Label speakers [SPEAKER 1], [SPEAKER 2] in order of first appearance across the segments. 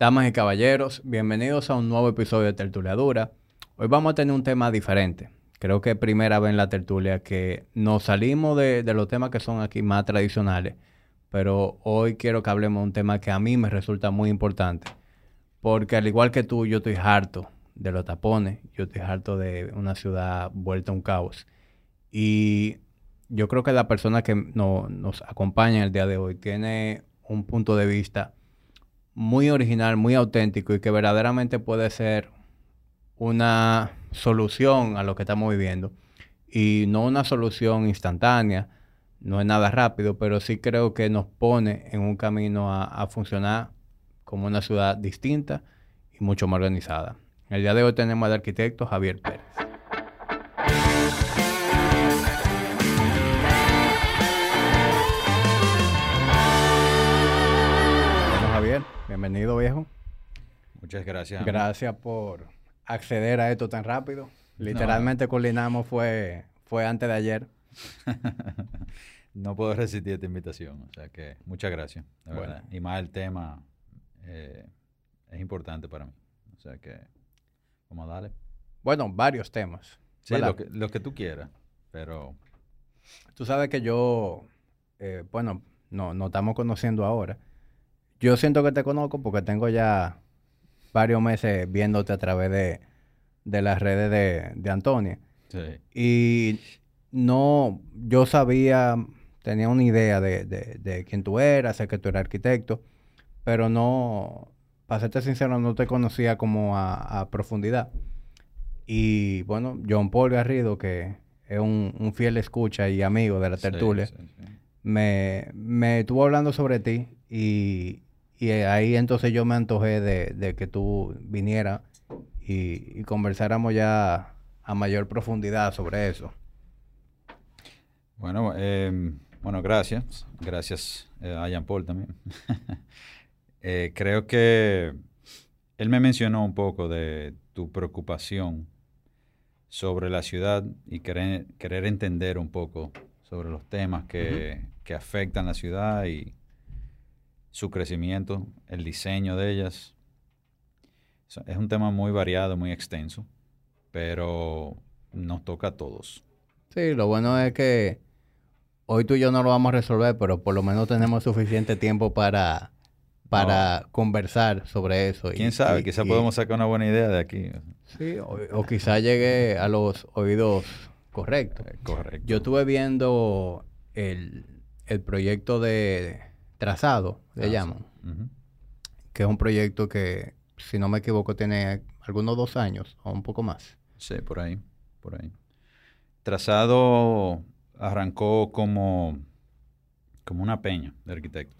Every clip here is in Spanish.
[SPEAKER 1] Damas y caballeros, bienvenidos a un nuevo episodio de Tertuliadura. Hoy vamos a tener un tema diferente. Creo que primera vez en la tertulia que nos salimos de, los temas que son aquí más tradicionales, pero hoy quiero que hablemos de un tema que a mí me resulta muy importante, porque al igual que tú, yo estoy harto de los tapones, yo estoy harto de una ciudad vuelta a un caos. Y yo creo que la persona que nos acompaña el día de hoy tiene un punto de vista muy original, muy auténtico y que verdaderamente puede ser una solución a lo que estamos viviendo. Y no una solución instantánea, no es nada rápido, pero sí creo que nos pone en un camino a, funcionar como una ciudad distinta y mucho más organizada. El día de hoy tenemos al arquitecto Javier Pérez. Bienvenido, viejo.
[SPEAKER 2] Muchas gracias.
[SPEAKER 1] Gracias por acceder a esto tan rápido. Literalmente coordinamos fue, fue antes de ayer.
[SPEAKER 2] no puedo resistir esta invitación. O sea que muchas gracias, Y más el tema eh, es importante para mí. O sea que, vamos a darle.
[SPEAKER 1] Bueno, varios temas.
[SPEAKER 2] Sí, lo que, lo que, tú quieras, pero...
[SPEAKER 1] Tú sabes que yo, eh, bueno, no, nos estamos conociendo ahora. Yo siento que te conozco porque tengo ya varios meses viéndote a través de, las redes de, de Antonia. Sí. Y no, yo sabía, tenía una idea de, de, quién tú eras, sé que tú eras arquitecto, pero no, para serte sincero, no te conocía como a, profundidad. Y bueno, John Paul Garrido, que es un, fiel escucha y amigo de la tertulia, Me, me estuvo hablando sobre ti y, y ahí entonces yo me antojé de, que tú vinieras y, conversáramos ya a mayor profundidad sobre eso.
[SPEAKER 2] Bueno, em, bueno, gracias. Gracias eh, a Jean Paul también. Eh, creo que él me mencionó un poco de tu preocupación sobre la ciudad y querer, querer entender un poco sobre los temas que, que afectan la ciudad y, su crecimiento, el diseño de ellas. Es un tema muy variado, muy extenso, pero nos toca a todos.
[SPEAKER 1] Sí, lo bueno es que hoy tú y yo no lo vamos a resolver, pero por lo menos tenemos suficiente tiempo para, para conversar sobre eso.
[SPEAKER 2] ¿Quién sabe? Quizá podemos sacar una buena idea de aquí.
[SPEAKER 1] Sí, o, quizá llegue a los oídos correctos.
[SPEAKER 2] Correcto.
[SPEAKER 1] Yo estuve viendo el, el proyecto de trazado, le llaman. Que es un proyecto que, si no me equivoco, tiene algunos dos años o un poco más.
[SPEAKER 2] Sí, por ahí, por ahí. Trazado arrancó como, como una peña de arquitectos,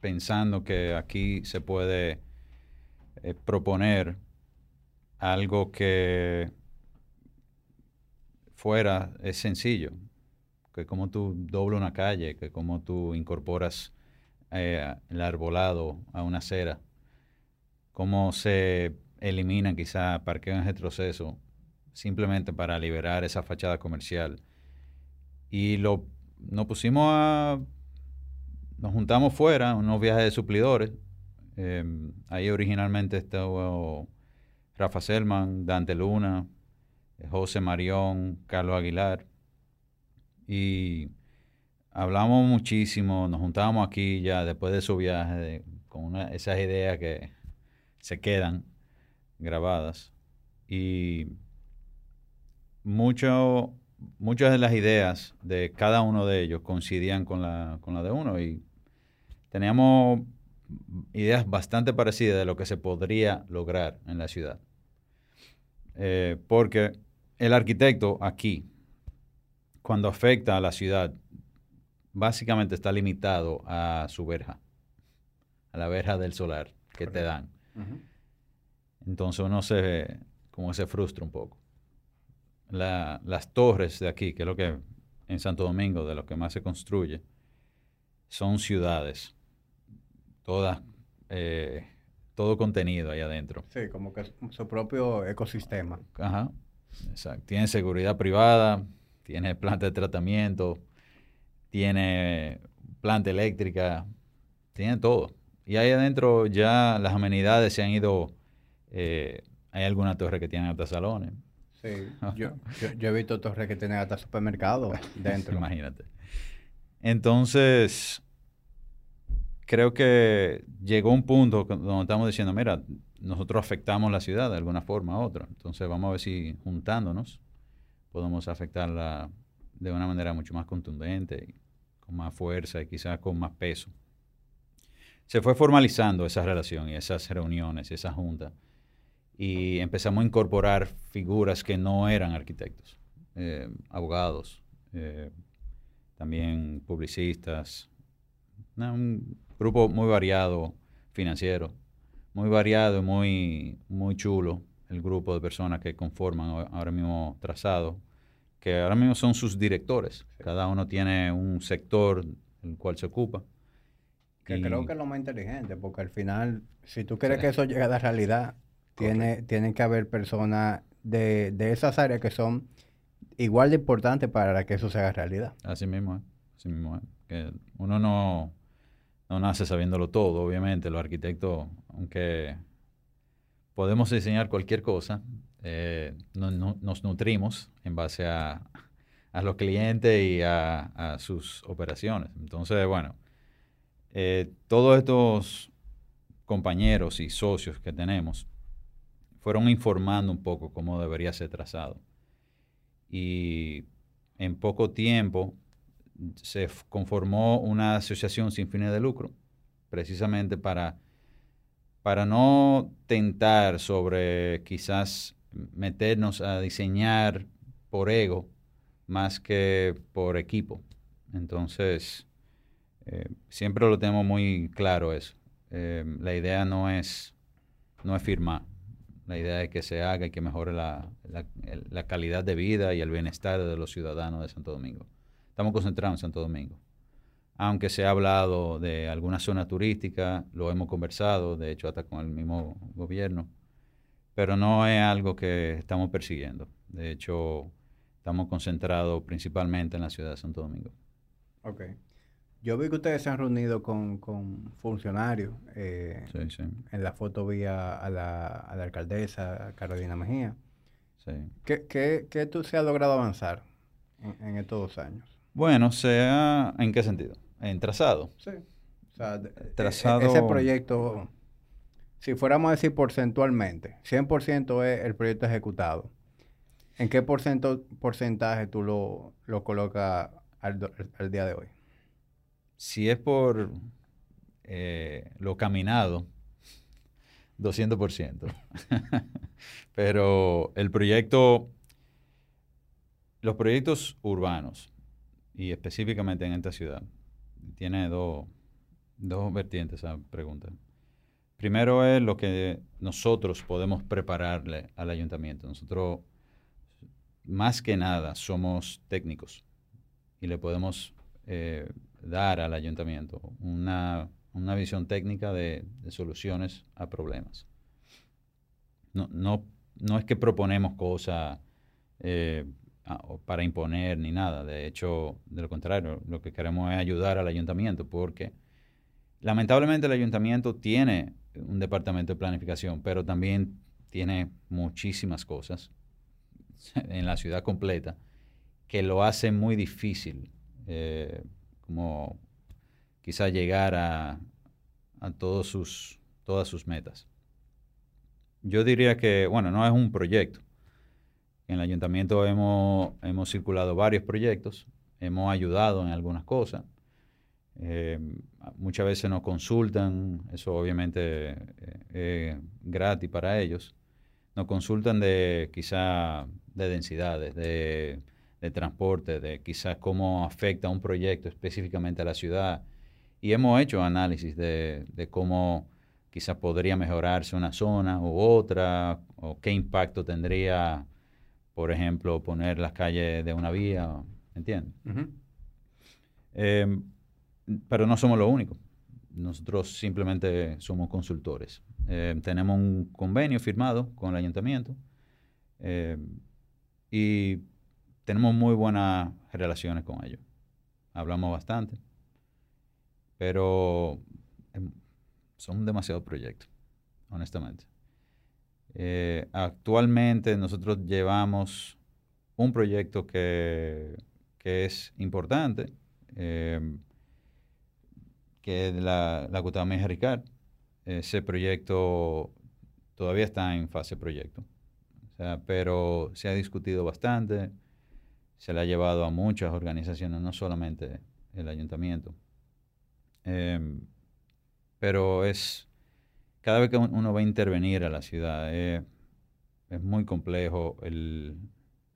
[SPEAKER 2] pensando que aquí se puede eh, proponer algo que fuera es sencillo, que como tú doblas una calle, que como tú incorporas eh, el arbolado a una acera, cómo se elimina quizá parqueo en retroceso simplemente para liberar esa fachada comercial. Y lo, nos pusimos a, nos juntamos fuera, unos viajes de suplidores. Em, ahí originalmente estaba Rafa Selman, Dante Luna, José Marión, Carlos Aguilar. Y hablamos muchísimo, nos juntábamos aquí ya después de su viaje con esas ideas que se quedan grabadas. Y mucho, muchas de las ideas de cada uno de ellos coincidían con la, con la de uno y teníamos ideas bastante parecidas de lo que se podría lograr en la ciudad. Eh, porque el arquitecto aquí, cuando afecta a la ciudad, básicamente está limitado a su verja, a la verja del solar que te dan. Entonces uno se, como se frustra un poco. las torres de aquí, que es lo que en Santo Domingo, de lo que más se construye, son ciudades, todas, eh, todo contenido ahí adentro.
[SPEAKER 1] Sí, como que su propio ecosistema.
[SPEAKER 2] Ajá, exacto. Tiene seguridad privada, tiene planta de tratamiento, tiene planta eléctrica, tiene todo. Y ahí adentro ya las amenidades se han ido, eh, hay alguna torre que tiene hasta salones.
[SPEAKER 1] Sí, yo, yo, he visto torres que tienen hasta supermercados dentro.
[SPEAKER 2] Imagínate. Entonces, creo que llegó un punto donde estamos diciendo, mira, nosotros afectamos la ciudad de alguna forma u otra. Entonces vamos a ver si juntándonos podemos afectarla de una manera mucho más contundente, con más fuerza y quizás con más peso. Se fue formalizando esa relación y esas reuniones esa junta. Y empezamos a incorporar figuras que no eran arquitectos, eh, abogados, eh, también publicistas, un grupo muy variado financiero, muy variado y muy, muy chulo el grupo de personas que conforman ahora mismo Trazado, que ahora mismo son sus directores. Cada uno tiene un sector el cual se ocupa.
[SPEAKER 1] Que creo que es lo más inteligente, porque al final, si tú quieres que eso llegue a la realidad, tiene, tienen que haber personas de, de, esas áreas que son igual de importantes para que eso se haga realidad.
[SPEAKER 2] Así mismo, así mismo. Que uno no, no nace sabiéndolo todo, obviamente. Los arquitectos, aunque podemos diseñar cualquier cosa, eh, nos nutrimos en base a, los clientes y a, sus operaciones. Entonces, bueno, eh, todos estos compañeros y socios que tenemos fueron informando un poco cómo debería ser trazado. Y en poco tiempo se conformó una asociación sin fines de lucro, precisamente para para no tentar sobre quizás meternos a diseñar por ego más que por equipo. Entonces, eh, siempre lo tenemos muy claro eso. Eh, la idea no es, no es firmar. La idea es que se haga y que mejore la, la calidad de vida y el bienestar de los ciudadanos de Santo Domingo. Estamos concentrados en Santo Domingo aunque se ha hablado de alguna zona turística, lo hemos conversado, de hecho hasta con el mismo gobierno, pero no es algo que estamos persiguiendo. De hecho, estamos concentrados principalmente en la ciudad de Santo Domingo.
[SPEAKER 1] Ok. Yo vi que ustedes se han reunido con, funcionarios.
[SPEAKER 2] Eh, sí, sí.
[SPEAKER 1] En la foto vi a, la, alcaldesa Carolina Mejía.
[SPEAKER 2] Sí.
[SPEAKER 1] ¿Qué, qué, qué tú se ha logrado avanzar en, en estos dos años?
[SPEAKER 2] Bueno, sea, ¿en qué sentido? en trazado.
[SPEAKER 1] Sí. O sea, e, trazado... ese proyecto, si fuéramos a decir porcentualmente, 100% es el proyecto ejecutado. ¿En qué porcentaje tú lo, lo colocas al, día de hoy?
[SPEAKER 2] Si es por eh, lo caminado, 200%. Pero el proyecto, los proyectos urbanos, y específicamente en esta ciudad, tiene dos, vertientes esa pregunta. Primero es lo que nosotros podemos prepararle al ayuntamiento. Nosotros, más que nada, somos técnicos y le podemos eh, dar al ayuntamiento una, visión técnica de, soluciones a problemas. No, no, no es que proponemos cosas eh, para imponer ni nada. De hecho, de lo contrario, lo que queremos es ayudar al ayuntamiento porque lamentablemente el ayuntamiento tiene un departamento de planificación, pero también tiene muchísimas cosas en la ciudad completa que lo hace muy difícil eh, como quizá llegar a, a todos sus, todas sus metas. Yo diría que, bueno, no es un proyecto, en el ayuntamiento hemos, hemos circulado varios proyectos, hemos ayudado en algunas cosas. Eh, muchas veces nos consultan, eso obviamente eh, es gratis para ellos. Nos consultan de quizá de densidades, de, transporte, de quizás cómo afecta un proyecto específicamente a la ciudad. Y hemos hecho análisis de, de cómo quizás podría mejorarse una zona u otra, o qué impacto tendría por ejemplo, poner las calles de una vía, ¿entiendes? Pero no somos los únicos. Nosotros simplemente somos consultores. Em, tenemos un convenio firmado con el ayuntamiento em, y tenemos muy buenas relaciones con ellos. Hablamos bastante, pero son demasiados proyectos, honestamente. Eh, actualmente nosotros llevamos un proyecto que, es importante, eh, que es la, la Cutamé Ricard. Ese proyecto todavía está en fase proyecto, pero se ha discutido bastante, se le ha llevado a muchas organizaciones, no solamente el ayuntamiento. Em, pero es, cada vez que uno va a intervenir a la ciudad, es muy complejo el,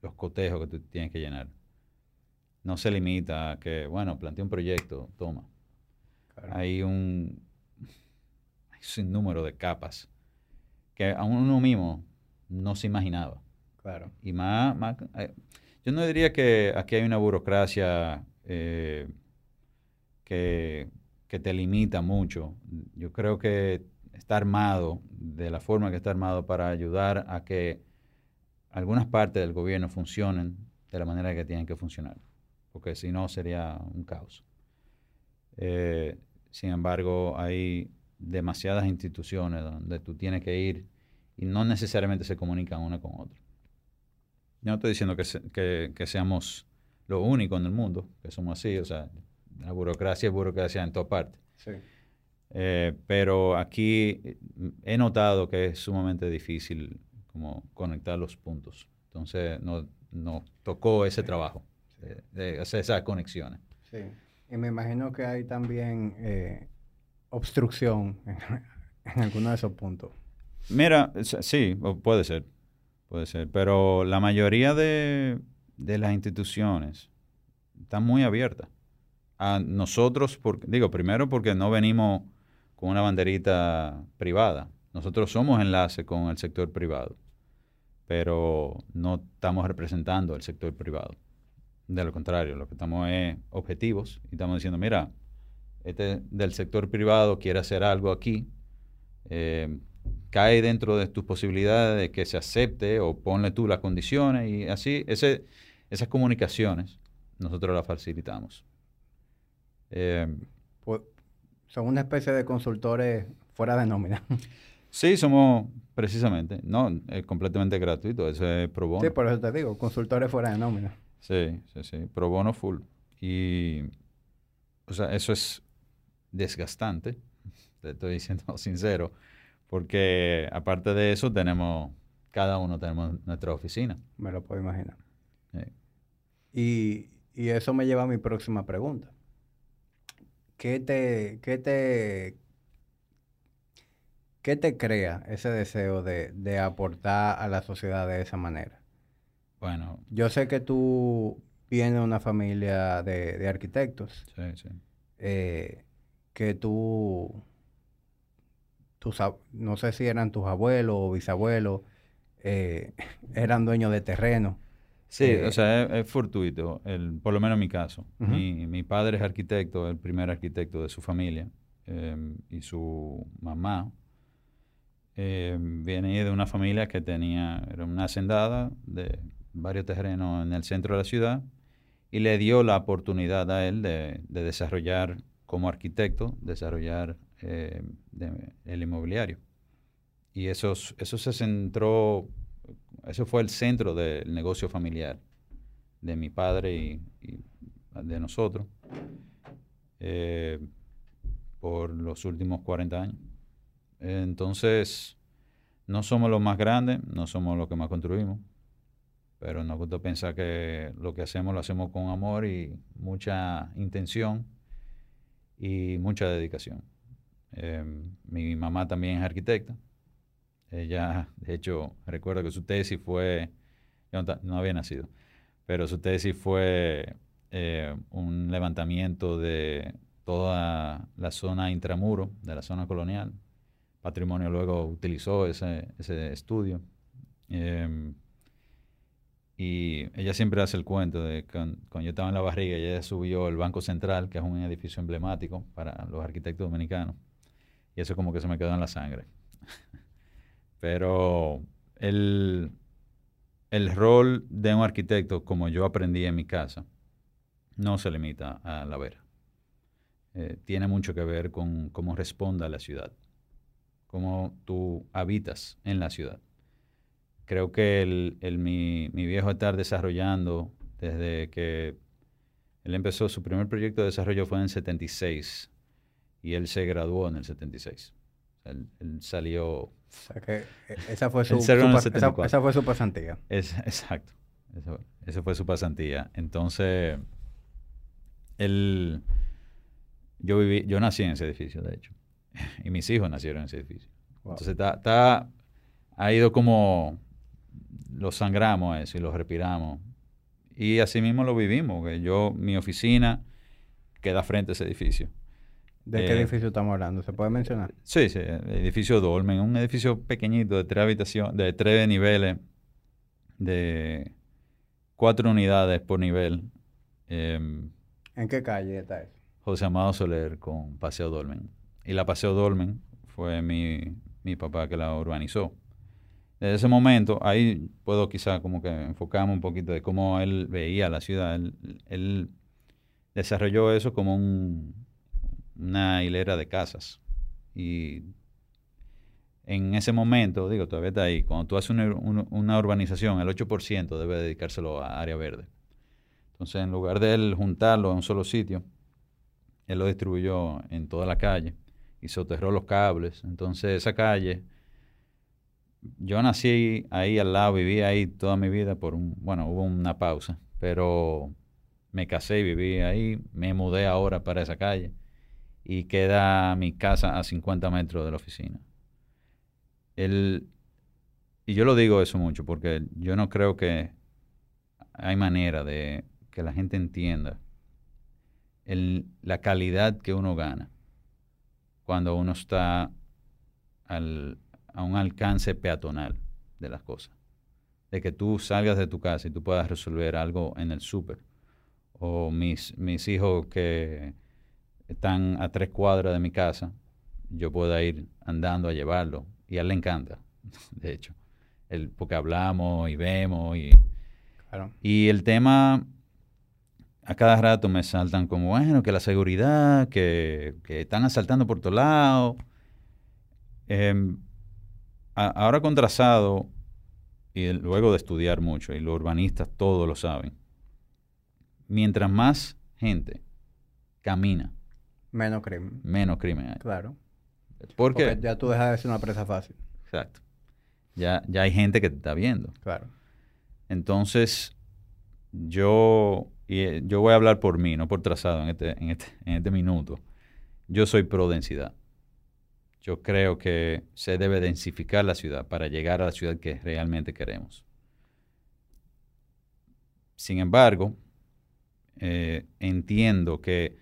[SPEAKER 2] los cotejos que tú tienes que llenar. No se limita a que, bueno, planteé un proyecto, toma. Hay un, hay un sinnúmero de capas que a uno mismo no se imaginaba.
[SPEAKER 1] Claro.
[SPEAKER 2] Y más, eh, yo no diría que aquí hay una burocracia eh, que, te limita mucho. Yo creo que está armado de la forma que está armado para ayudar a que algunas partes del gobierno funcionen de la manera que tienen que funcionar, porque si no sería un caos. Eh, sin embargo, hay demasiadas instituciones donde tú tienes que ir y no necesariamente se comunican una con otra. Yo no estoy diciendo que, que, seamos lo único en el mundo, que somos así, o sea, la burocracia es burocracia en toda parte.
[SPEAKER 1] Sí.
[SPEAKER 2] Eh, pero aquí he notado que es sumamente difícil como conectar los puntos. Entonces nos no tocó ese trabajo, de, hacer esas conexiones.
[SPEAKER 1] Sí. Y me imagino que hay también eh, obstrucción en, en alguno de esos puntos.
[SPEAKER 2] Mira, sí, puede ser, puede ser, pero la mayoría de, las instituciones están muy abiertas. A nosotros, digo, primero porque no venimos con una banderita privada. Nosotros somos enlace con el sector privado, pero no estamos representando el sector privado. De lo contrario, lo que estamos es objetivos y estamos diciendo, mira, este del sector privado quiere hacer algo aquí, eh, cae dentro de tus posibilidades de que se acepte o ponle tú las condiciones y así, ese, esas comunicaciones nosotros las facilitamos.
[SPEAKER 1] Eh, pues, son una especie de consultores fuera de nómina.
[SPEAKER 2] Sí, somos precisamente, no, es completamente gratuito, eso es pro bono.
[SPEAKER 1] Sí, por eso te digo, consultores fuera de nómina.
[SPEAKER 2] Sí, sí, sí, pro bono full. Y, o sea, eso es desgastante, te estoy diciendo sincero, porque aparte de eso tenemos, cada uno tenemos nuestra oficina.
[SPEAKER 1] Me lo puedo imaginar. Y, eso me lleva a mi próxima pregunta. ¿Qué te, qué te, qué te crea ese deseo de, aportar a la sociedad de esa manera?
[SPEAKER 2] Bueno.
[SPEAKER 1] Yo sé que tú vienes de una familia de, arquitectos.
[SPEAKER 2] Sí, sí.
[SPEAKER 1] Eh, que tú no sé si eran tus abuelos o bisabuelos, eh, eran dueños de terreno.
[SPEAKER 2] Sí, o eh, sea, es, fortuito, el, por lo menos en mi caso. mi, padre es arquitecto, el primer arquitecto de su familia, em, y su mamá em, viene de una familia que tenía, era una hacendada de varios terrenos en el centro de la ciudad, y le dio la oportunidad a él de, de desarrollar como arquitecto, desarrollar eh, el inmobiliario. Y eso, eso se centró, eso fue el centro del negocio familiar de mi padre y, de nosotros eh, por los últimos 40 años. Entonces, no somos los más grandes, no somos los que más construimos, pero nos gusta pensar que lo que hacemos lo hacemos con amor y mucha intención y mucha dedicación. Em, mi mamá también es arquitecta. Ella, de hecho, recuerdo que su tesis fue, yo no, había nacido, pero su tesis fue eh, un levantamiento de toda la zona intramuro, de la zona colonial. Patrimonio luego utilizó ese, ese estudio. Em, y ella siempre hace el cuento de que cuando yo estaba en la barriga, ella subió el Banco Central, que es un edificio emblemático para los arquitectos dominicanos. Y eso como que se me quedó en la sangre. Pero el, el rol de un arquitecto, como yo aprendí en mi casa, no se limita a la vera. Eh, tiene mucho que ver con cómo responda la ciudad. cómo tú habitas en la ciudad. Creo que el, mi, mi, viejo estar desarrollando desde que él empezó, su primer proyecto de desarrollo fue en el 76 y él se graduó en el 76. Él, salió... O
[SPEAKER 1] sea que e, esa fue su, esa, fue su pasantía.
[SPEAKER 2] Es, exacto. esa fue su pasantía. Entonces, él... Yo, viví, yo nací en ese edificio, de hecho. Y mis hijos nacieron en ese edificio. Entonces, está, ha ido como... Lo sangramos eso y lo respiramos. Y así mismo lo vivimos. Que yo, mi oficina queda frente a ese edificio.
[SPEAKER 1] ¿De qué eh, edificio estamos hablando? ¿Se puede mencionar?
[SPEAKER 2] Sí, sí, el edificio Dolmen, un edificio pequeñito de tres habitaciones, de tres niveles, de cuatro unidades por nivel.
[SPEAKER 1] Em, ¿En qué calle está eso?
[SPEAKER 2] José Amado Soler con Paseo Dolmen. Y la Paseo Dolmen fue mi, mi papá que la urbanizó. Desde ese momento, ahí puedo quizá como que enfocarme un poquito de cómo él veía la ciudad. él desarrolló eso como un, una hilera de casas. Y en ese momento, digo, todavía está ahí, cuando tú haces una, urbanización, el 8% debe dedicárselo a área verde. Entonces, en lugar de él juntarlo en un solo sitio, él lo distribuyó en toda la calle y soterró los cables. Entonces, esa calle, yo nací ahí al lado, viví ahí toda mi vida por un, bueno, hubo una pausa, pero me casé y viví ahí, me mudé ahora para esa calle y queda mi casa a 50 metros de la oficina. Y yo lo digo eso mucho porque yo no creo que hay manera de que la gente entienda la calidad que uno gana cuando uno está al, a un alcance peatonal de las cosas. De que tú salgas de tu casa y tú puedas resolver algo en el súper. O mis, mis hijos que están a tres cuadras de mi casa, yo pueda ir andando a llevarlo. Y a él le encanta, de hecho. El, porque hablamos y vemos y... Y el tema, a cada rato me saltan como, bueno, que la seguridad, que, están asaltando por todos lados. Ahora contrasado, y luego de estudiar mucho, y los urbanistas todos lo saben, mientras más gente camina
[SPEAKER 1] Menos crimen.
[SPEAKER 2] Menos crimen hay.
[SPEAKER 1] Claro. Porque ya tú dejas de ser una presa fácil.
[SPEAKER 2] Exacto. Ya, ya hay gente que te está viendo.
[SPEAKER 1] Claro.
[SPEAKER 2] Entonces, yo, y eh, yo voy a hablar por mí, no por trazado en este, en este, en este minuto. Yo soy pro densidad. Yo creo que se debe densificar la ciudad para llegar a la ciudad que realmente queremos. Sin embargo, eh, entiendo que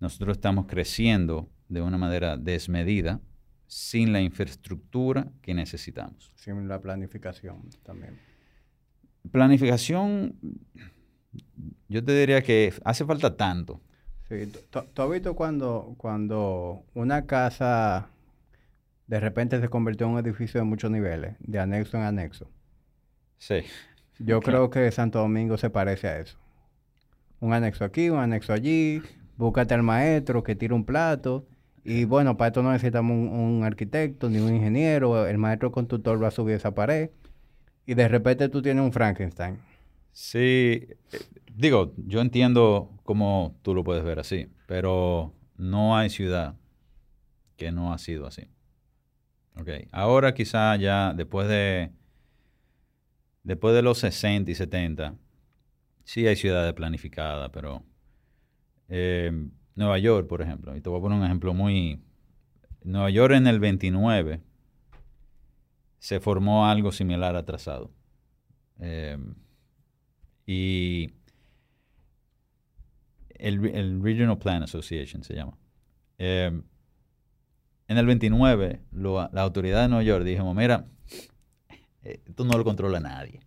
[SPEAKER 2] nosotros estamos creciendo de una manera desmedida sin la infraestructura que necesitamos.
[SPEAKER 1] Sin la planificación también.
[SPEAKER 2] Planificación, yo te diría que hace falta tanto.
[SPEAKER 1] Sí, ¿tú has visto cuando, cuando una casa de repente se convirtió en un edificio de muchos niveles, de anexo en anexo?
[SPEAKER 2] Sí.
[SPEAKER 1] Yo creo que Santo Domingo se parece a eso. Un anexo aquí, un anexo allí, búscate al maestro que tire un plato. Y bueno, para esto no necesitamos un, arquitecto ni un ingeniero. El maestro constructor va a subir esa pared. Y de repente tú tienes un Frankenstein.
[SPEAKER 2] Sí, eh, digo, yo entiendo cómo tú lo puedes ver así, pero no hay ciudad que no ha sido así. Ok, ahora quizá ya después de, después de los 60 y 70, sí hay ciudades planificadas, pero eh, Nueva York, por ejemplo, y te voy a poner un ejemplo muy... Nueva York en el 29 se formó algo similar atrasado. Eh, y el, Regional Plan Association se llama. Eh, en el 29, la autoridad de Nueva York dijo, mira, esto no lo controla nadie.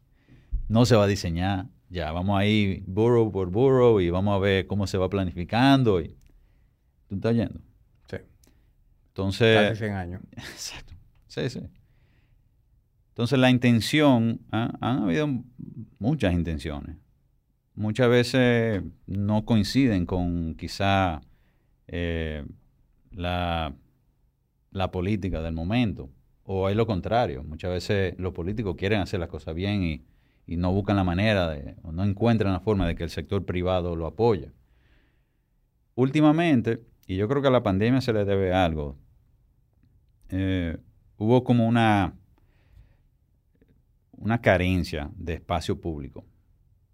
[SPEAKER 2] No se va a diseñar, ya, vamos ahí borough por borough y vamos a ver cómo se va planificando. Y, ¿Tú estás yendo?
[SPEAKER 1] Sí.
[SPEAKER 2] Entonces...
[SPEAKER 1] Casi 100 años.
[SPEAKER 2] Exacto. Sí, sí. Entonces la intención, ¿ah? han habido muchas intenciones. Muchas veces no coinciden con quizá eh, la, la política del momento. O es lo contrario. Muchas veces los políticos quieren hacer las cosas bien y, y no buscan la manera de, o no encuentran la forma de que el sector privado lo apoye. Últimamente, y yo creo que a la pandemia se le debe algo, eh, hubo como una, una carencia de espacio público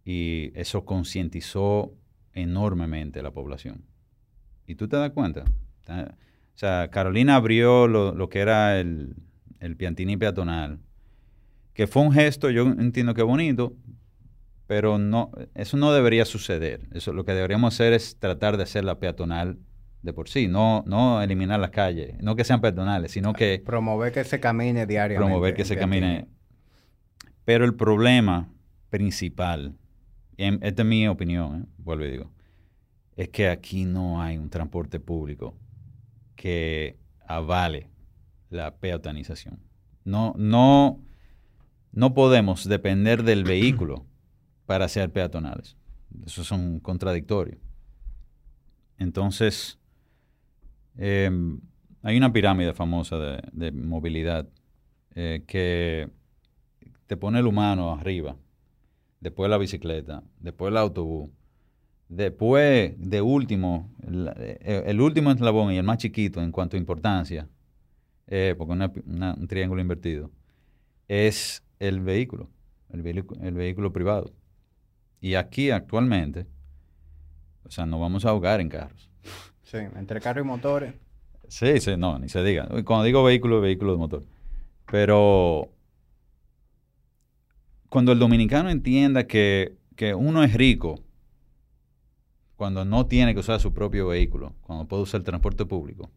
[SPEAKER 2] y eso concientizó enormemente a la población. ¿Y tú te das cuenta? O sea, Carolina abrió lo, que era el, el Piantini peatonal que fue un gesto, yo entiendo que bonito, pero no, eso no debería suceder. Eso lo que deberíamos hacer es tratar de hacerla peatonal de por sí, no, no eliminar las calles, no que sean peatonales, sino que...
[SPEAKER 1] Promover que se camine diariamente.
[SPEAKER 2] Promover que se camine. Pero el problema principal, en, esta es mi opinión, ¿eh? vuelvo y digo, es que aquí no hay un transporte público que avale la peatonización. No, no, no podemos depender del vehículo para ser peatonales. Eso es contradictorio. Entonces, em, hay una pirámide famosa de, movilidad eh, que te pone el humano arriba, después la bicicleta, después el autobús, después de último, el, eh, último eslabón y el más chiquito en cuanto a importancia, eh, porque es un triángulo invertido, es el vehículo, el, vehículo, privado. Y aquí actualmente, o sea, nos vamos a ahogar en carros.
[SPEAKER 1] Sí, entre carros y motores.
[SPEAKER 2] Sí, sí, no, ni se diga. Cuando digo vehículo, vehículo de motor. Pero cuando el dominicano entienda que, que, uno es rico cuando no tiene que usar su propio vehículo, cuando puede usar el transporte público,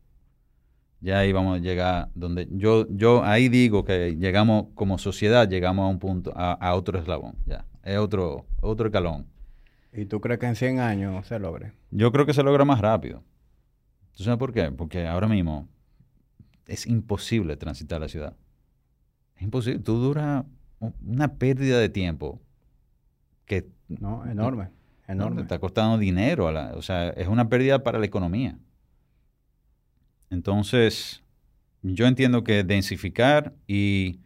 [SPEAKER 2] ya ahí vamos a llegar donde yo, yo ahí digo que llegamos como sociedad, llegamos a un punto, a, otro eslabón, ya, es otro, otro escalón.
[SPEAKER 1] ¿Y tú crees que en 100 años se logre?
[SPEAKER 2] Yo creo que se logra más rápido. ¿Tú sabes por qué? Porque ahora mismo es imposible transitar la ciudad. Es imposible. Tú duras una pérdida de tiempo que...
[SPEAKER 1] No, enorme, enorme. te
[SPEAKER 2] está costando dinero. o sea, es una pérdida para la economía. Entonces, yo entiendo que densificar y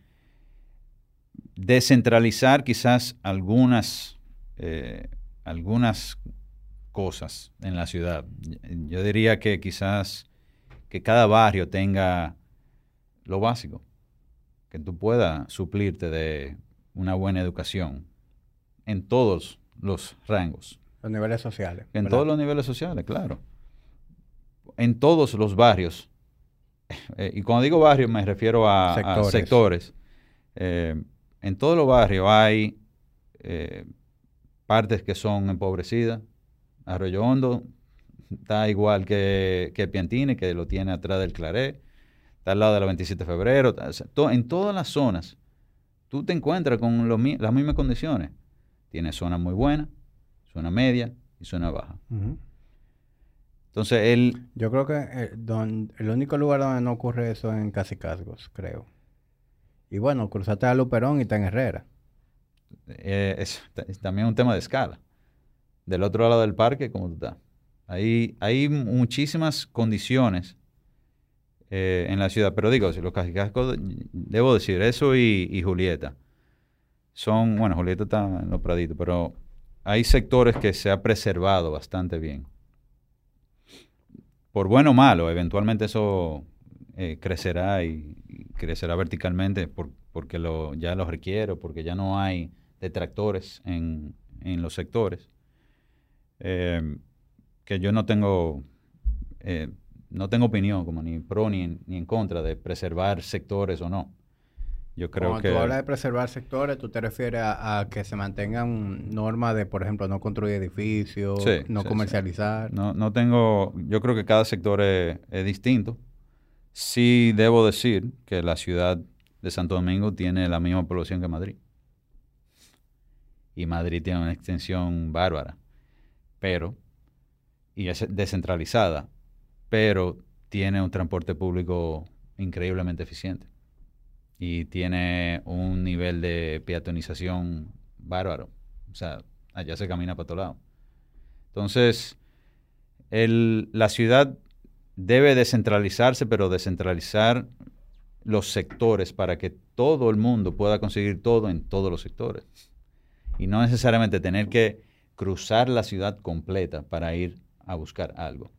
[SPEAKER 2] descentralizar quizás algunas, eh, algunas cosas en la ciudad. Yo diría que quizás que cada barrio tenga lo básico, que tú puedas suplirte de una buena educación en todos los rangos.
[SPEAKER 1] Los niveles sociales.
[SPEAKER 2] En todos los niveles sociales, claro en todos los barrios, eh, y cuando digo barrios me refiero a sectores, eh, en todos los barrios hay eh, partes que son empobrecidas. Arroyo Hondo está igual que, que Piantini, que lo tiene atrás del Claret, está al lado de la 27 de febrero. en todas las zonas tú te encuentras con las mismas condiciones. Tiene zona muy buena, zona media y zona baja. Entonces él...
[SPEAKER 1] Yo creo que eh, el único lugar donde no ocurre eso es en Casicasgos, creo. Y bueno, cruzaste a Luperón y está en Herrera.
[SPEAKER 2] Eh, es, también un tema de escala. Del otro lado del parque, ¿cómo tú estás? Hay, hay muchísimas condiciones eh, en la ciudad. Pero digo, si los Casicasgos, debo decir, eso y, y Julieta. Son, bueno, Julieta está en los praditos, pero hay sectores que se ha preservado bastante bien por bueno o malo, eventualmente eso eh, crecerá y, crecerá verticalmente porque ya lo requiere, porque ya no hay detractores en, los sectores. Em, que yo no tengo, eh, no tengo opinión como ni pro ni en contra de preservar sectores o no. Yo creo
[SPEAKER 1] Cuando tú hablas de preservar sectores, tú te refieres a, que se mantengan normas de, por ejemplo, no construir edificios, no comercializar.
[SPEAKER 2] No, no tengo... Yo creo que cada sector es, distinto. Sí debo decir que la ciudad de Santo Domingo tiene la misma población que Madrid. Y Madrid tiene una extensión bárbara. Pero... Y es descentralizada. Pero tiene un transporte público increíblemente eficiente y tiene un nivel de peatonización bárbaro. O sea, allá se camina para todos lados. Entonces, la ciudad debe descentralizarse, pero descentralizar los sectores para que todo el mundo pueda conseguir todo en todos los sectores. Y no necesariamente tener que cruzar la ciudad completa para ir a buscar algo.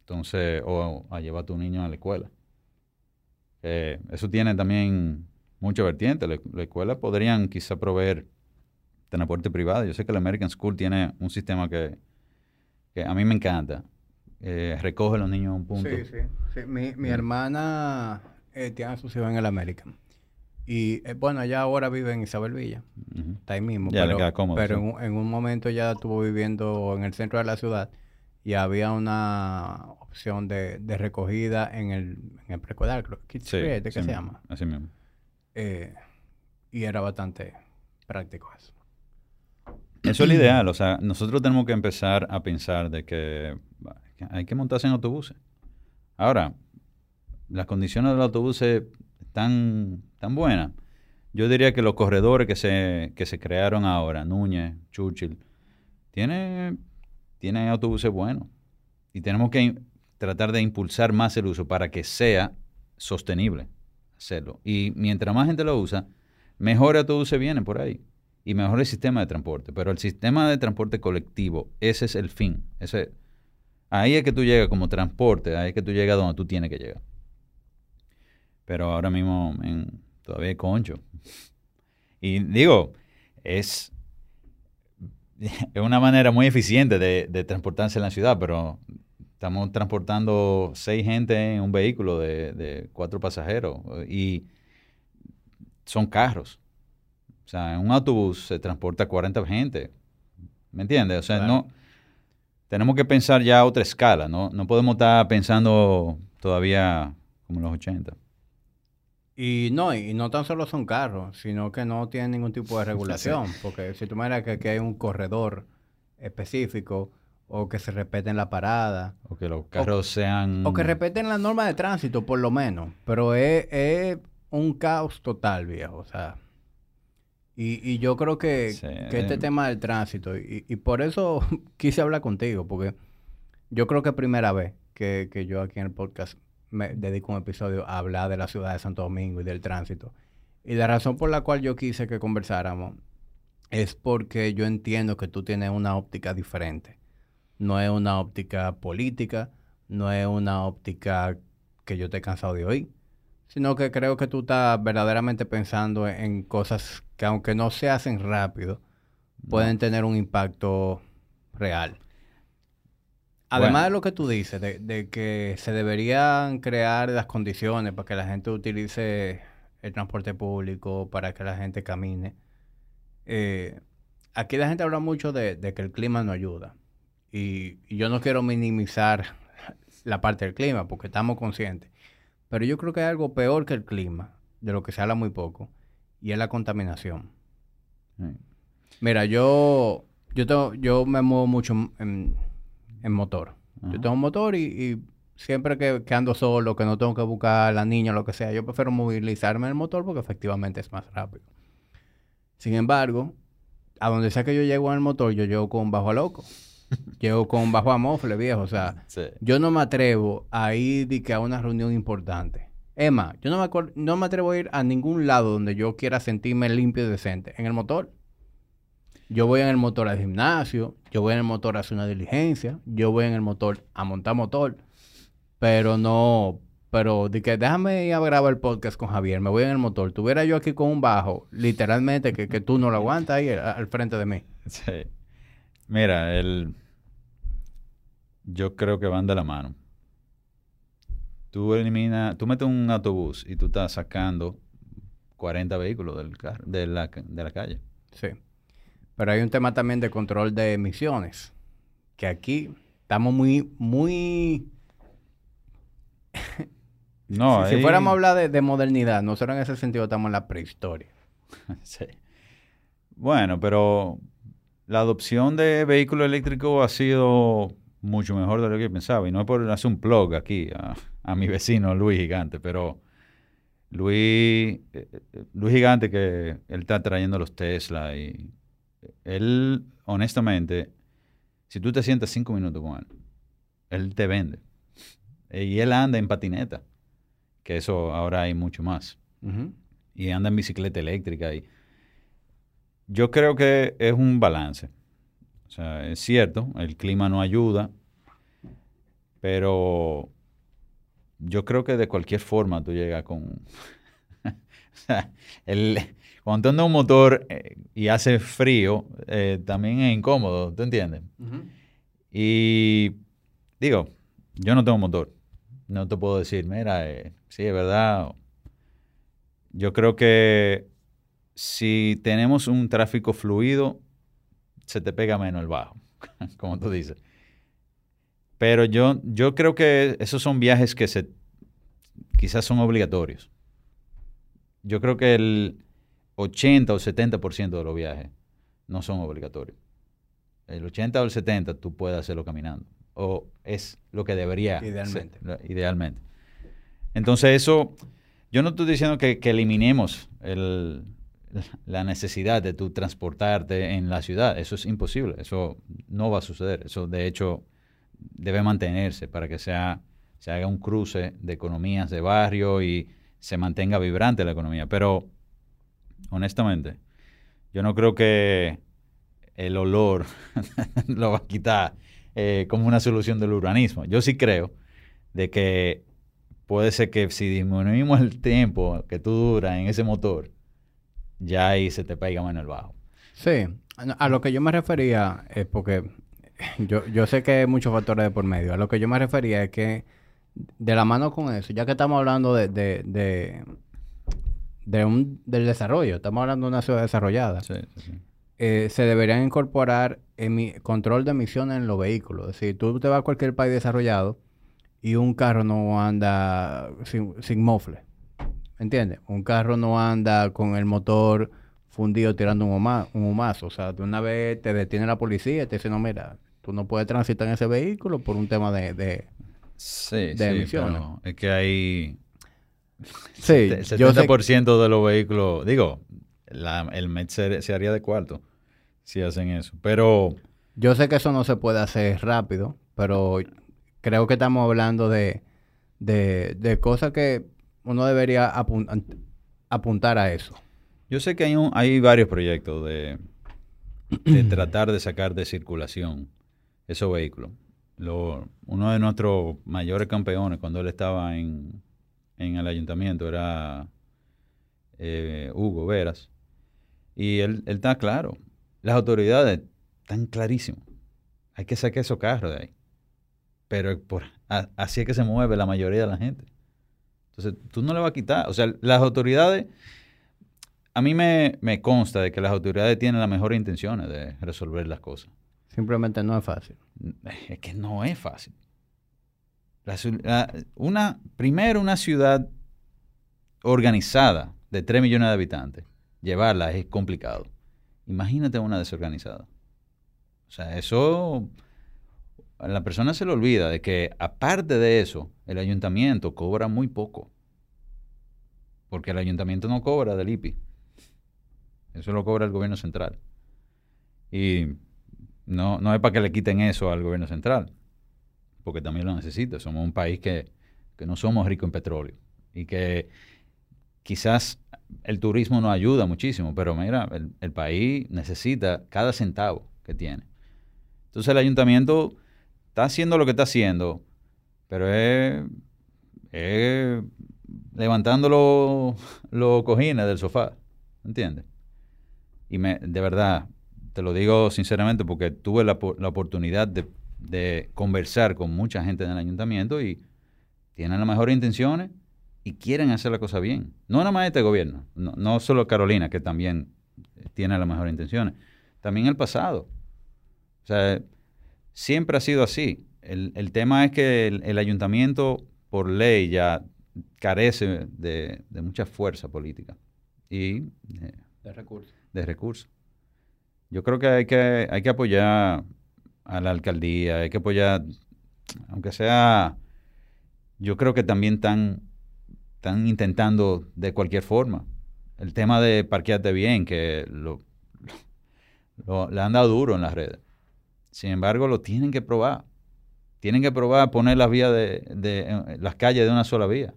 [SPEAKER 2] Entonces, o a llevar a tu niño a la escuela. Eso tiene también mucha vertiente. La, escuela podrían quizá proveer transporte privado. Yo sé que la American School tiene un sistema que, a mí me encanta. Eh, recoge a los niños a un punto.
[SPEAKER 1] Sí, sí. Mi, mi hermana eh, tiene sus hijos en el American. Y eh, bueno, ella ahora vive en Isabel Villa. Está ahí mismo. pero, en, un momento ya estuvo viviendo en el centro de la ciudad y había una opción de, recogida en el, en el preescolar, Kids sí, ¿qué se llama?
[SPEAKER 2] Así mismo.
[SPEAKER 1] Eh, y era bastante práctico eso.
[SPEAKER 2] Eso es lo ideal. O sea, nosotros tenemos que empezar a pensar de que hay que montarse en autobuses. Ahora, las condiciones del autobús están tan buenas. Yo diría que los corredores que se, que se crearon ahora, Núñez, Churchill, tiene, tiene autobuses buenos. Y tenemos que tratar de impulsar más el uso para que sea sostenible hacerlo. Y mientras más gente lo usa, mejor autobuses vienen por ahí. Y mejor el sistema de transporte. Pero el sistema de transporte colectivo, ese es el fin. Ese, ahí es que tú llegas como transporte, ahí es que tú llegas donde tú tienes que llegar. Pero ahora mismo en, todavía concho. Y digo, es, es una manera muy eficiente de, transportarse en la ciudad, pero estamos transportando seis gente en un vehículo de, cuatro pasajeros y son carros. O sea, en un autobús se transporta 40 gente. ¿Me entiendes? O sea, no tenemos que pensar ya a otra escala, ¿no? No podemos estar pensando todavía como en los 80.
[SPEAKER 1] Y no, y no tan solo son carros, sino que no tienen ningún tipo de regulación. Porque si tú miras que, hay un corredor específico, o que se respeten la parada.
[SPEAKER 2] O que los carros sean...
[SPEAKER 1] O que respeten la norma de tránsito, por lo menos. Pero es, un caos total, viejo. O sea... Y, y yo creo que, este tema del tránsito, y, y, por eso quise hablar contigo, porque yo creo que es primera vez que, que yo aquí en el podcast me dedico un episodio a hablar de la ciudad de Santo Domingo y del tránsito. Y la razón por la cual yo quise que conversáramos es porque yo entiendo que tú tienes una óptica diferente. No es una óptica política, no es una óptica que yo te he cansado de oír, sino que creo que tú estás verdaderamente pensando en cosas que aunque no se hacen rápido, pueden tener un impacto real. Además de lo que tú dices, de, que se deberían crear las condiciones para que la gente utilice el transporte público, para que la gente camine. Eh, aquí la gente habla mucho de, que el clima no ayuda. Y, yo no quiero minimizar la parte del clima, porque estamos conscientes. Pero yo creo que hay algo peor que el clima, de lo que se habla muy poco, y es la contaminación. Mira, yo, yo, tengo, yo me muevo mucho en en motor. Yo tengo un motor y, siempre que, ando solo, que no tengo que buscar a la niña o lo que sea, yo prefiero movilizarme en el motor porque efectivamente es más rápido. Sin embargo, a donde sea que yo llego en el motor, yo llego con bajo a loco. Llego con bajo a mofle, viejo. O sea, yo no me atrevo a ir a una reunión importante. Emma, yo no me, no me atrevo a ir a ningún lado donde yo quiera sentirme limpio y decente. En el motor. Yo voy en el motor al gimnasio, yo voy en el motor a hacer una diligencia, yo voy en el motor a montar motor, pero no, pero de que déjame ir a grabar el podcast con Javier, me voy en el motor. Tuviera yo aquí con un bajo, literalmente, que, que tú no lo aguantas ahí al, frente de mí.
[SPEAKER 2] Sí. Mira, el... yo creo que van de la mano. Tú eliminas, tú metes un autobús y tú estás sacando 40 vehículos del de, la, de la calle.
[SPEAKER 1] Sí. Pero hay un tema también de control de emisiones, que aquí estamos muy, muy... No, si, fuéramos a hablar de, modernidad, nosotros en ese sentido estamos en la prehistoria.
[SPEAKER 2] sí. Bueno, pero la adopción de vehículos eléctricos ha sido mucho mejor de lo que pensaba. Y no es por hacer un plug aquí a, mi vecino Luis Gigante, pero Luis, eh, eh, Luis Gigante que él está trayendo los Tesla y él, honestamente, si tú te sientas cinco minutos con él, él te vende. y él anda en patineta, que eso ahora hay mucho más. Y anda en bicicleta eléctrica. Y yo creo que es un balance. O sea, es cierto, el clima no ayuda, pero yo creo que de cualquier forma tú llegas con... o sea, el, cuando andas un motor eh, y hace frío, eh, también es incómodo, ¿tú entiendes? Y digo, yo no tengo motor. No te puedo decir, mira, eh, sí, es verdad. Yo creo que si tenemos un tráfico fluido, se te pega menos el bajo, como tú dices. Pero yo, yo creo que esos son viajes que se, quizás son obligatorios. Yo creo que el 80 o 70% de los viajes no son obligatorios. El 80 o el 70 tú puedes hacerlo caminando. O es lo que debería
[SPEAKER 1] idealmente.
[SPEAKER 2] Ser, idealmente. Entonces eso, yo no estoy diciendo que, que eliminemos el, la necesidad de tú transportarte en la ciudad. Eso es imposible. Eso no va a suceder. Eso de hecho debe mantenerse para que sea, se haga un cruce de economías de barrio y se mantenga vibrante la economía. Pero honestamente, yo no creo que el olor lo va a quitar eh, como una solución del urbanismo. Yo sí creo de que puede ser que si disminuimos el tiempo que tú duras en ese motor, ya ahí se te pega en el bajo.
[SPEAKER 1] Sí, a lo que yo me refería es porque yo, yo sé que hay muchos factores de por medio. A lo que yo me refería es que de la mano con eso, ya que estamos hablando de, de, de, un, del desarrollo, estamos hablando de una ciudad desarrollada, eh, se deberían incorporar control de emisiones en los vehículos. Es decir, tú te vas a cualquier país desarrollado y un carro no anda sin, sin mofle. ¿Entiendes? Un carro no anda con el motor fundido tirando un, un humazo. O sea, de una vez te detiene la policía y te dice, no, mira, tú no puedes transitar en ese vehículo por un tema de, de,
[SPEAKER 2] sí, de emisiones. es que hay...
[SPEAKER 1] Sí,
[SPEAKER 2] el 70% de los vehículos, digo, el MET se, haría de cuarto si hacen eso. Pero...
[SPEAKER 1] Yo sé que eso no se puede hacer rápido, pero creo que estamos hablando de, de, de cosas que uno debería apuntar a eso.
[SPEAKER 2] Yo sé que hay, hay varios proyectos de, de tratar de sacar de circulación esos vehículos. uno de nuestros mayores campeones cuando él estaba en, el ayuntamiento era eh, Hugo Veras. Y él, está claro. Las autoridades están clarísimas. Hay que sacar esos carros de ahí. Pero por, así es que se mueve la mayoría de la gente. Entonces, tú no le vas a quitar. O sea, las autoridades, a mí me, consta de que las autoridades tienen las mejores intenciones de resolver las cosas.
[SPEAKER 1] Simplemente no es fácil.
[SPEAKER 2] Es que no es fácil. una, primero, una ciudad organizada de 3 millones de habitantes, llevarla es complicado. Imagínate una desorganizada. O sea, eso la persona se le olvida de que aparte de eso, el ayuntamiento cobra muy poco. Porque el ayuntamiento no cobra del IPI. Eso lo cobra el gobierno central. Y no, no es para que le quiten eso al gobierno central, porque también lo necesita. Somos un país que, no somos ricos en petróleo y que quizás el turismo nos ayuda muchísimo, pero mira, el, el país necesita cada centavo que tiene. Entonces el ayuntamiento está haciendo lo que está haciendo, pero es, levantando los cojines del sofá, ¿entiendes? Y me, de verdad, te lo digo sinceramente porque tuve la, oportunidad de, conversar con mucha gente en el ayuntamiento y tienen las mejores intenciones y quieren hacer la cosa bien. No nada más este gobierno, no, no solo Carolina, que también tiene las mejores intenciones, también el pasado. O sea, siempre ha sido así. El, tema es que el, ayuntamiento, por ley, ya carece de, mucha fuerza política y
[SPEAKER 1] eh, de recursos.
[SPEAKER 2] De recursos. Yo creo que hay que, hay que apoyar a la alcaldía, hay que apoyar, aunque sea, yo creo que también están, están intentando de cualquier forma. El tema de parquearte bien, que lo, le han dado duro en las redes. Sin embargo, lo tienen que probar. Tienen que probar poner las vías de, de, las calles de una sola vía.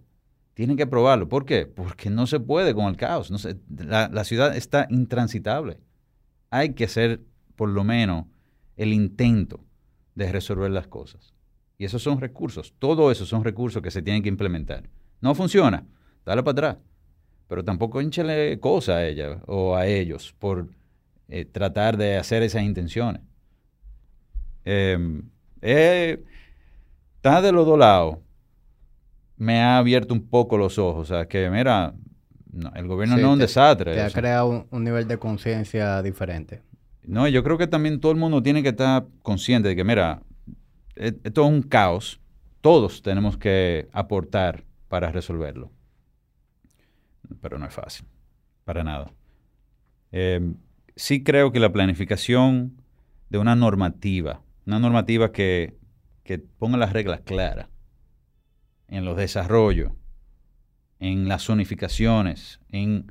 [SPEAKER 2] Tienen que probarlo. ¿Por qué? Porque no se puede con el caos. La, ciudad está intransitable. Hay que hacer por lo menos el intento de resolver las cosas. Y esos son recursos. Todo eso son recursos que se tienen que implementar. No funciona. Dale para atrás. Pero tampoco hinchale cosas a ella o a ellos por eh, tratar de hacer esas intenciones. Em, eh, está de los dos lados. Me ha abierto un poco los ojos. O sea, que mira, el gobierno no es un desastre.
[SPEAKER 1] Te ha creado un, nivel de conciencia diferente.
[SPEAKER 2] No, yo creo que también todo el mundo tiene que estar consciente de que, mira, e, esto es un caos. Todos tenemos que aportar para resolverlo. Pero no es fácil, para nada. Em, sí creo que la planificación de una normativa, una normativa que, que ponga las reglas claras en los desarrollos, en las zonificaciones, en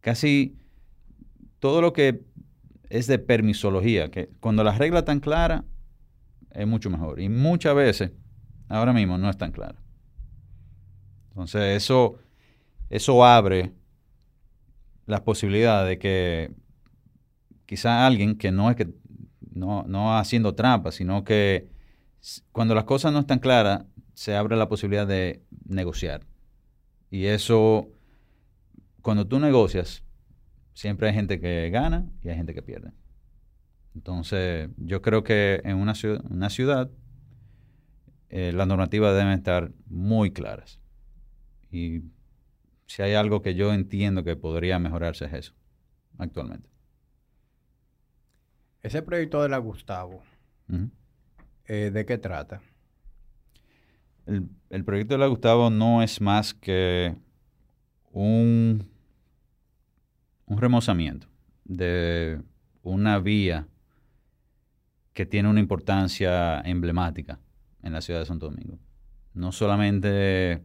[SPEAKER 2] casi todo lo que es de permisología, que cuando las reglas están claras es mucho mejor. Y muchas veces, ahora mismo, no es tan claro. Entonces, eso, eso abre las posibilidades de que quizá alguien que no es que no, no haciendo trampas, sino que cuando las cosas no están claras, se abre la posibilidad de negociar. Y eso, cuando tú negocias, siempre hay gente que gana y hay gente que pierde. Entonces, yo creo que en una, ciudad, una ciudad eh, las normativas deben estar muy claras. Y si hay algo que yo entiendo que podría mejorarse es eso, actualmente.
[SPEAKER 1] Ese proyecto de la Gustavo, eh, ¿de qué trata?
[SPEAKER 2] El, el, proyecto de la Gustavo no es más que un, un remozamiento de una vía que tiene una importancia emblemática en la ciudad de Santo Domingo. No solamente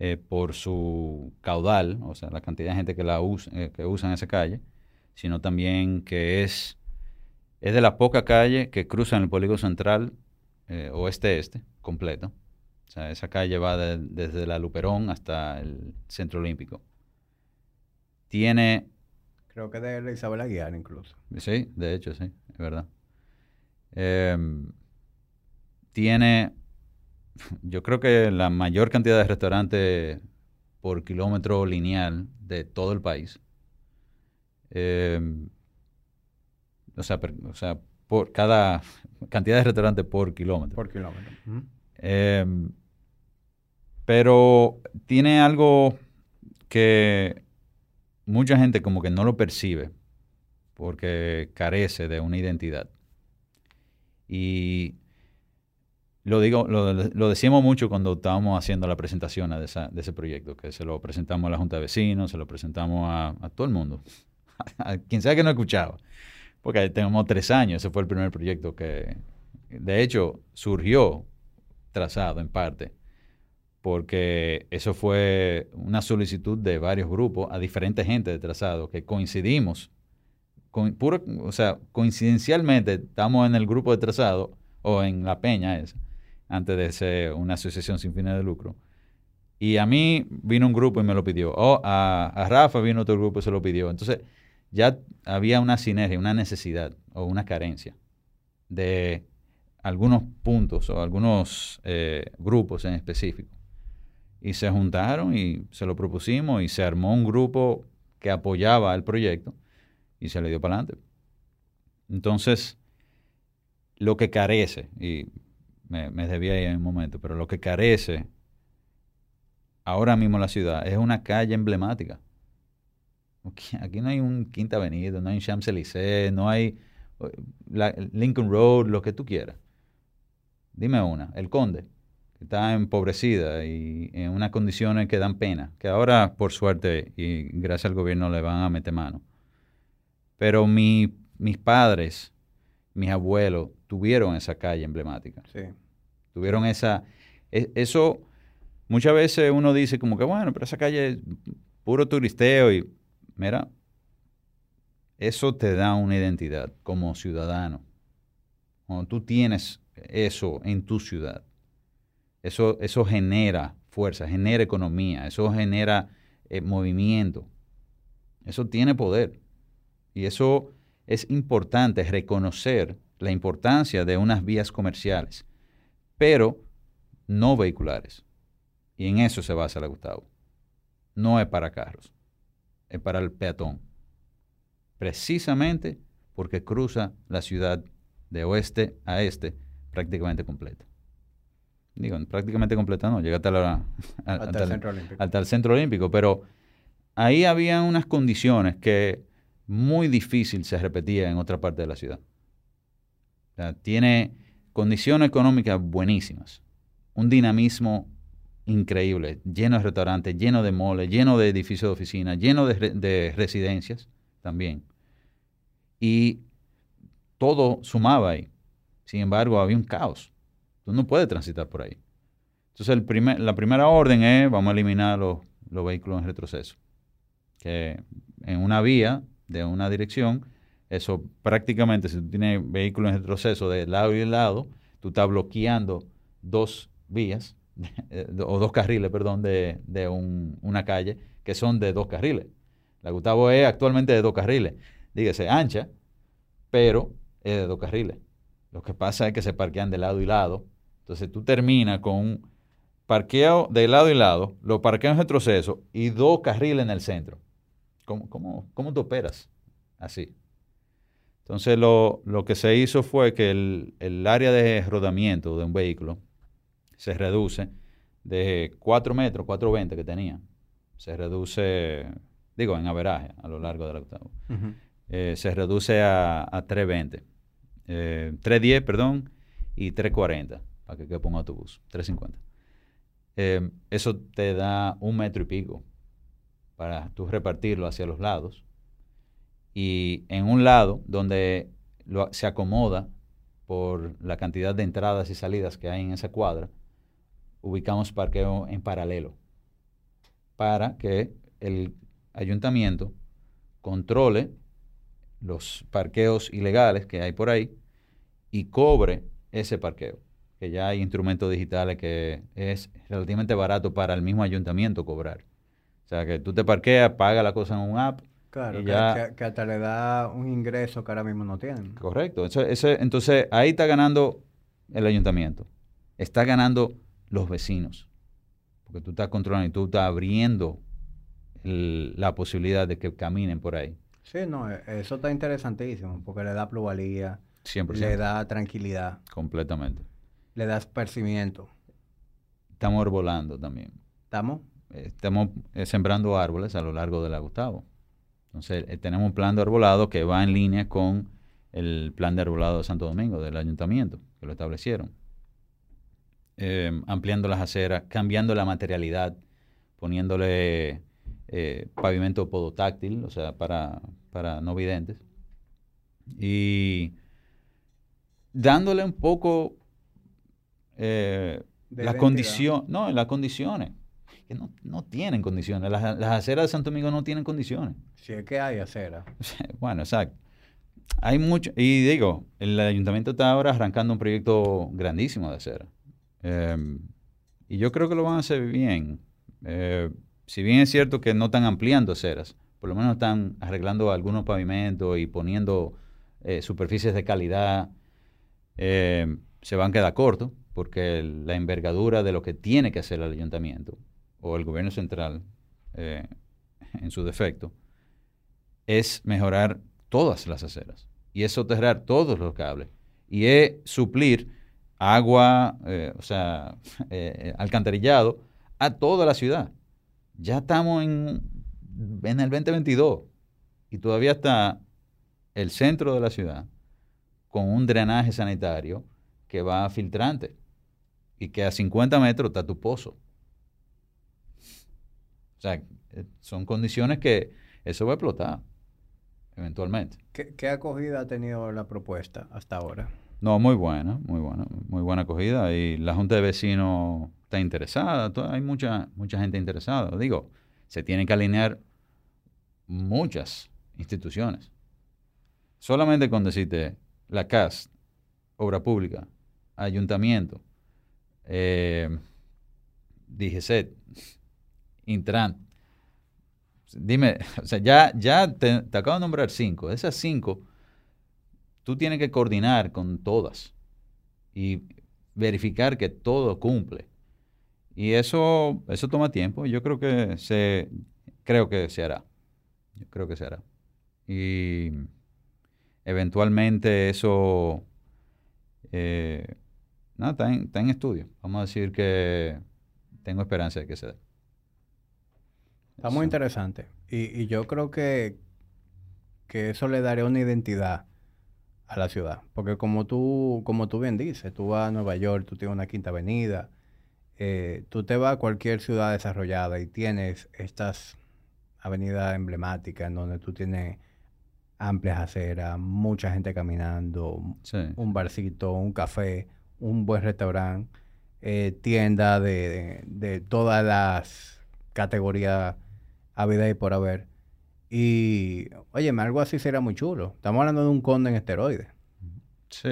[SPEAKER 2] eh, por su caudal, o sea, la cantidad de gente que la usa, eh, que usa en esa calle, sino también que es, es de las pocas calles que cruzan el polígono central eh, oeste-este completo. O sea, esa calle va desde la Luperón hasta el Centro Olímpico. Tiene...
[SPEAKER 1] Creo que de Isabel Aguiar incluso.
[SPEAKER 2] Sí, de hecho, sí, es verdad. Em, tiene, yo creo que la mayor cantidad de restaurantes por kilómetro lineal de todo el país. Em, o, sea, o sea, por cada cantidad de restaurantes por kilómetro.
[SPEAKER 1] Por kilómetro.
[SPEAKER 2] Em, pero tiene algo que mucha gente como que no lo percibe porque carece de una identidad. Y lo digo, lo, decíamos mucho cuando estábamos haciendo la presentación de, ese proyecto, que se lo presentamos a la Junta de Vecinos, se lo presentamos a, todo el mundo, a quien sea que no escuchaba, porque tenemos tres años, ese fue el primer proyecto que, de hecho, surgió trazado en parte, porque eso fue una solicitud de varios grupos a diferentes gente de trazado que coincidimos o sea, coincidencialmente estamos en el grupo de trazado o en la peña esa, antes de ser una asociación sin fines de lucro. Y a mí vino un grupo y me lo pidió. O a, Rafa vino otro grupo y se lo pidió. Entonces ya había una sinergia, una necesidad o una carencia de algunos puntos o algunos eh, grupos en específico. Y se juntaron y se lo propusimos y se armó un grupo que apoyaba el proyecto y se le dio para adelante. Entonces, lo que carece, y me, me debía ahí en un momento, pero lo que carece ahora mismo la ciudad es una calle emblemática. Aquí no hay un Quinta Avenida, no hay un Champs-Élysées, no hay Lincoln Road, lo que tú quieras. Dime una, el Conde, que está empobrecida y en unas condiciones que dan pena, que ahora, por suerte y gracias al gobierno, le van a meter mano. Pero mis padres, mis abuelos, tuvieron esa calle emblemática.
[SPEAKER 1] Sí.
[SPEAKER 2] Tuvieron esa... E, eso, muchas veces uno dice como que, bueno, pero esa calle es puro turisteo y, mira, eso te da una identidad como ciudadano. Cuando tú tienes eso en tu ciudad. Eso, eso genera fuerza, genera economía, eso genera eh, movimiento. Eso tiene poder. Y eso es importante reconocer la importancia de unas vías comerciales, pero no vehiculares. Y en eso se basa la Gustavo. No es para carros, es para el peatón. Precisamente porque cruza la ciudad de oeste a este prácticamente completa. Digo, prácticamente completa no, llega hasta, la,
[SPEAKER 1] hasta, el centro olímpico.
[SPEAKER 2] hasta el centro olímpico, pero ahí había unas condiciones que muy difícil se repetía en otra parte de la ciudad. tiene condiciones económicas buenísimas, un dinamismo increíble, lleno de restaurantes, lleno de moles, lleno de edificios de oficinas, lleno de, de residencias también. Y todo sumaba ahí. Sin embargo, había un caos. Tú no puedes transitar por ahí. Entonces, el primer, la primera orden es, vamos a eliminar los, los vehículos en retroceso. Que en una vía de una dirección, eso prácticamente, si tú tienes vehículos en retroceso de lado y de lado, tú estás bloqueando dos vías, o dos carriles, perdón, de, de un, una calle que son de dos carriles. La Gustavo es actualmente de dos carriles. Dígase, ancha, pero es de dos carriles. Lo que pasa es que se parquean de lado y lado. Entonces tú terminas con un parqueo de lado y lado, los parqueos en retroceso y dos carriles en el centro. ¿Cómo, cómo, cómo tú operas así? Entonces lo, lo, que se hizo fue que el, el, área de rodamiento de un vehículo se reduce de 4 metros, 420 que tenía, se reduce, digo, en averaje a lo largo del octavo, uh -huh. eh, se reduce a, a 320, eh, 310, perdón, y 340, para que quepa un autobús, 350. Eh, eso te da un metro y pico para tú repartirlo hacia los lados. Y en un lado donde lo, se acomoda por la cantidad de entradas y salidas que hay en esa cuadra, ubicamos parqueo en paralelo para que el ayuntamiento controle los parqueos ilegales que hay por ahí y cobre ese parqueo. Que ya hay instrumentos digitales que es relativamente barato para el mismo ayuntamiento cobrar. O sea, que tú te parqueas, pagas la cosa en un app.
[SPEAKER 1] Claro, que, ya... que, que, hasta le da un ingreso que ahora mismo no tienen.
[SPEAKER 2] Correcto. Eso, ese, entonces, ahí está ganando el ayuntamiento. Está ganando los vecinos. Porque tú estás controlando y tú estás abriendo el, la posibilidad de que caminen por ahí.
[SPEAKER 1] Sí, no, eso está interesantísimo, porque le da pluralía,
[SPEAKER 2] 100%.
[SPEAKER 1] le da tranquilidad.
[SPEAKER 2] Completamente.
[SPEAKER 1] Le da esparcimiento.
[SPEAKER 2] Estamos arbolando también.
[SPEAKER 1] ¿Estamos?
[SPEAKER 2] estamos sembrando árboles a lo largo de la Gustavo. Entonces, eh, tenemos un plan de arbolado que va en línea con el plan de arbolado de Santo Domingo, del ayuntamiento, que lo establecieron. Eh, ampliando las aceras, cambiando la materialidad, poniéndole eh, pavimento podotáctil, o sea, para, para no videntes. Y dándole un poco las condiciones, no, las condiciones que no, no tienen condiciones. Las, las, aceras de Santo Domingo no tienen condiciones.
[SPEAKER 1] Si es que hay aceras.
[SPEAKER 2] bueno, exacto. Hay mucho, y digo, el ayuntamiento está ahora arrancando un proyecto grandísimo de acera. Eh, y yo creo que lo van a hacer bien. Eh, si bien es cierto que no están ampliando aceras, por lo menos están arreglando algunos pavimentos y poniendo eh, superficies de calidad, se van a quedar cortos porque la envergadura de lo que tiene que hacer el ayuntamiento o el gobierno central, eh, en su defecto, es mejorar todas las aceras y es soterrar todos los cables y es suplir agua, eh, o sea, eh, alcantarillado a toda la ciudad. Ya estamos en, en el 2022 y todavía está el centro de la ciudad con un drenaje sanitario que va a filtrante y que a 50 metros está tu pozo. O sea, eh, son condiciones que eso va a explotar eventualmente.
[SPEAKER 1] ¿Qué, ¿Qué, acogida ha tenido la propuesta hasta ahora?
[SPEAKER 2] No, muy buena, muy buena, muy buena acogida. Y la Junta de Vecinos está interesada, hay mucha, mucha gente interesada. Digo, se tienen que alinear muchas instituciones. Solamente con decirte, la CAS, Obra Pública, ayuntamiento, eh, Intran. Dime, o sea, ya, ya te, te acabo de nombrar cinco. De esas cinco, tú tienes que coordinar con todas y verificar que todo cumple. Y eso, eso toma tiempo. Yo creo que se, creo que se hará. Yo creo que se hará. Y eventualmente eso eh, no, está en, está en estudio. Vamos a decir que tengo esperanza de que se dé.
[SPEAKER 1] Está muy
[SPEAKER 2] Sí.
[SPEAKER 1] interesante. Y, y yo creo que, que eso le daría una identidad a la ciudad. Porque como tú, como tú bien dices, tú vas a Nueva York, tú tienes una quinta avenida, eh, tú te vas a cualquier ciudad desarrollada y tienes estas avenidas emblemáticas en donde tú tienes amplias aceras, mucha gente caminando,
[SPEAKER 2] Sí.
[SPEAKER 1] un barcito, un café, un buen restaurante, eh, tienda de, de- de todas las categorías habidas y por haber. Y, oye, algo así sería muy chulo. Estamos hablando de un conde en esteroides,
[SPEAKER 2] Sí.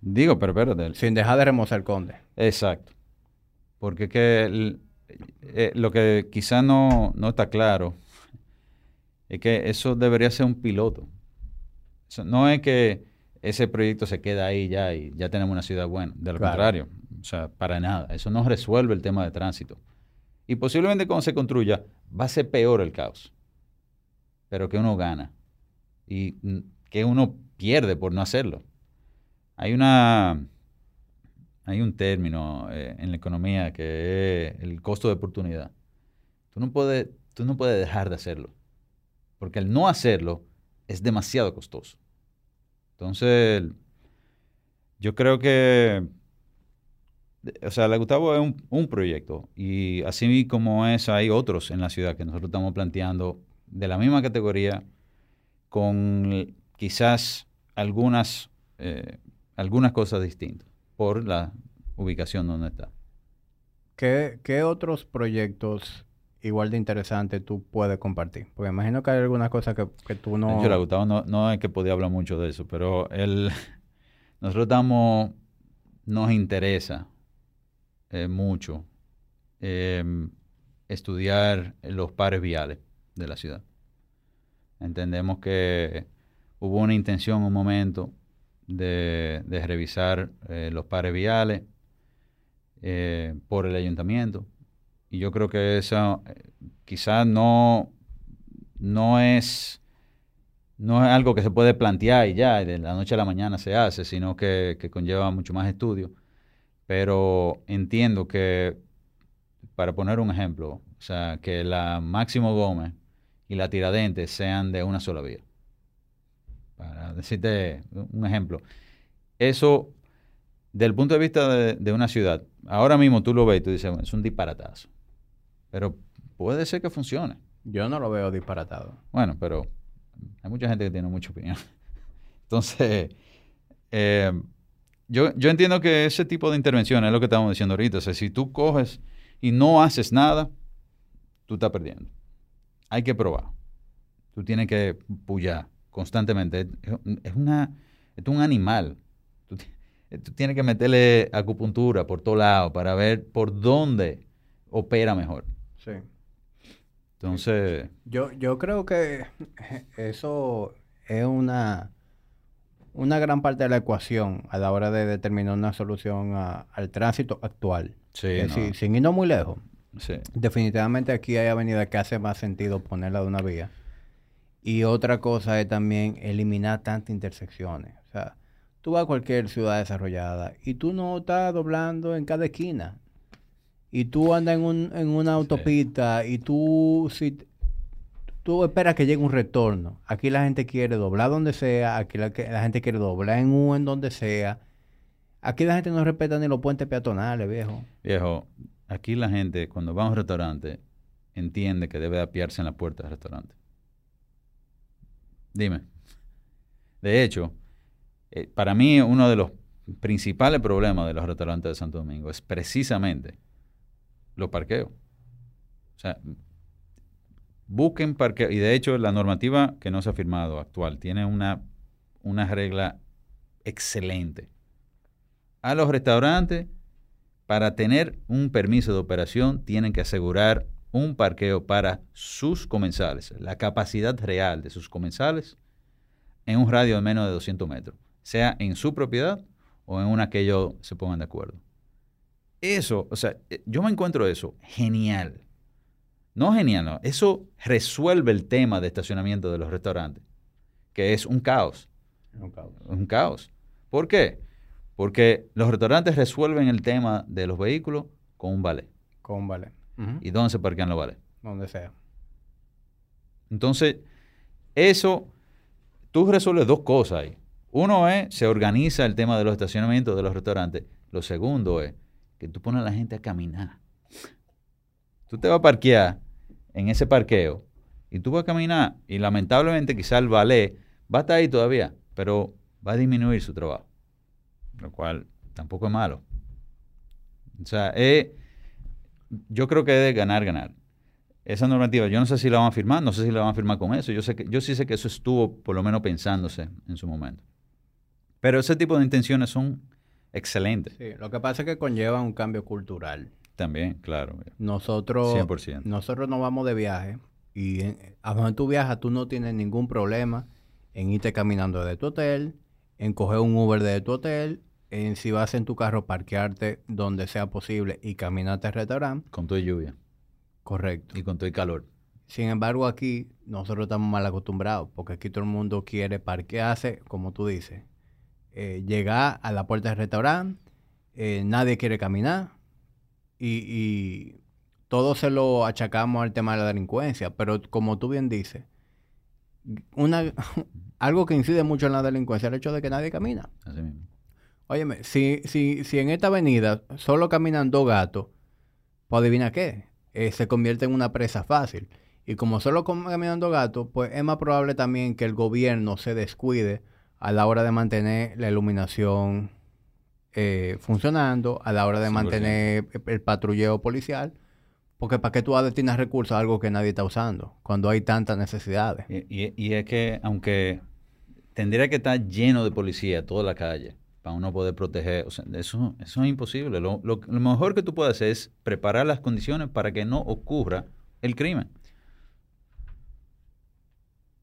[SPEAKER 2] Digo, pero espérate.
[SPEAKER 1] sin dejar de remozar el conde.
[SPEAKER 2] Exacto. Porque es que el- eh, lo que quizá no, no está claro es que eso debería ser un piloto. Eso no es que ese proyecto se queda ahí ya y ya tenemos una ciudad buena. De lo
[SPEAKER 1] Claro.
[SPEAKER 2] contrario, o sea, para nada. Eso no resuelve el tema de tránsito. Y posiblemente cuando se construya va a ser peor el caos. Pero que uno gana. Y mm, que uno pierde por no hacerlo. Hay una... Hay un término eh, en la economía que es el costo de oportunidad. Tú no, puedes, tú no puedes dejar de hacerlo. Porque el no hacerlo es demasiado costoso. Entonces, yo creo que, o sea, la Gustavo es un, un proyecto y así como es, hay otros en la ciudad que nosotros estamos planteando de la misma categoría con quizás algunas, eh, algunas cosas distintas por la ubicación donde está.
[SPEAKER 1] ¿Qué, qué otros proyectos igual de interesantes tú puedes compartir? Porque imagino que hay algunas cosas que, que tú no...
[SPEAKER 2] Yo, Gustavo, no, no es que podía hablar mucho de eso, pero él, nosotros estamos, nos interesa eh, mucho eh, estudiar los pares viales de la ciudad. Entendemos que hubo una intención en un momento de, revisar eh, los pares viales eh, por el ayuntamiento. Y yo creo que eso eh, quizás no, no es no es algo que se puede plantear y ya, de la noche a la mañana se hace, sino que, que conlleva mucho más estudio. Pero entiendo que, para poner un ejemplo, o sea, que la Máximo Gómez y la Tiradentes sean de una sola vía. Para decirte un ejemplo. Eso, del punto de vista de, de una ciudad, ahora mismo tú lo ves y tú dices, es un disparatazo. Pero puede ser que funcione.
[SPEAKER 1] Yo no lo veo disparatado.
[SPEAKER 2] Bueno, pero hay mucha gente que tiene mucha opinión. Entonces, eh, yo, yo entiendo que ese tipo de intervención es lo que estamos diciendo ahorita. O sea, si tú coges y no haces nada, tú estás perdiendo. Hay que probar. Tú tienes que pullar constantemente. Es, una, es un animal. Tú, ti- tú tienes que meterle acupuntura por todos lados para ver por dónde opera mejor.
[SPEAKER 1] Sí.
[SPEAKER 2] Entonces,
[SPEAKER 1] Yo, yo creo que eso es una, una gran parte de la ecuación a la hora de determinar una solución a- al tránsito actual.
[SPEAKER 2] sí, no,
[SPEAKER 1] sin irnos muy lejos,
[SPEAKER 2] sí.
[SPEAKER 1] definitivamente aquí hay avenidas que hace más sentido ponerla de una vía. Y otra cosa es también eliminar tantas intersecciones. O sea, tú vas a cualquier ciudad desarrollada y tú no estás doblando en cada esquina. Y tú andas en, un, en una autopista y tú, si, tú esperas que llegue un retorno. Aquí la gente quiere doblar donde sea, aquí la, la gente quiere doblar en U en donde sea. Aquí la gente no respeta ni los puentes peatonales, viejo.
[SPEAKER 2] Viejo, aquí la gente cuando va a un restaurante entiende que debe apiarse en la puerta del restaurante. Dime. De hecho, eh, para mí uno de los principales problemas de los restaurantes de Santo Domingo es precisamente los parqueos. O sea, busquen parqueo. Y de hecho, la normativa que no se ha firmado actual tiene una, una regla excelente a los restaurantes, para tener un permiso de operación, tienen que asegurar un parqueo para sus comensales, la capacidad real de sus comensales en un radio de menos de 200 metros, sea en su propiedad o en una que ellos se pongan de acuerdo. Eso, o sea, eh, yo me encuentro eso genial. No genial, no. Eso resuelve el tema de estacionamiento de los restaurantes, que es un caos.
[SPEAKER 1] Un caos.
[SPEAKER 2] Un caos. ¿Por qué? Porque los restaurantes resuelven el tema de los vehículos con un vale.
[SPEAKER 1] Con un vale.
[SPEAKER 2] ¿Y dónde se parquean los vales?
[SPEAKER 1] Donde sea.
[SPEAKER 2] Entonces, eso, tú resuelves dos cosas ahí. Uno es, se organiza el tema de los estacionamientos de los restaurantes. Lo segundo es que tú pones a la gente a caminar. Tú te vas a parquear en ese parqueo y tú vas a caminar y lamentablemente quizá el ballet va a estar ahí todavía, pero va a disminuir su trabajo, lo cual tampoco es malo. O sea, yo creo que es de ganar, ganar. Esa normativa, yo no sé si la van a firmar, no sé si la van a firmar con eso. Yo, sé que, yo sí sé que eso estuvo por lo menos pensándose en su momento. Pero ese tipo de intenciones son excelentes.
[SPEAKER 1] Sí, lo que pasa es que conlleva un cambio cultural.
[SPEAKER 2] También, claro.
[SPEAKER 1] Nosotros, 100%. nosotros nos vamos de viaje y a donde tú viajas tú no tienes ningún problema en irte caminando de tu hotel, en coger un Uber de tu hotel, en si vas en tu carro parquearte donde sea posible y caminarte al restaurante.
[SPEAKER 2] Con tu lluvia.
[SPEAKER 1] Correcto.
[SPEAKER 2] Y con todo el calor.
[SPEAKER 1] Sin embargo, aquí nosotros estamos mal acostumbrados porque aquí todo el mundo quiere parquearse, como tú dices, eh, llegar a la puerta del restaurante, eh, nadie quiere caminar y, y todo se lo achacamos al tema de la delincuencia, pero como tú bien dices, una, algo que incide mucho en la delincuencia es el hecho de que nadie camina. Así mismo. Óyeme, si, si, si en esta avenida solo caminan dos gatos, pues adivina qué, eh, se convierte en una presa fácil. Y como solo caminan dos gatos, pues es más probable también que el gobierno se descuide a la hora de mantener la iluminación eh, funcionando, a la hora de mantener el, patrulleo policial, porque ¿para qué tú destinar recursos a algo que nadie está usando cuando hay tantas necesidades?
[SPEAKER 2] Y, es que, aunque tendría que estar lleno de policía toda la calle para uno poder proteger, eso, eso es imposible. Lo, lo mejor que tú puedes hacer es preparar las condiciones para que no ocurra el crimen.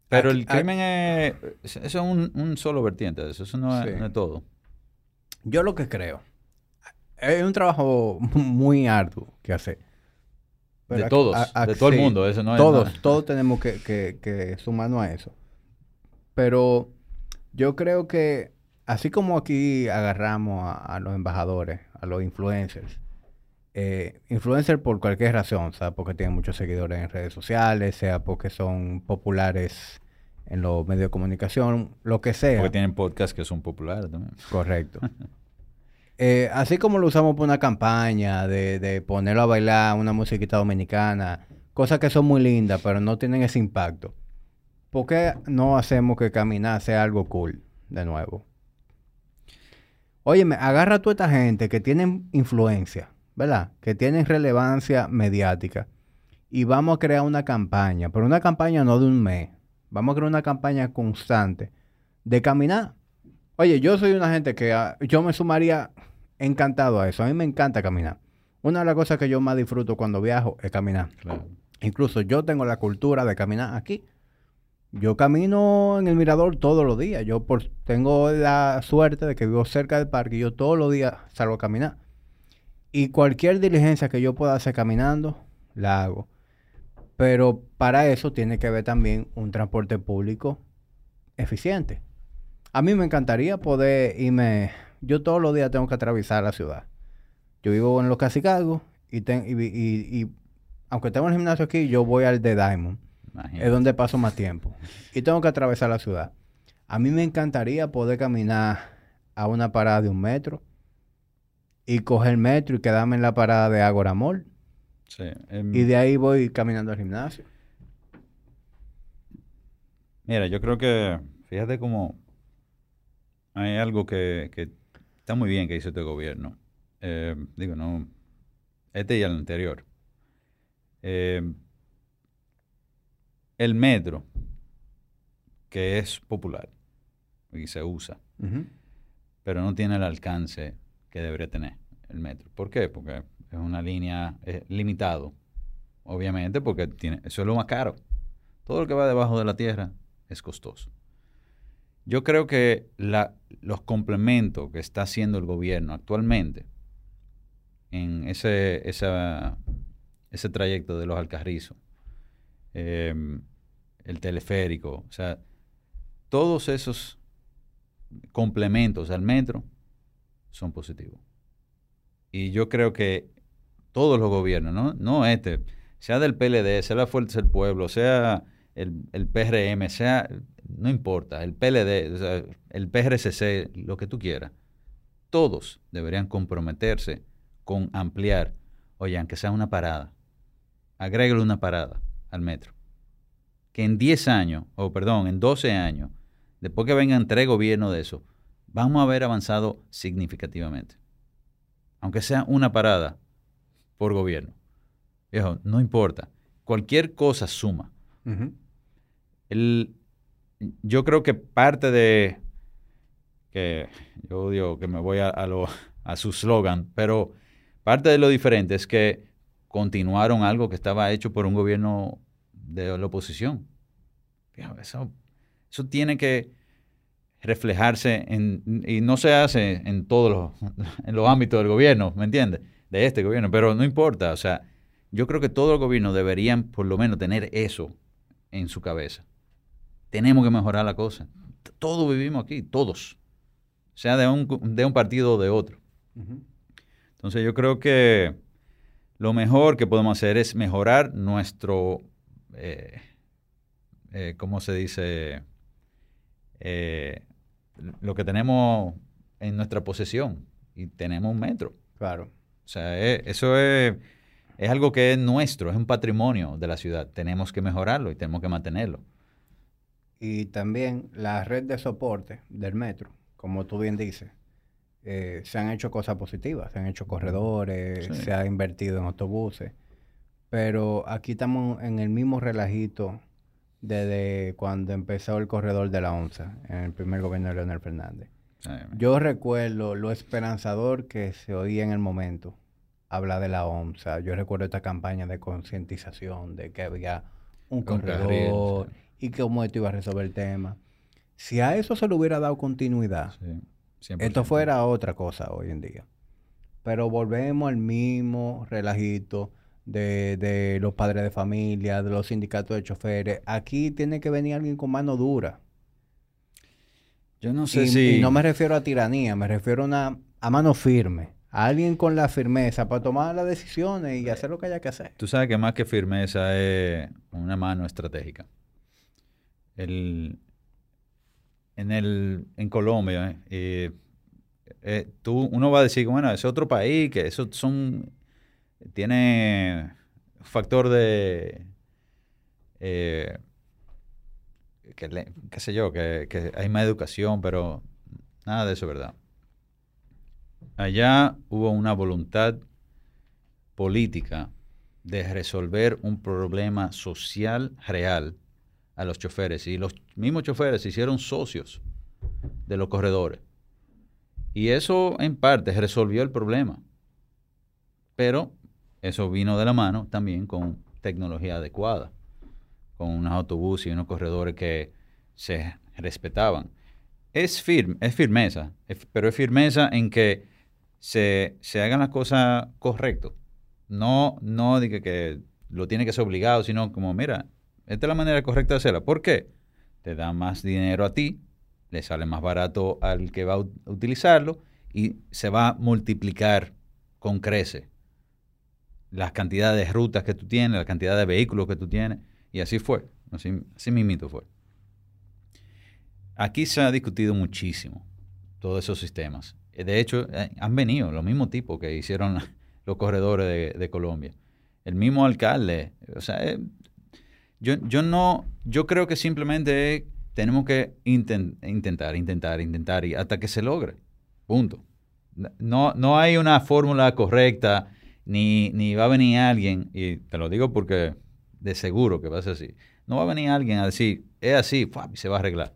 [SPEAKER 2] Pero el crimen es, eso es un, solo vertiente eso, eso no, es, todo.
[SPEAKER 1] Yo lo que creo, es un trabajo muy arduo que hacer.
[SPEAKER 2] de todos, de todo el mundo, eso no
[SPEAKER 1] todos, Todos tenemos que, que, sumarnos a eso. Pero yo creo que así como aquí agarramos a, los embajadores, a los influencers, eh, influencers por cualquier razón, sea porque tienen muchos seguidores en redes sociales, sea porque son populares en los medios de comunicación, lo que sea.
[SPEAKER 2] Porque tienen podcasts que son populares también.
[SPEAKER 1] Correcto. Eh, así como lo usamos por una campaña de, de ponerlo a bailar una musiquita dominicana, cosas que son muy lindas, pero no tienen ese impacto. ¿Por qué no hacemos que caminar sea algo cool de nuevo? Óyeme, agarra a toda esta gente que tienen influencia, ¿verdad? Que tienen relevancia mediática. Y vamos a crear una campaña, pero una campaña no de un mes, Vamos a crear una campaña constante de caminar. Oye, yo soy una gente que ah, yo me sumaría encantado a eso. A mí me encanta caminar. Una de las cosas que yo más disfruto cuando viajo es caminar. Incluso yo tengo la cultura de caminar aquí. Yo camino en el mirador todos los días. Yo por, tengo la suerte de que vivo cerca del parque y yo todos los días salgo a caminar. Y cualquier diligencia que yo pueda hacer caminando, la hago. Pero para eso tiene que haber también un transporte público eficiente. A mí me encantaría poder irme. Yo todos los días tengo que atravesar la ciudad. Yo vivo en los Casicagos y, y, aunque tengo el gimnasio aquí, yo voy al de Diamond. Es donde paso más tiempo. Y tengo que atravesar la ciudad. A mí me encantaría poder caminar a una parada de un metro y coger el metro y quedarme en la parada de Agora Mall
[SPEAKER 2] Em,
[SPEAKER 1] y de ahí voy caminando al gimnasio.
[SPEAKER 2] Mira, yo creo que, fíjate cómo hay algo que, está muy bien que hizo este gobierno. Eh, digo, no, este y el anterior. Eh, el metro, que es popular y se usa, pero no tiene el alcance que debería tener el metro. ¿Por qué? Porque es una línea limitado, obviamente, porque tiene, eso es lo más caro. Todo lo que va debajo de la tierra es costoso. Yo creo que los complementos que está haciendo el gobierno actualmente en ese, ese trayecto de los Alcarrizos, em, el teleférico, o sea, todos esos complementos al metro son positivos. Y yo creo que todos los gobiernos, no, no este, sea del PLD, sea la Fuerza del Pueblo, sea el, el PRM, sea, no importa, el PLD, el PRCC, lo que tú quieras, todos deberían comprometerse con ampliar, oye, aunque sea una parada, agrégale una parada al metro. Que en 10 años, o perdón, en 12 años, después que vengan tres gobiernos de eso, vamos a haber avanzado significativamente. Aunque sea una parada por gobierno. Viejo, no importa. Cualquier cosa suma. yo creo que parte de que yo odio que me voy a, a su slogan, pero parte de lo diferente es que continuaron algo que estaba hecho por un gobierno de la oposición. Eso, eso tiene que reflejarse en, y no se hace en todos los, en los ámbitos del gobierno, ¿me entiendes? De este gobierno, pero no importa, o sea, yo creo que todos los gobiernos deberían por lo menos tener eso en su cabeza. Tenemos que mejorar la cosa. Todos vivimos aquí, todos, sea de un, de un partido o de otro. Entonces yo creo que lo mejor que podemos hacer es mejorar nuestro, eh, eh, ¿cómo se dice? Eh, lo que tenemos en nuestra posesión y tenemos un metro.
[SPEAKER 1] Claro.
[SPEAKER 2] O sea, eso es, es algo que es nuestro, es un patrimonio de la ciudad. Tenemos que mejorarlo y tenemos que mantenerlo.
[SPEAKER 1] Y también la red de soporte del metro, como tú bien dices, eh, se han hecho cosas positivas, se han hecho corredores, se ha invertido en autobuses, pero aquí estamos en el mismo relajito desde cuando empezó el corredor de la ONSA, en el primer gobierno de Leonel Fernández. Yo recuerdo lo esperanzador que se oía en el momento hablar de la ONSA. Yo recuerdo esta campaña de concientización de que había un, corredor y cómo esto iba a resolver el tema. Si a eso se le hubiera dado continuidad, esto fuera otra cosa hoy en día. Pero volvemos al mismo relajito de, los padres de familia, de los sindicatos de choferes. Aquí tiene que venir alguien con mano dura.
[SPEAKER 2] Yo no sé si...
[SPEAKER 1] Y no me refiero a tiranía, me refiero a, una, a mano firme. A alguien con la firmeza para tomar las decisiones y hacer lo que haya que hacer.
[SPEAKER 2] Tú sabes que más que firmeza es una mano estratégica. El, en, el, en Colombia, eh, eh, tú, uno va a decir, bueno, es otro país, que eso son, tiene factor de, eh, que qué sé yo, que, que, hay más educación, pero nada de eso es verdad. Allá hubo una voluntad política de resolver un problema social real a los choferes. Y los mismos choferes se hicieron socios de los corredores. Y eso en parte resolvió el problema. Pero eso vino de la mano también con tecnología adecuada, con unos autobuses y unos corredores que se respetaban. Es, firme, es firmeza, pero es firmeza en que se, hagan las cosas correctas. No, no de que, lo tiene que ser obligado, sino como, mira, esta es la manera correcta de hacerla. ¿Por qué? Te da más dinero a ti, le sale más barato al que va a utilizarlo y se va a multiplicar con crece las cantidades de rutas que tú tienes, la cantidad de vehículos que tú tienes. Y así fue, así, así mismito fue. Aquí se ha discutido muchísimo todos esos sistemas. De hecho, eh, han venido los mismos tipos que hicieron los corredores de, Colombia. El mismo alcalde. O sea, eh, yo, yo no, yo creo que simplemente tenemos que intentar, intentar, intentar, y hasta que se logre. Punto. No, no hay una fórmula correcta, ni, ni va a venir alguien, y te lo digo porque de seguro que va a ser así. No va a venir alguien a decir, es así, y se va a arreglar.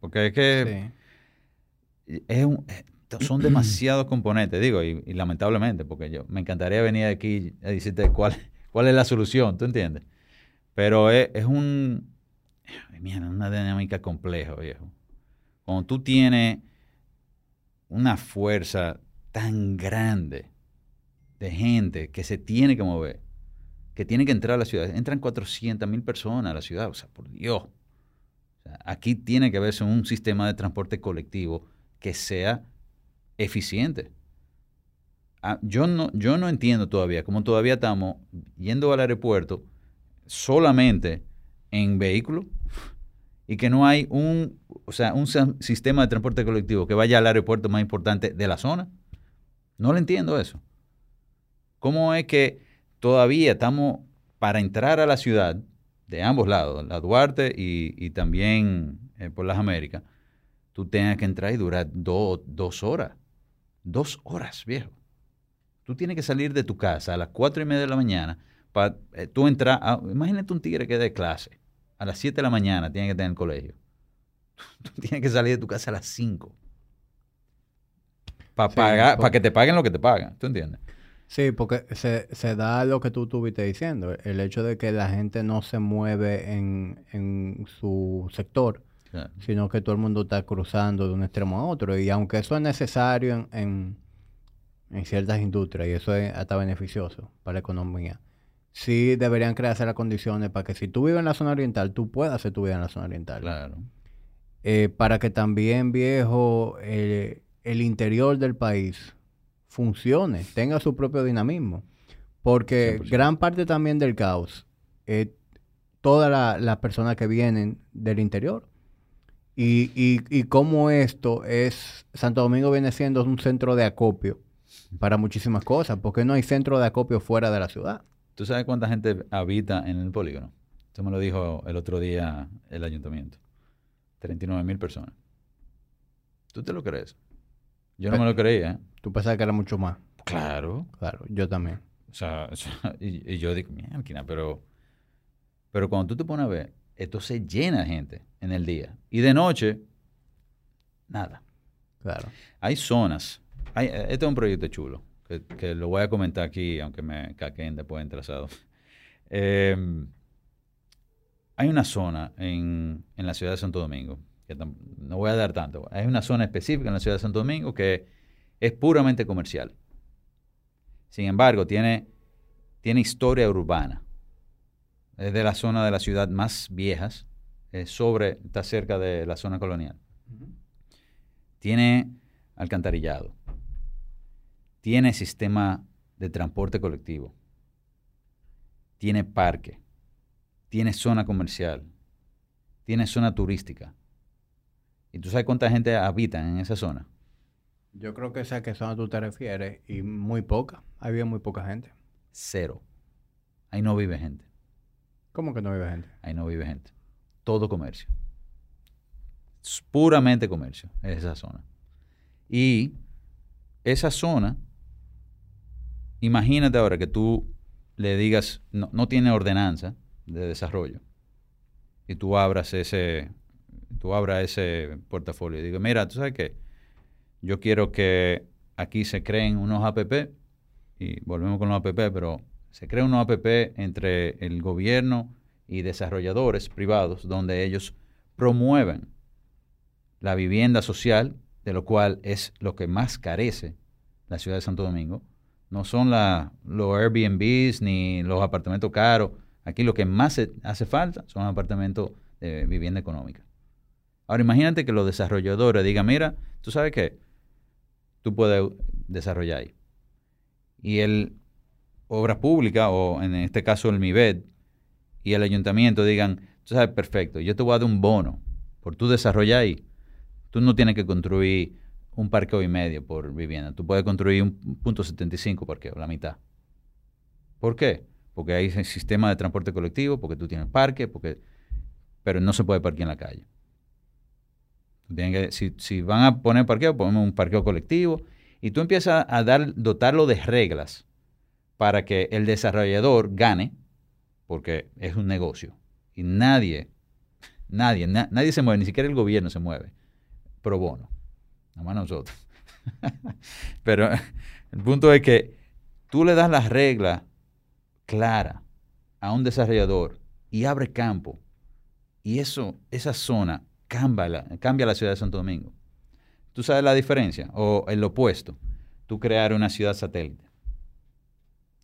[SPEAKER 2] Porque es que es son demasiados componentes, digo, y, lamentablemente, porque yo me encantaría venir aquí a decirte cuál, cuál es la solución, ¿tú entiendes? Pero es, es un, mira, una dinámica compleja, viejo. Cuando tú tienes una fuerza tan grande de gente que se tiene que mover, que tiene que entrar a la ciudad, entran 400 mil personas a la ciudad, o sea, por Dios. aquí tiene que haberse un sistema de transporte colectivo que sea eficiente. Ah, yo, no, yo no entiendo todavía cómo todavía estamos yendo al aeropuerto solamente en vehículos y que no hay un, o sea, un sistema de transporte colectivo que vaya al aeropuerto más importante de la zona. No lo entiendo eso. ¿Cómo es que todavía estamos para entrar a la ciudad de ambos lados, la Duarte y, también eh, por las Américas, tú tengas que entrar y durar dos horas? Dos horas, viejo. Tú tienes que salir de tu casa a las cuatro y media de la mañana para eh, tú entrar. imagínate un tigre que de clase. A las 7 de la mañana tiene que estar en el colegio. Tú tienes que salir de tu casa a las 5. Para para que te paguen lo que te pagan. ¿Tú entiendes?
[SPEAKER 1] Sí, porque se, se, da lo que tú estuviste diciendo, el hecho de que la gente no se mueve en, en su sector, sino que todo el mundo está cruzando de un extremo a otro. Y aunque eso es necesario en, en, ciertas industrias, y eso es hasta beneficioso para la economía, sí deberían crearse las condiciones para que si tú vives en la zona oriental, tú puedas hacer tu vida en la zona oriental.
[SPEAKER 2] Claro.
[SPEAKER 1] Eh, para que también, viejo, eh, el interior del país funcione, tenga su propio dinamismo. Porque gran parte también del caos es todas las personas que vienen del interior. Y, y, y cómo esto es, Santo Domingo viene siendo un centro de acopio para muchísimas cosas, porque no hay centro de acopio fuera de la ciudad.
[SPEAKER 2] ¿Tú sabes cuánta gente habita en el polígono? Eso me lo dijo el otro día el ayuntamiento. 39 mil personas. ¿Tú te lo crees? Yo no me lo creía. ¿eh?
[SPEAKER 1] ¿Tú pensabas que era mucho más?
[SPEAKER 2] Claro.
[SPEAKER 1] Claro, yo también.
[SPEAKER 2] O sea, y, yo digo, mierda, pero, pero cuando tú te pones a ver, esto se llena de gente en el día. Y de noche, nada.
[SPEAKER 1] Claro.
[SPEAKER 2] Hay zonas. Hay, este es un proyecto chulo, que, lo voy a comentar aquí, aunque me caquen después en trazado. Em, hay una zona en, en, la ciudad de Santo Domingo, que no voy a dar tanto, hay una zona específica en la ciudad de Santo Domingo que es puramente comercial. Sin embargo, tiene, tiene historia urbana es de la zona de la ciudad más viejas, sobre, está cerca de la zona colonial. Tiene alcantarillado, tiene sistema de transporte colectivo, tiene parque, tiene zona comercial, tiene zona turística. ¿Y tú sabes cuánta gente habita en esa zona?
[SPEAKER 1] Yo creo que esa a qué zona tú te refieres y muy poca. Había muy poca gente.
[SPEAKER 2] Cero. Ahí no vive gente.
[SPEAKER 1] ¿Cómo que no vive gente?
[SPEAKER 2] Ahí no vive gente. Todo comercio. Es puramente comercio, esa zona. Y esa zona, imagínate ahora que tú le digas, no, no tiene ordenanza de desarrollo, y tú abras ese, tú abras ese portafolio y digas, mira, tú sabes qué, yo quiero que aquí se creen unos APP, y volvemos con los APP, pero se crea una app entre el gobierno y desarrolladores privados donde ellos promueven la vivienda social, de lo cual es lo que más carece la ciudad de Santo Domingo. No son los Airbnbs ni los apartamentos caros. Aquí lo que más hace falta son apartamentos de vivienda económica. Ahora imagínate que los desarrolladores digan, mira, tú sabes que tú puedes desarrollar ahí. Y el obra pública, o en este caso el MIBED, y el ayuntamiento digan, tú sabes, perfecto, yo te voy a dar un bono por tu desarrollar ahí. Tú no tienes que construir un parqueo y medio por vivienda. Tú puedes construir un punto 75 parqueo, la mitad. ¿Por qué? Porque hay sistema de transporte colectivo, porque tú tienes parque, porque pero no se puede parquear en la calle. Si, si, van a poner parqueo, ponemos un parqueo colectivo y tú empiezas a dar, dotarlo de reglas para que el desarrollador gane, porque es un negocio. Y nadie, nadie, nadie se mueve, ni siquiera el gobierno se mueve. Pro bono. Nada más nosotros. Pero el punto es que tú le das las reglas claras a un desarrollador y abre campo. Y eso, esa zona cambia la, cambia la ciudad de Santo Domingo. ¿Tú sabes la diferencia? O el opuesto. Tú crear una ciudad satélite.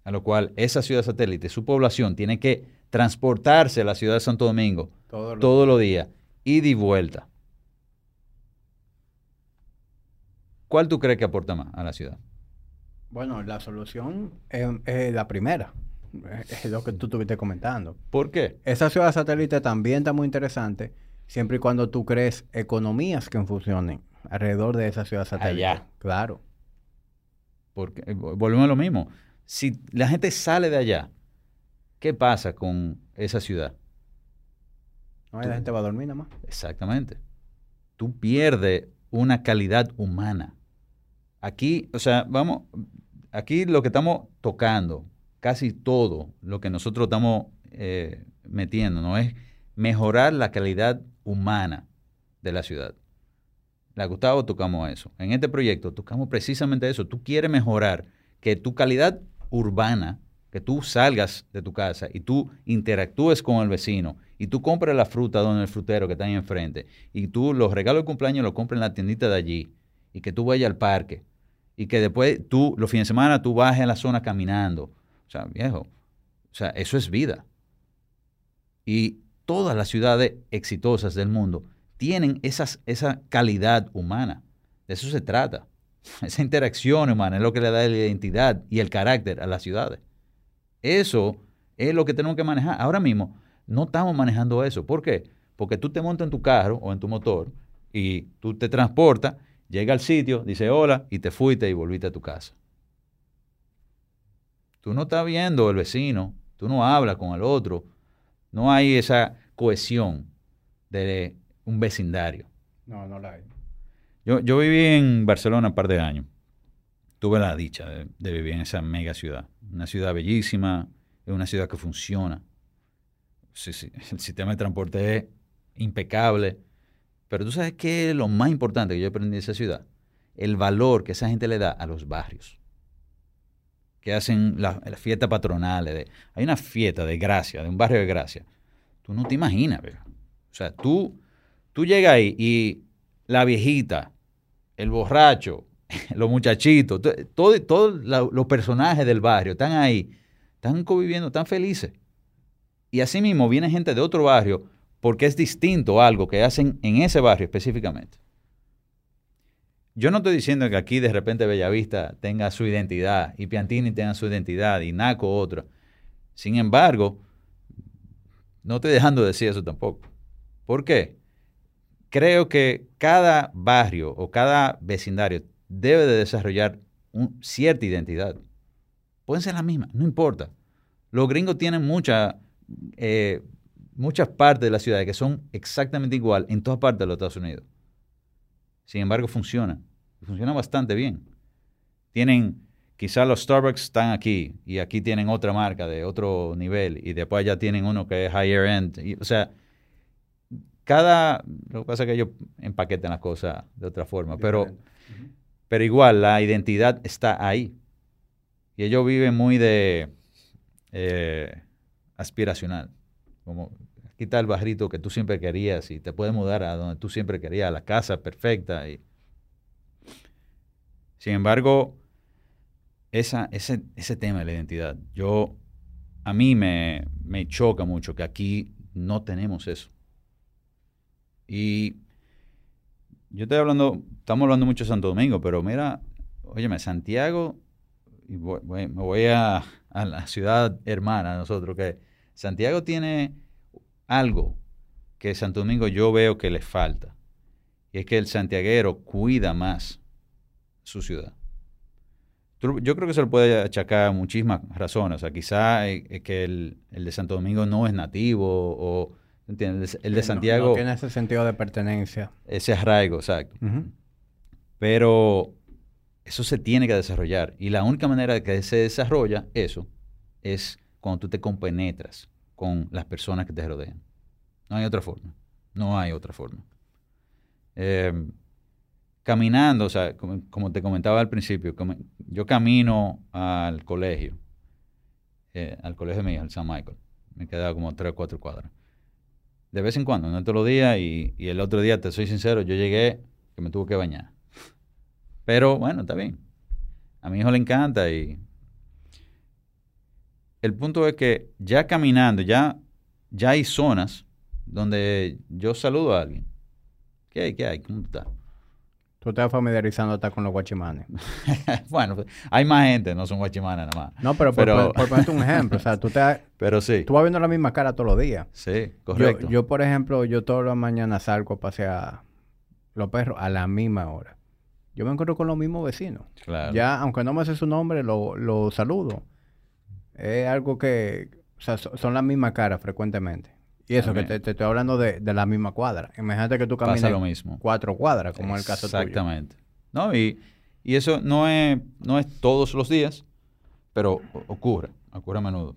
[SPEAKER 2] A lo cual esa ciudad satélite, su población, tiene que transportarse a la ciudad de Santo Domingo todos los días, ida y vuelta. ¿Cuál tú crees que aporta más a la ciudad?
[SPEAKER 1] Bueno, la solución es, la primera. Es lo que tú estuviste comentando.
[SPEAKER 2] ¿Por qué?
[SPEAKER 1] Esa ciudad satélite también está muy interesante, siempre y cuando tú crees economías que funcionen alrededor de esa ciudad satélite. Allá. Claro.
[SPEAKER 2] Porque eh, volvemos a lo mismo. Si la gente sale de allá, ¿qué pasa con esa ciudad?
[SPEAKER 1] No, la gente va a dormir nada más.
[SPEAKER 2] Exactamente. Tú pierdes una calidad humana. Aquí, o sea, vamos, aquí lo que estamos tocando, casi todo lo que nosotros estamos eh, metiendo, ¿no? Es mejorar la calidad humana de la ciudad. La Gustavo tocamos eso. En este proyecto tocamos precisamente eso. Tú quieres mejorar que tu calidad urbana, que tú salgas de tu casa y tú interactúes con el vecino y tú compres la fruta donde el frutero que está ahí enfrente y tú los regalos de cumpleaños los compres en la tiendita de allí y que tú vayas al parque y que después tú, los fines de semana, tú bajes a la zona caminando. O sea, viejo, o sea, eso es vida. Y todas las ciudades exitosas del mundo tienen esa calidad humana. De eso se trata. Esa interacción humana es lo que le da la identidad y el carácter a las ciudades. Eso es lo que tenemos que manejar. Ahora mismo no estamos manejando eso. ¿Por qué? Porque tú te montas en tu carro o en tu motor y tú te transportas, llega al sitio, dice hola y te fuiste y volviste a tu casa. Tú no estás viendo el vecino, tú no hablas con el otro, no hay esa cohesión de un vecindario.
[SPEAKER 1] No, no la hay.
[SPEAKER 2] Yo, yo viví en Barcelona un par de años. Tuve la dicha de, vivir en esa mega ciudad. Una ciudad bellísima, es una ciudad que funciona. Sí, sí, el sistema de transporte es impecable. Pero tú sabes qué es lo más importante que yo aprendí de esa ciudad? El valor que esa gente le da a los barrios. Que hacen las fiestas patronales. hay una fiesta de gracia, de un barrio de gracia. Tú no te imaginas, ¿verdad? O sea, tú Tú llegas ahí y la viejita, el borracho, los muchachitos, todos los personajes del barrio están ahí, están conviviendo, están felices. Y así mismo viene gente de otro barrio porque es distinto algo que hacen en ese barrio específicamente. Yo no estoy diciendo que aquí de repente Bellavista tenga su identidad y Piantini tenga su identidad y Naco otra. Sin embargo, no estoy dejando de decir eso tampoco. ¿Por qué? creo que cada barrio o cada vecindario debe de desarrollar cierta identidad. Pueden ser la misma, no importa. Los gringos tienen mucha, eh, muchas partes de la ciudad que son exactamente igual en todas partes de los Estados Unidos. Sin embargo, funciona. Funciona bastante bien. Tienen, quizás los Starbucks están aquí y aquí tienen otra marca de otro nivel y después ya tienen uno que es higher end. o sea, cada, lo que pasa es que ellos empaquetan las cosas de otra forma, pero, pero igual la identidad está ahí. Y ellos viven muy de eh, aspiracional. Como aquí está el barrito que tú siempre querías y te puedes mudar a donde tú siempre querías, a la casa perfecta. Y... Sin embargo, ese, tema de la identidad, yo, a mí me, me choca mucho que aquí no tenemos eso. Y yo estoy hablando, estamos hablando mucho de Santo Domingo, pero mira, óyeme, Santiago, y me voy a, a, la ciudad hermana de nosotros, que Santiago tiene algo que Santo Domingo yo veo que le falta. Y es que el santiaguero cuida más su ciudad. Yo creo que se le puede achacar muchísimas razones. O sea, quizá es que el, el de Santo Domingo no es nativo o ¿Entiendes? El de Santiago.
[SPEAKER 1] No, tiene ese sentido de pertenencia.
[SPEAKER 2] Ese arraigo, exacto. Pero eso se tiene que desarrollar. Y la única manera de que se desarrolla eso es cuando tú te compenetras con las personas que te rodean. No hay otra forma. No hay otra forma. Em, caminando, o sea, como, te comentaba al principio, yo camino al colegio, eh, al colegio mío, al San Michael. Me quedaba como tres o cuatro cuadras. De vez en cuando, no todos los días, y, el otro día, te soy sincero, yo llegué que me tuve que bañar. Pero bueno, está bien. A mi hijo le encanta y el punto es que ya caminando, ya, ya hay zonas donde yo saludo a alguien. ¿Qué hay? ¿Qué hay? ¿Cómo tú estás?
[SPEAKER 1] Tú estás familiarizando hasta con los guachimanes.
[SPEAKER 2] bueno, pues, hay más gente, no son guachimanas nada más.
[SPEAKER 1] No, pero por,
[SPEAKER 2] Pero-
[SPEAKER 1] por- por ponerte un ejemplo, o sea, tú, te,
[SPEAKER 2] Pero sí,
[SPEAKER 1] tú vas viendo la misma cara todos los días.
[SPEAKER 2] sí,
[SPEAKER 1] Yo,
[SPEAKER 2] correcto.
[SPEAKER 1] yo, por ejemplo, yo todas las mañanas salgo a pasear los perros a la misma hora. Yo me encuentro con los mismos vecinos.
[SPEAKER 2] claro.
[SPEAKER 1] Ya, aunque no me sé su nombre, lo, lo saludo. Es algo que, o sea, so- son las mismas caras frecuentemente. Y eso, que te, te estoy hablando de, de la misma cuadra. Imagínate que tú
[SPEAKER 2] Pasa
[SPEAKER 1] camines
[SPEAKER 2] lo mismo.
[SPEAKER 1] cuatro cuadras, como es el caso tuyo.
[SPEAKER 2] Exactamente. No, y, y eso no es, no es todos los días, pero ocurre, ocurre a menudo.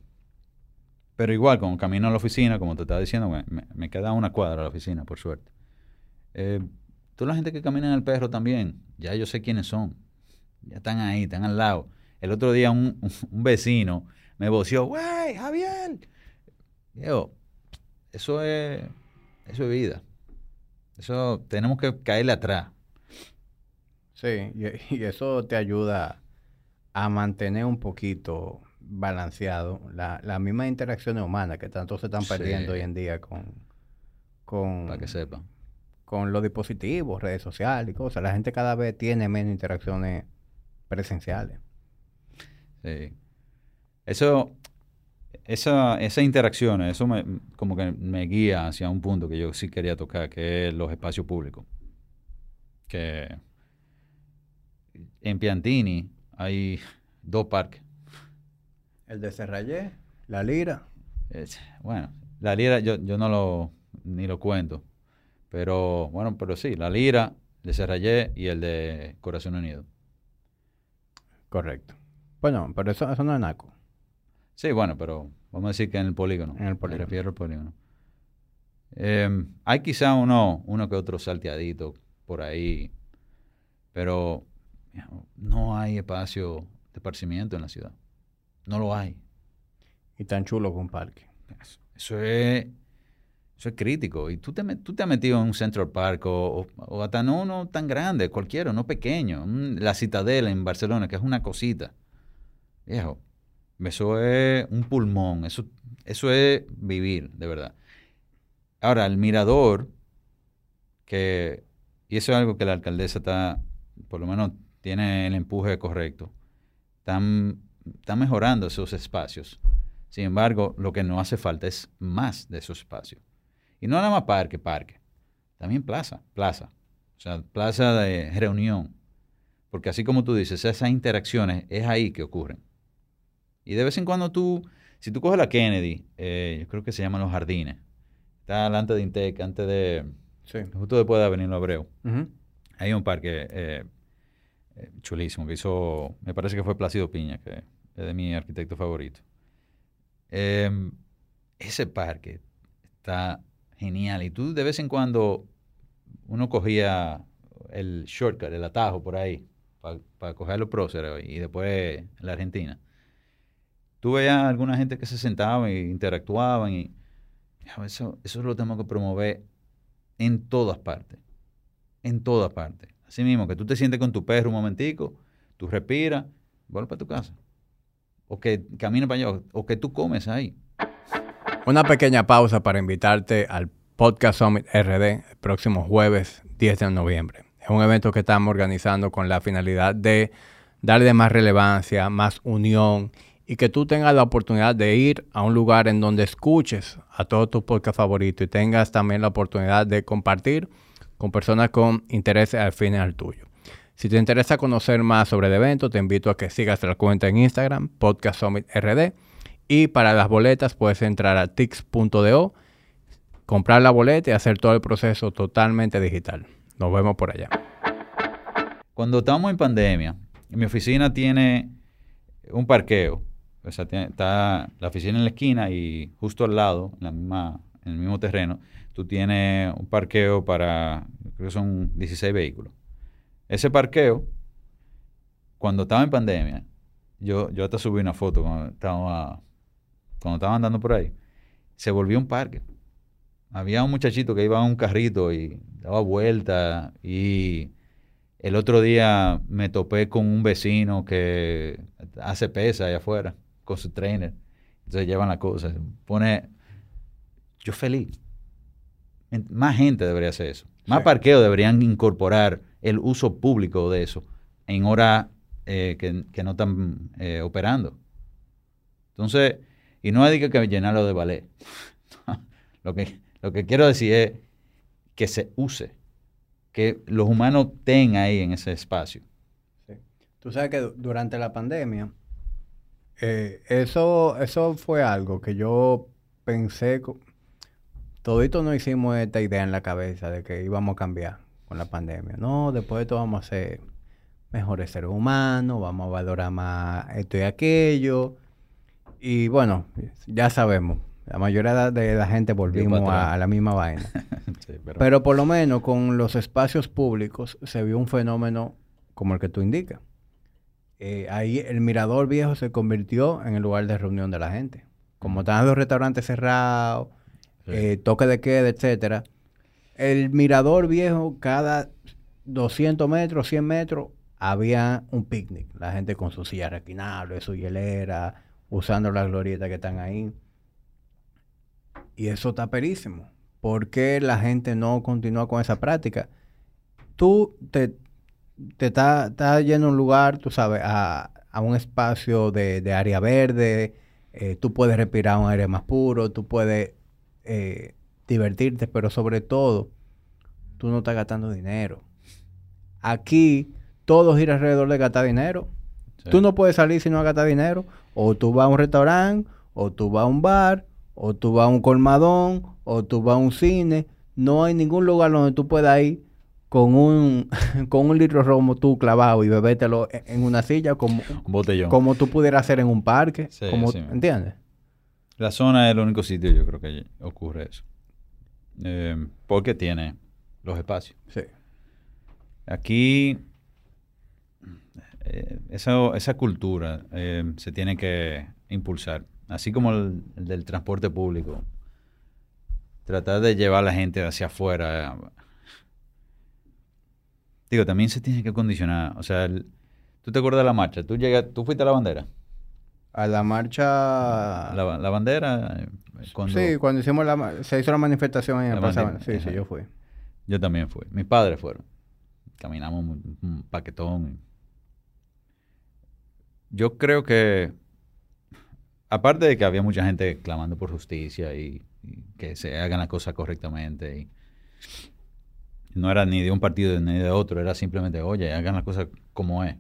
[SPEAKER 2] Pero igual, como camino a la oficina, como te estaba diciendo, me, me- me queda una cuadra a la oficina, por suerte. Eh, toda la gente que camina en el perro también, ya yo sé quiénes son. Ya están ahí, están al lado. El otro día un, un vecino me voció, ¡Wey, Javier! Yo, eso es, eso es vida. Eso tenemos que caerle atrás.
[SPEAKER 1] Sí, y, y eso te ayuda a mantener un poquito balanceado la- las mismas interacciones humanas que tanto se están perdiendo
[SPEAKER 2] Sí.
[SPEAKER 1] hoy en día con, con,
[SPEAKER 2] Para que sepan.
[SPEAKER 1] con los dispositivos, redes sociales y cosas. La gente cada vez tiene menos interacciones presenciales.
[SPEAKER 2] Sí. Eso, esa, esa interacción, eso me, como que me guía hacia un punto que yo sí quería tocar, que es los espacios públicos. Que en Piantini hay dos parques.
[SPEAKER 1] El de Serrayé, La Lira.
[SPEAKER 2] Es- bueno, la Lira yo, yo no lo ni lo cuento. Pero bueno, pero sí, la Lira, el de Serrayé y el de Corazón Unido.
[SPEAKER 1] Correcto. Bueno, pero eso, eso no es naco.
[SPEAKER 2] Sí, bueno, pero vamos a decir que en el polígono.
[SPEAKER 1] En el
[SPEAKER 2] Me
[SPEAKER 1] polígono.
[SPEAKER 2] refiero al polígono. Em, hay quizá uno, uno que otro salteadito por ahí, pero no hay espacio de esparcimiento en la ciudad. No lo hay.
[SPEAKER 1] Y tan chulo con un parque.
[SPEAKER 2] Eso, eso es, eso es crítico. Y tú te, tú te has metido en un Central Park o, o- o hasta no uno tan grande, cualquiera, no pequeño. la Citadela en Barcelona, que es una cosita. Viejo, eso es un pulmón. Eso, eso es vivir, de verdad. Ahora, el mirador, que, y eso es algo que la alcaldesa está, por lo menos tiene el empuje correcto, están, están mejorando esos espacios. Sin embargo, lo que no hace falta es más de esos espacios. Y no nada más parque, parque. También plaza, plaza. O sea, plaza de reunión. Porque así como tú dices, esas interacciones es ahí que ocurren. Y de vez en cuando tú, si tú coges la Kennedy, eh, yo creo que se llaman los jardines. Está delante de Intec, antes de,
[SPEAKER 1] Sí.
[SPEAKER 2] justo después de Avenida Abreu.
[SPEAKER 1] Ujú.
[SPEAKER 2] Hay un parque eh, eh, chulísimo que hizo, me parece que fue Plácido Piña, que es de mi arquitecto favorito. Em, ese parque está genial y tú de vez en cuando uno cogía el shortcut, el atajo por ahí, para coger los próceres y después la Argentina. Tú veías alguna gente que se sentaban e interactuaban y "Ya, eso, eso lo tenemos que promover en todas partes en todas partes. Así mismo, que tú te sientes con tu perro un momentico, tú respiras, vuelve para tu casa. O que camines para allá, o que tú comes ahí.
[SPEAKER 1] Una pequeña pausa para invitarte al Podcast Summit RD el próximo jueves 10 de noviembre. Es un evento que estamos organizando con la finalidad de darle más relevancia, más unión y que tú tengas la oportunidad de ir a un lugar en donde escuches a todos tus podcasts favoritos y tengas también la oportunidad de compartir con personas con intereses afines al tuyo. Si te interesa conocer más sobre el evento, te invito a que sigas la cuenta en Instagram, Podcast Summit RD. Y para las boletas puedes entrar a tix.do, comprar la boleta y hacer todo el proceso totalmente digital. Nos vemos por allá.
[SPEAKER 2] Cuando estamos en pandemia, mi oficina tiene un parqueo. O sea, está la oficina en la esquina y justo al lado, en, la misma, en el mismo terreno, tú tienes un parqueo para, creo que son 16 vehículos. ese parqueo, cuando estaba en pandemia, yo, yo hasta subí una foto cuando estaba, cuando estaba andando por ahí, se volvió un parque. Había un muchachito que iba en un carrito y daba vuelta y el otro día me topé con un vecino que hace pesa allá afuera con su trainer. Entonces llevan la cosa. Pone, yo feliz. Más gente debería hacer eso. Más parqueos deberían incorporar el uso público de eso en horas eh, que, no están eh, operando. Entonces, y no hay que llenarlo de ballet. lo, que, lo que quiero decir es que se use, que los humanos estén ahí en ese espacio.
[SPEAKER 1] Tú sabes que durante la pandemia, eh, eso, eso fue algo que yo pensé, todito no hicimos esta idea en la cabeza de que íbamos a cambiar con la pandemia. No, después de todo vamos a ser mejores seres humanos, vamos a valorar más esto y aquello. Y bueno, ya sabemos, la mayoría de la gente volvimos a, la misma vaina. pero... por lo menos con los espacios públicos se vio un fenómeno como el que tú indicas. Eh, ahí el mirador viejo se convirtió en el lugar de reunión de la gente. Como estaban los restaurantes cerrados, eh, toque de queda, etcétera. El mirador viejo, cada 200 metros, 100 metros, había un picnic. La gente con su silla requinable, su hielera, usando las glorietas que están ahí. Y eso está perísimo. ¿Por qué la gente no continúa con esa práctica? Tú te, te estás está yendo a un lugar, tú sabes, a, un espacio de, área verde, eh, tú puedes respirar un aire más puro, tú puedes eh, divertirte, pero sobre todo, tú no estás gastando dinero. Aquí todo gira alrededor de gastar dinero. Tú no puedes salir si no gastar dinero. O tú vas a un restaurante, o tú vas a un bar, o tú vas a un colmadón, o tú vas a un cine. No hay ningún lugar donde tú puedas ir con un, con un litro romo tú clavado y bebértelo en una silla como, como tú pudieras hacer en un parque. como, ¿Entiendes?
[SPEAKER 2] La zona es el único sitio, yo creo que ocurre eso. Eh, porque tiene los espacios.
[SPEAKER 1] Sí.
[SPEAKER 2] Aquí, eh, esa, cultura eh, se tiene que impulsar, así como el, del transporte público. Tratar de llevar a la gente hacia afuera. Digo, también se tiene que condicionar. O sea, ¿tú te acuerdas de la marcha? ¿Tú, llegas, ¿Tú fuiste a la bandera?
[SPEAKER 1] A la marcha...
[SPEAKER 2] La, bandera... Eh,
[SPEAKER 1] sí, cuando hicimos la... Se hizo la manifestación en el pasado. Sí, sí, yo fui.
[SPEAKER 2] Yo también fui. Mis padres fueron. Caminamos un, paquetón. Yo creo que... Aparte de que había mucha gente clamando por justicia y, que se hagan las cosas correctamente y no era ni de un partido ni de otro, era simplemente, oye, hagan las cosas como es.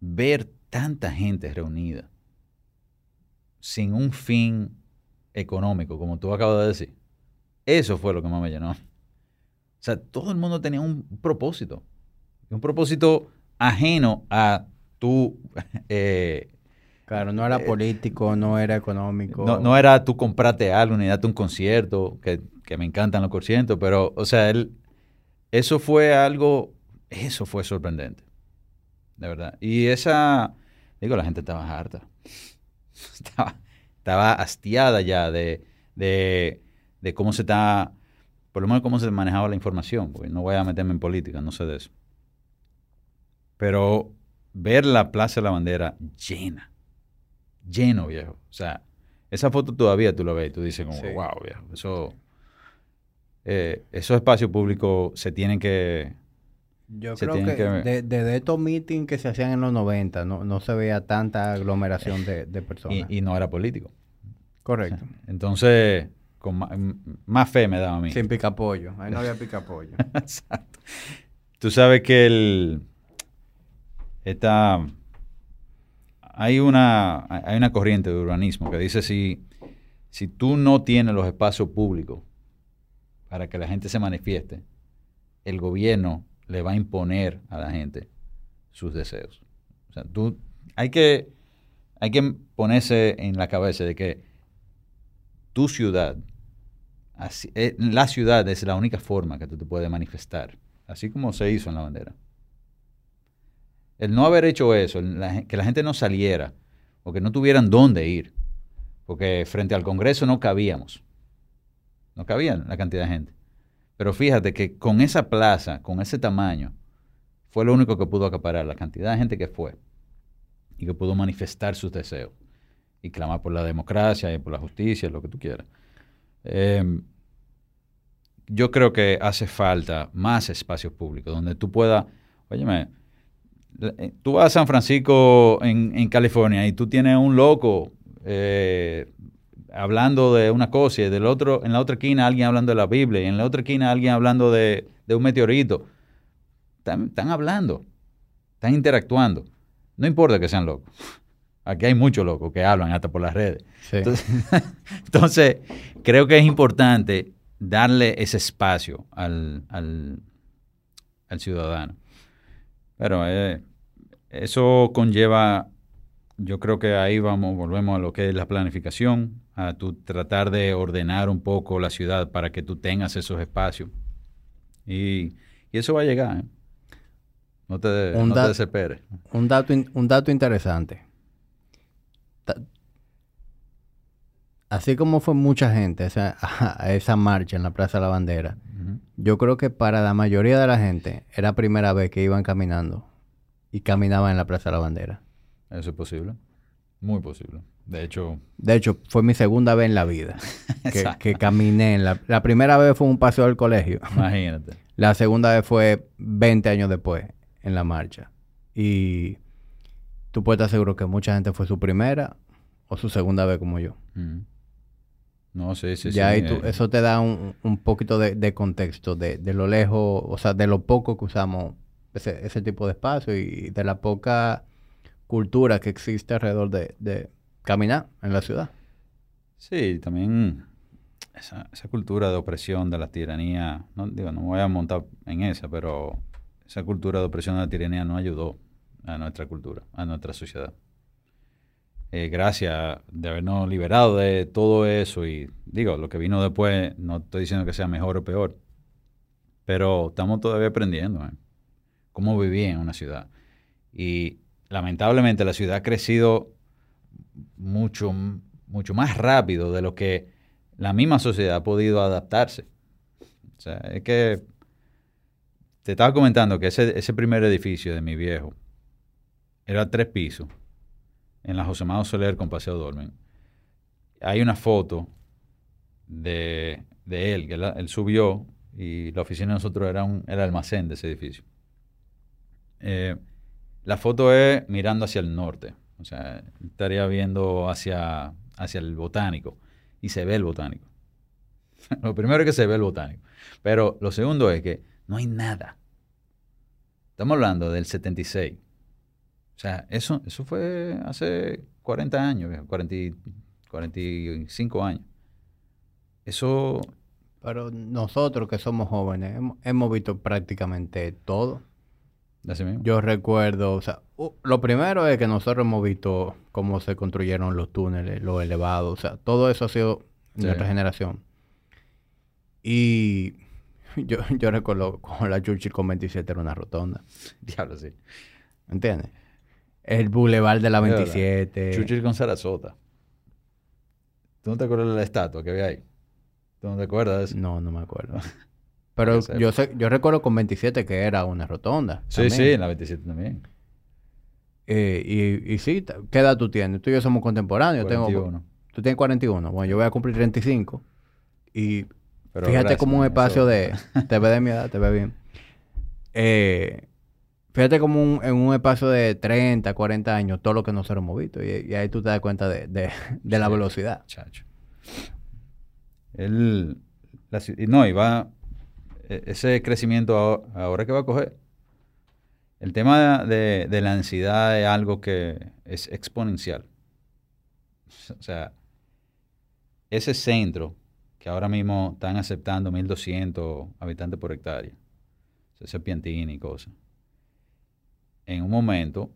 [SPEAKER 2] Ver tanta gente reunida sin un fin económico, como tú acabas de decir, eso fue lo que más me llenó. O sea, todo el mundo tenía un propósito. Un propósito ajeno a tu...
[SPEAKER 1] Eh, claro, no era eh, político, no era económico.
[SPEAKER 2] No, era tú comprarte algo, ni darte un concierto, que, que me encantan los conciertos, pero, o sea, él, eso fue algo, eso fue sorprendente. De verdad. Y esa, Digo, la gente estaba harta. Estaba, hastiada ya de, cómo se está, por lo menos cómo se manejaba la información, porque no voy a meterme en política, no sé de eso. Pero ver la Plaza de la Bandera llena, lleno, viejo. O sea, esa foto todavía tú lo ves y tú dices como, wow, viejo, eso, eh, esos espacios públicos se tienen que,
[SPEAKER 1] yo creo que, desde estos meetings que se hacían en los 90 no, se veía tanta aglomeración de, personas.
[SPEAKER 2] Y, no era político.
[SPEAKER 1] Correcto.
[SPEAKER 2] entonces, con más, fe me daba a mí.
[SPEAKER 1] Sin picapollo. Ahí no había picapollo.
[SPEAKER 2] Exacto. Tú sabes que el... Esta, hay una, hay una corriente de urbanismo que dice si, si tú no tienes los espacios públicos para que la gente se manifieste, el gobierno le va a imponer a la gente sus deseos. O sea, tú, hay que, hay que ponerse en la cabeza de que tu ciudad, eh, la ciudad es la única forma que tú te puedes manifestar así como se hizo en la bandera. El no haber hecho eso, que la gente no saliera, o que no tuvieran dónde ir, porque frente al Congreso no cabíamos. No cabían la cantidad de gente. Pero fíjate que con esa plaza, con ese tamaño, fue lo único que pudo acaparar la cantidad de gente que fue y que pudo manifestar sus deseos y clamar por la democracia y por la justicia, lo que tú quieras. Em, yo creo que hace falta más espacios públicos donde tú puedas, óyeme, eh, tú vas a San Francisco en, California y tú tienes un loco eh, hablando de una cosa y del otro, en la otra esquina alguien hablando de la Biblia y en la otra esquina alguien hablando de, un meteorito. Están, hablando, están interactuando. No importa que sean locos. Aquí hay muchos locos que hablan hasta por las redes. Entonces, creo que es importante darle ese espacio al, ciudadano. Pero eh, eso conlleva, yo creo que ahí vamos, volvemos a lo que es la planificación, a tu tratar de ordenar un poco la ciudad para que tú tengas esos espacios. Y, eso va a llegar. ¿eh? No te, un desesperes.
[SPEAKER 1] Un dato, un dato interesante. Así como fue mucha gente a esa marcha en la Plaza de la Bandera, yo creo que para la mayoría de la gente era primera vez que iban caminando y caminaban en la Plaza de la Bandera.
[SPEAKER 2] Eso es posible. Muy posible. De hecho...
[SPEAKER 1] De hecho, fue mi segunda vez en la vida que, caminé. En la, la, primera vez fue un paseo del colegio.
[SPEAKER 2] Imagínate.
[SPEAKER 1] La segunda vez fue 20 años después, en la marcha. Y tú puedes estar seguro que mucha gente fue su primera o su segunda vez como yo. Mm.
[SPEAKER 2] No, sí, sí,
[SPEAKER 1] ya sí. Eh. eso te da un, un poquito de, contexto de, de, lo lejos, o sea, de lo poco que usamos ese, ese tipo de espacio y de la poca cultura que existe alrededor de, caminar en la ciudad.
[SPEAKER 2] Sí, también esa, cultura de opresión, de la tiranía, no digo, no me voy a montar en esa, pero esa cultura de opresión de la tiranía no ayudó a nuestra cultura, a nuestra sociedad. Eh, gracias de habernos liberado de todo eso y digo, lo que vino después, no estoy diciendo que sea mejor o peor, pero estamos todavía aprendiendo ¿eh? cómo vivir en una ciudad. Y lamentablemente la ciudad ha crecido mucho, mucho más rápido de lo que la misma sociedad ha podido adaptarse. O sea, es que te estaba comentando que ese, ese primer edificio de mi viejo era tres pisos en la José Manuel Soler con Paseo Dolmen. Hay una foto de, él, que él, subió y la oficina de nosotros era, un, el almacén de ese edificio. Eh, la foto es mirando hacia el norte, o sea, estaría viendo hacia, hacia el botánico y se ve el botánico. lo primero es que se ve el botánico, pero lo segundo es que no hay nada. Estamos hablando del 76. O sea, eso, eso fue hace 40 años, 40, 45 años. Eso...
[SPEAKER 1] Pero nosotros que somos jóvenes hemos visto prácticamente todo. Yo recuerdo, o sea, lo primero es que nosotros hemos visto cómo se construyeron los túneles, los elevados, o sea, todo eso ha sido nuestra generación. Y yo, yo recuerdo con la Churchill con 27 era una rotonda.
[SPEAKER 2] Diablo, sí.
[SPEAKER 1] ¿Entiendes? El Boulevard de la 27.
[SPEAKER 2] Churchill con Sarasota. ¿Tú no te acuerdas de la estatua que había ahí? ¿Tú no te acuerdas de eso?
[SPEAKER 1] No, no me acuerdo. Pero yo sé, yo recuerdo con 27 que era una rotonda.
[SPEAKER 2] Sí, sí, en la 27 también.
[SPEAKER 1] Eh, y, y sí, ¿qué edad tú tienes? Tú y yo somos contemporáneos. 41. Tengo, tú tienes 41. Bueno, yo voy a cumplir 35. Y fíjate como un espacio de... Te ve de mi edad, te ve bien. Eh, fíjate como un, en un espacio de 30, 40 años, todo lo que nosotros hemos visto. Y, ahí tú te das cuenta de, de, la velocidad.
[SPEAKER 2] Chacho. Él... no, y va ese crecimiento ahora que va a coger. El tema de, la ansiedad es algo que es exponencial. O sea, ese centro que ahora mismo están aceptando 1.200 habitantes por hectárea, piantín y cosas, en un momento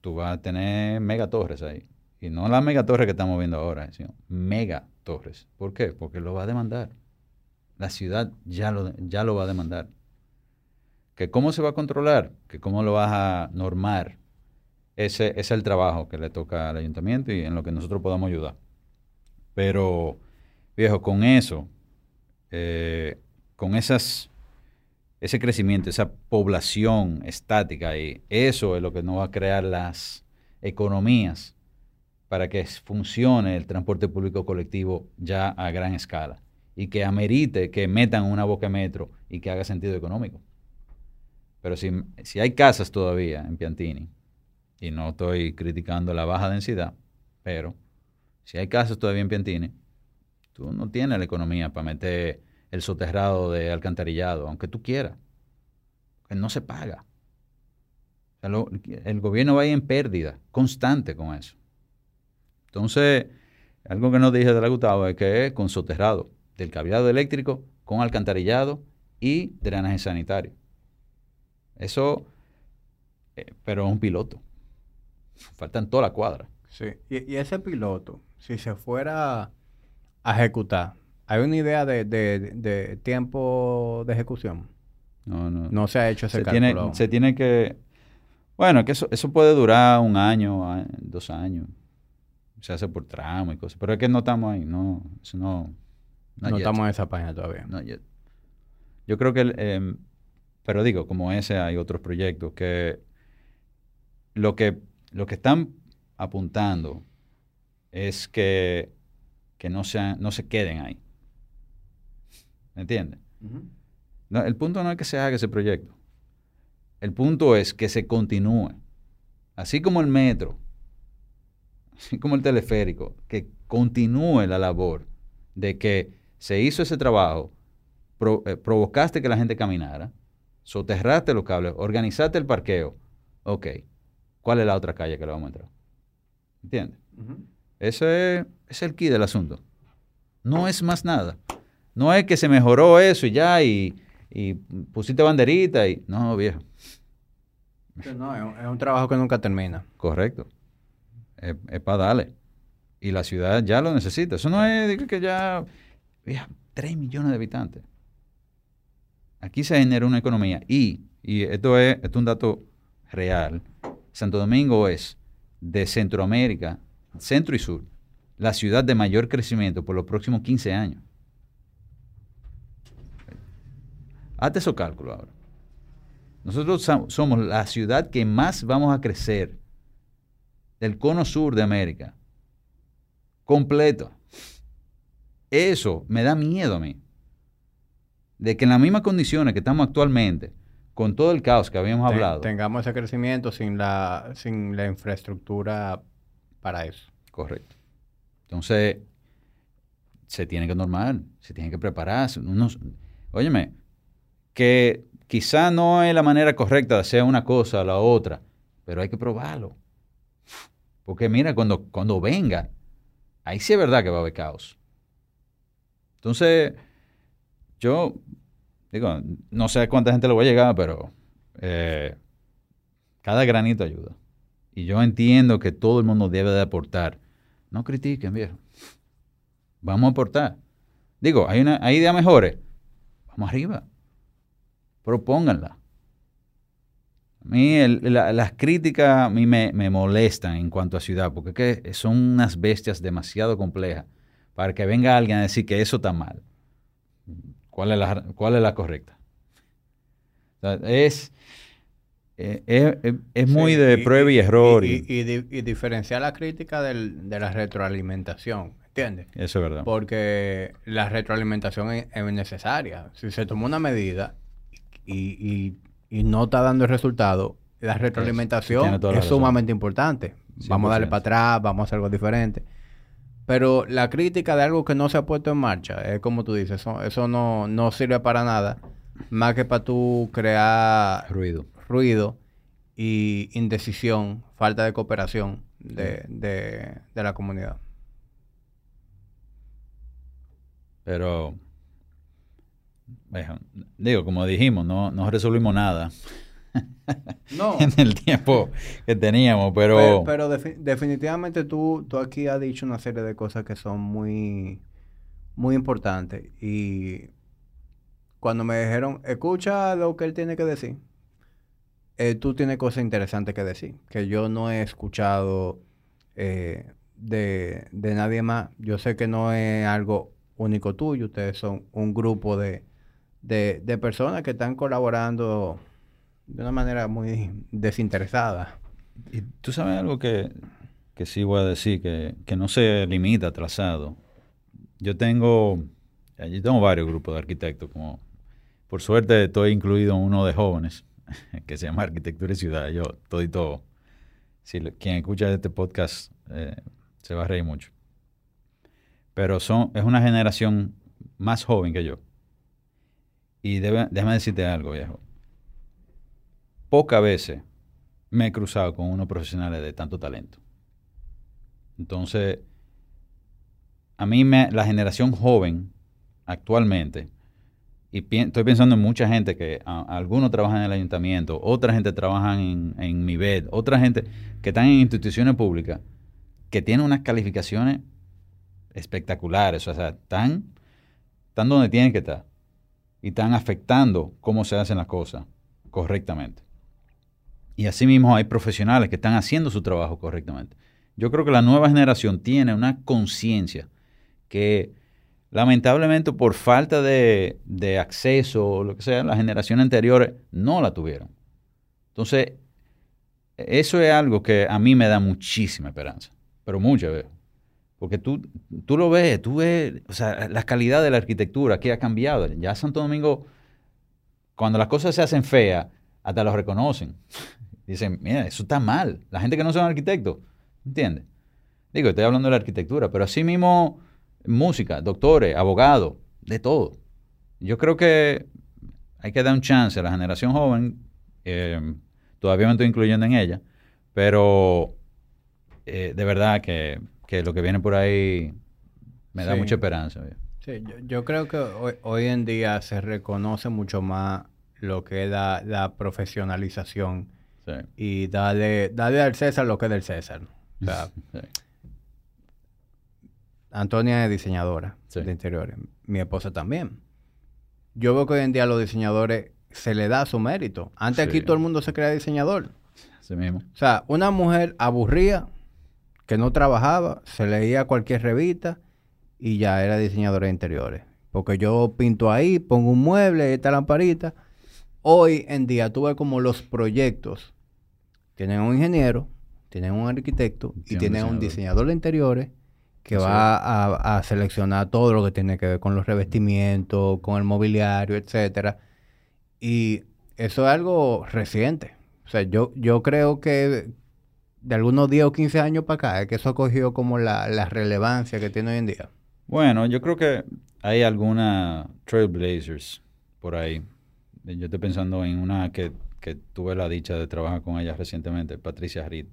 [SPEAKER 2] tú vas a tener megatorres ahí. Y no las megatorres que estamos viendo ahora, sino megatorres. ¿Por qué? Porque lo va a demandar la ciudad ya lo, ya lo va a demandar. Que cómo se va a controlar, que cómo lo vas a normar. Ese, es el trabajo que le toca al ayuntamiento y en lo que nosotros podamos ayudar. Pero, viejo, con eso, eh, con esas, ese crecimiento, esa población estática, y eso es lo que nos va a crear las economías para que funcione el transporte público colectivo ya a gran escala y que amerite que metan una boca metro y que haga sentido económico. Pero si, si hay casas todavía en Piantini, y no estoy criticando la baja densidad, pero si hay casas todavía en Piantini, tú no tienes la economía para meter el soterrado de alcantarillado, aunque tú quieras, no se paga. el gobierno va en pérdida constante con eso. Entonces, algo que no dije de la Gustavo es que es con soterrado del cableado eléctrico, con alcantarillado y drenaje sanitario. Eso, eh, pero es un piloto. Faltan toda la cuadra.
[SPEAKER 1] Sí, y, ese piloto, si se fuera a ejecutar, ¿hay una idea de, tiempo de ejecución?
[SPEAKER 2] No, no.
[SPEAKER 1] No se ha hecho ese
[SPEAKER 2] se
[SPEAKER 1] cálculo.
[SPEAKER 2] Tiene, se tiene que... Bueno, que eso, eso puede durar un año, dos años se hace por tramo y cosas. Pero es que no estamos ahí, no, no.
[SPEAKER 1] No estamos en esa página todavía.
[SPEAKER 2] Yo creo que, em, pero digo, como ese hay otros proyectos que lo que, lo que están apuntando es que, que no, sean, no se queden ahí. ¿Me entiendes? el punto no es que se haga ese proyecto. El punto es que se continúe. Así como el metro como el teleférico, que continúe la labor de que se hizo ese trabajo, eh, provocaste que la gente caminara, soterraste los cables, organizaste el parqueo. Ok, ¿cuál es la otra calle que le vamos a entrar? ¿Entiendes? Ese es, el key del asunto. No es más nada. No es que se mejoró eso y ya, y, pusiste banderita y... No, viejo.
[SPEAKER 1] No, es un trabajo que nunca termina.
[SPEAKER 2] Correcto es, para darle. Y la ciudad ya lo necesita. Eso no es que ya... Mira, 3 millones de habitantes. Aquí se genera una economía. Y, y esto, es, esto es un dato real. Santo Domingo es, de Centroamérica, centro y sur, la ciudad de mayor crecimiento por los próximos 15 años. Hazte esos cálculos ahora. Nosotros somos la ciudad que más vamos a crecer del cono sur de América. Completo. Eso me da miedo a mí. De que en las mismas condiciones que estamos actualmente, con todo el caos que habíamos hablado.
[SPEAKER 1] Tengamos ese crecimiento sin la, sin la infraestructura para eso.
[SPEAKER 2] Correcto. Entonces, se tiene que normar, se tiene que prepararse. Unos, óyeme, que quizá no es la manera correcta de hacer una cosa o la otra, pero hay que probarlo. Porque mira, cuando, cuando venga, ahí sí es verdad que va a haber caos. Entonces, yo digo, no sé cuánta gente le va a llegar, pero eh, cada granito ayuda. Y yo entiendo que todo el mundo debe de aportar. No critiquen, viejo. Vamos a aportar. Digo, hay, una, hay ideas mejores. Vamos arriba. Propónganla. A mí las críticas a mí me, molestan en cuanto a ciudad, porque son unas bestias demasiado complejas para que venga alguien a decir que eso está mal. ¿Cuál es la, cuál es la correcta? es, eh, es, muy de prueba y, error.
[SPEAKER 1] Y, diferenciar la crítica de la retroalimentación, ¿entiendes?
[SPEAKER 2] Eso es verdad.
[SPEAKER 1] Porque la retroalimentación es, es necesaria. Si se toma una medida y y no está dando el resultado, la retroalimentación es sumamente importante. Vamos a darle para atrás, vamos a hacer algo diferente. Pero la crítica de algo que no se ha puesto en marcha, es como tú dices, eso, no, no sirve para nada, más que para tú crear
[SPEAKER 2] ruido,
[SPEAKER 1] ruido y indecisión, falta de cooperación de, de, de la comunidad.
[SPEAKER 2] Pero digo, como dijimos, no, no resolvimos nada. No. en el tiempo que teníamos, pero...
[SPEAKER 1] Pero, definitivamente tú, tú aquí has dicho una serie de cosas que son muy, muy importantes. Y cuando me dijeron, escucha lo que él tiene que decir, eh, tú tienes cosas interesantes que decir, que yo no he escuchado eh, de, de nadie más. Yo sé que no es algo único tuyo, ustedes son un grupo de, de, de personas que están colaborando de una manera muy desinteresada.
[SPEAKER 2] Y tú sabes algo que, que sí voy a decir, que, que no se limita a trazado. Yo tengo, yo tengo varios grupos de arquitectos, como por suerte estoy incluido en uno de jóvenes, que se llama Arquitectura y Ciudad. Yo, todo y todo. Si quien escucha este podcast eh, se va a reír mucho. Pero son, es una generación más joven que yo. Y déjame decirte algo, viejo. Pocas veces me he cruzado con unos profesionales de tanto talento. Entonces, a mí me, la generación joven actualmente, y estoy pensando en mucha gente que algunos trabajan en el ayuntamiento, otra gente trabaja en, en MIBED, otra gente que están en instituciones públicas, que tienen unas calificaciones espectaculares, o sea, están, están donde tienen que estar y están afectando cómo se hacen las cosas correctamente. Y asimismo hay profesionales que están haciendo su trabajo correctamente. Yo creo que la nueva generación tiene una conciencia que lamentablemente por falta de, de acceso o lo que sea, las generaciones anteriores no la tuvieron. Entonces, eso es algo que a mí me da muchísima esperanza, pero mucha vez. Porque tú, tú lo ves, tú ves, o sea, la calidad de la arquitectura que ha cambiado. Ya Santo Domingo, cuando las cosas se hacen feas, hasta los reconocen. Dicen, mira, eso está mal. La gente que no son arquitectos, ¿entiendes? Digo, estoy hablando de la arquitectura, pero así mismo música, doctores, abogados, de todo. Yo creo que hay que dar un chance a la generación joven. eh, todavía me estoy incluyendo en ella, pero eh, de verdad que, que lo que viene por ahí me da
[SPEAKER 1] Sí.
[SPEAKER 2] mucha esperanza.
[SPEAKER 1] Sí, yo, yo creo que hoy, hoy en día se reconoce mucho más lo que es la, la profesionalización
[SPEAKER 2] Sí,
[SPEAKER 1] y darle, darle al César lo que es del César. O sea,
[SPEAKER 2] sí.
[SPEAKER 1] Antonia es diseñadora
[SPEAKER 2] Sí.
[SPEAKER 1] de interiores, mi esposa también. Yo veo que hoy en día a los diseñadores se le da su mérito. Antes aquí todo el mundo se crea diseñador.
[SPEAKER 2] Así mismo.
[SPEAKER 1] O sea, una mujer aburrida, que no trabajaba, se leía cualquier revista y ya era diseñadora de interiores. Porque yo pinto ahí, pongo un mueble, esta lamparita. Hoy en día tú ves como los proyectos tienen un ingeniero, tienen un arquitecto y tienen un
[SPEAKER 2] diseñador.
[SPEAKER 1] de interiores que va a, a seleccionar todo lo que tiene que ver con los revestimientos, con el mobiliario, etcétera. Y eso es algo reciente. O sea, yo, yo creo que de algunos 10 o 15 años para acá es que eso ha cogido como la, la relevancia que tiene hoy en día.
[SPEAKER 2] Bueno, yo creo que hay alguna Trailblazers por ahí. Yo estoy pensando en una que, que tuve la dicha de trabajar con ella recientemente, Patricia Reed,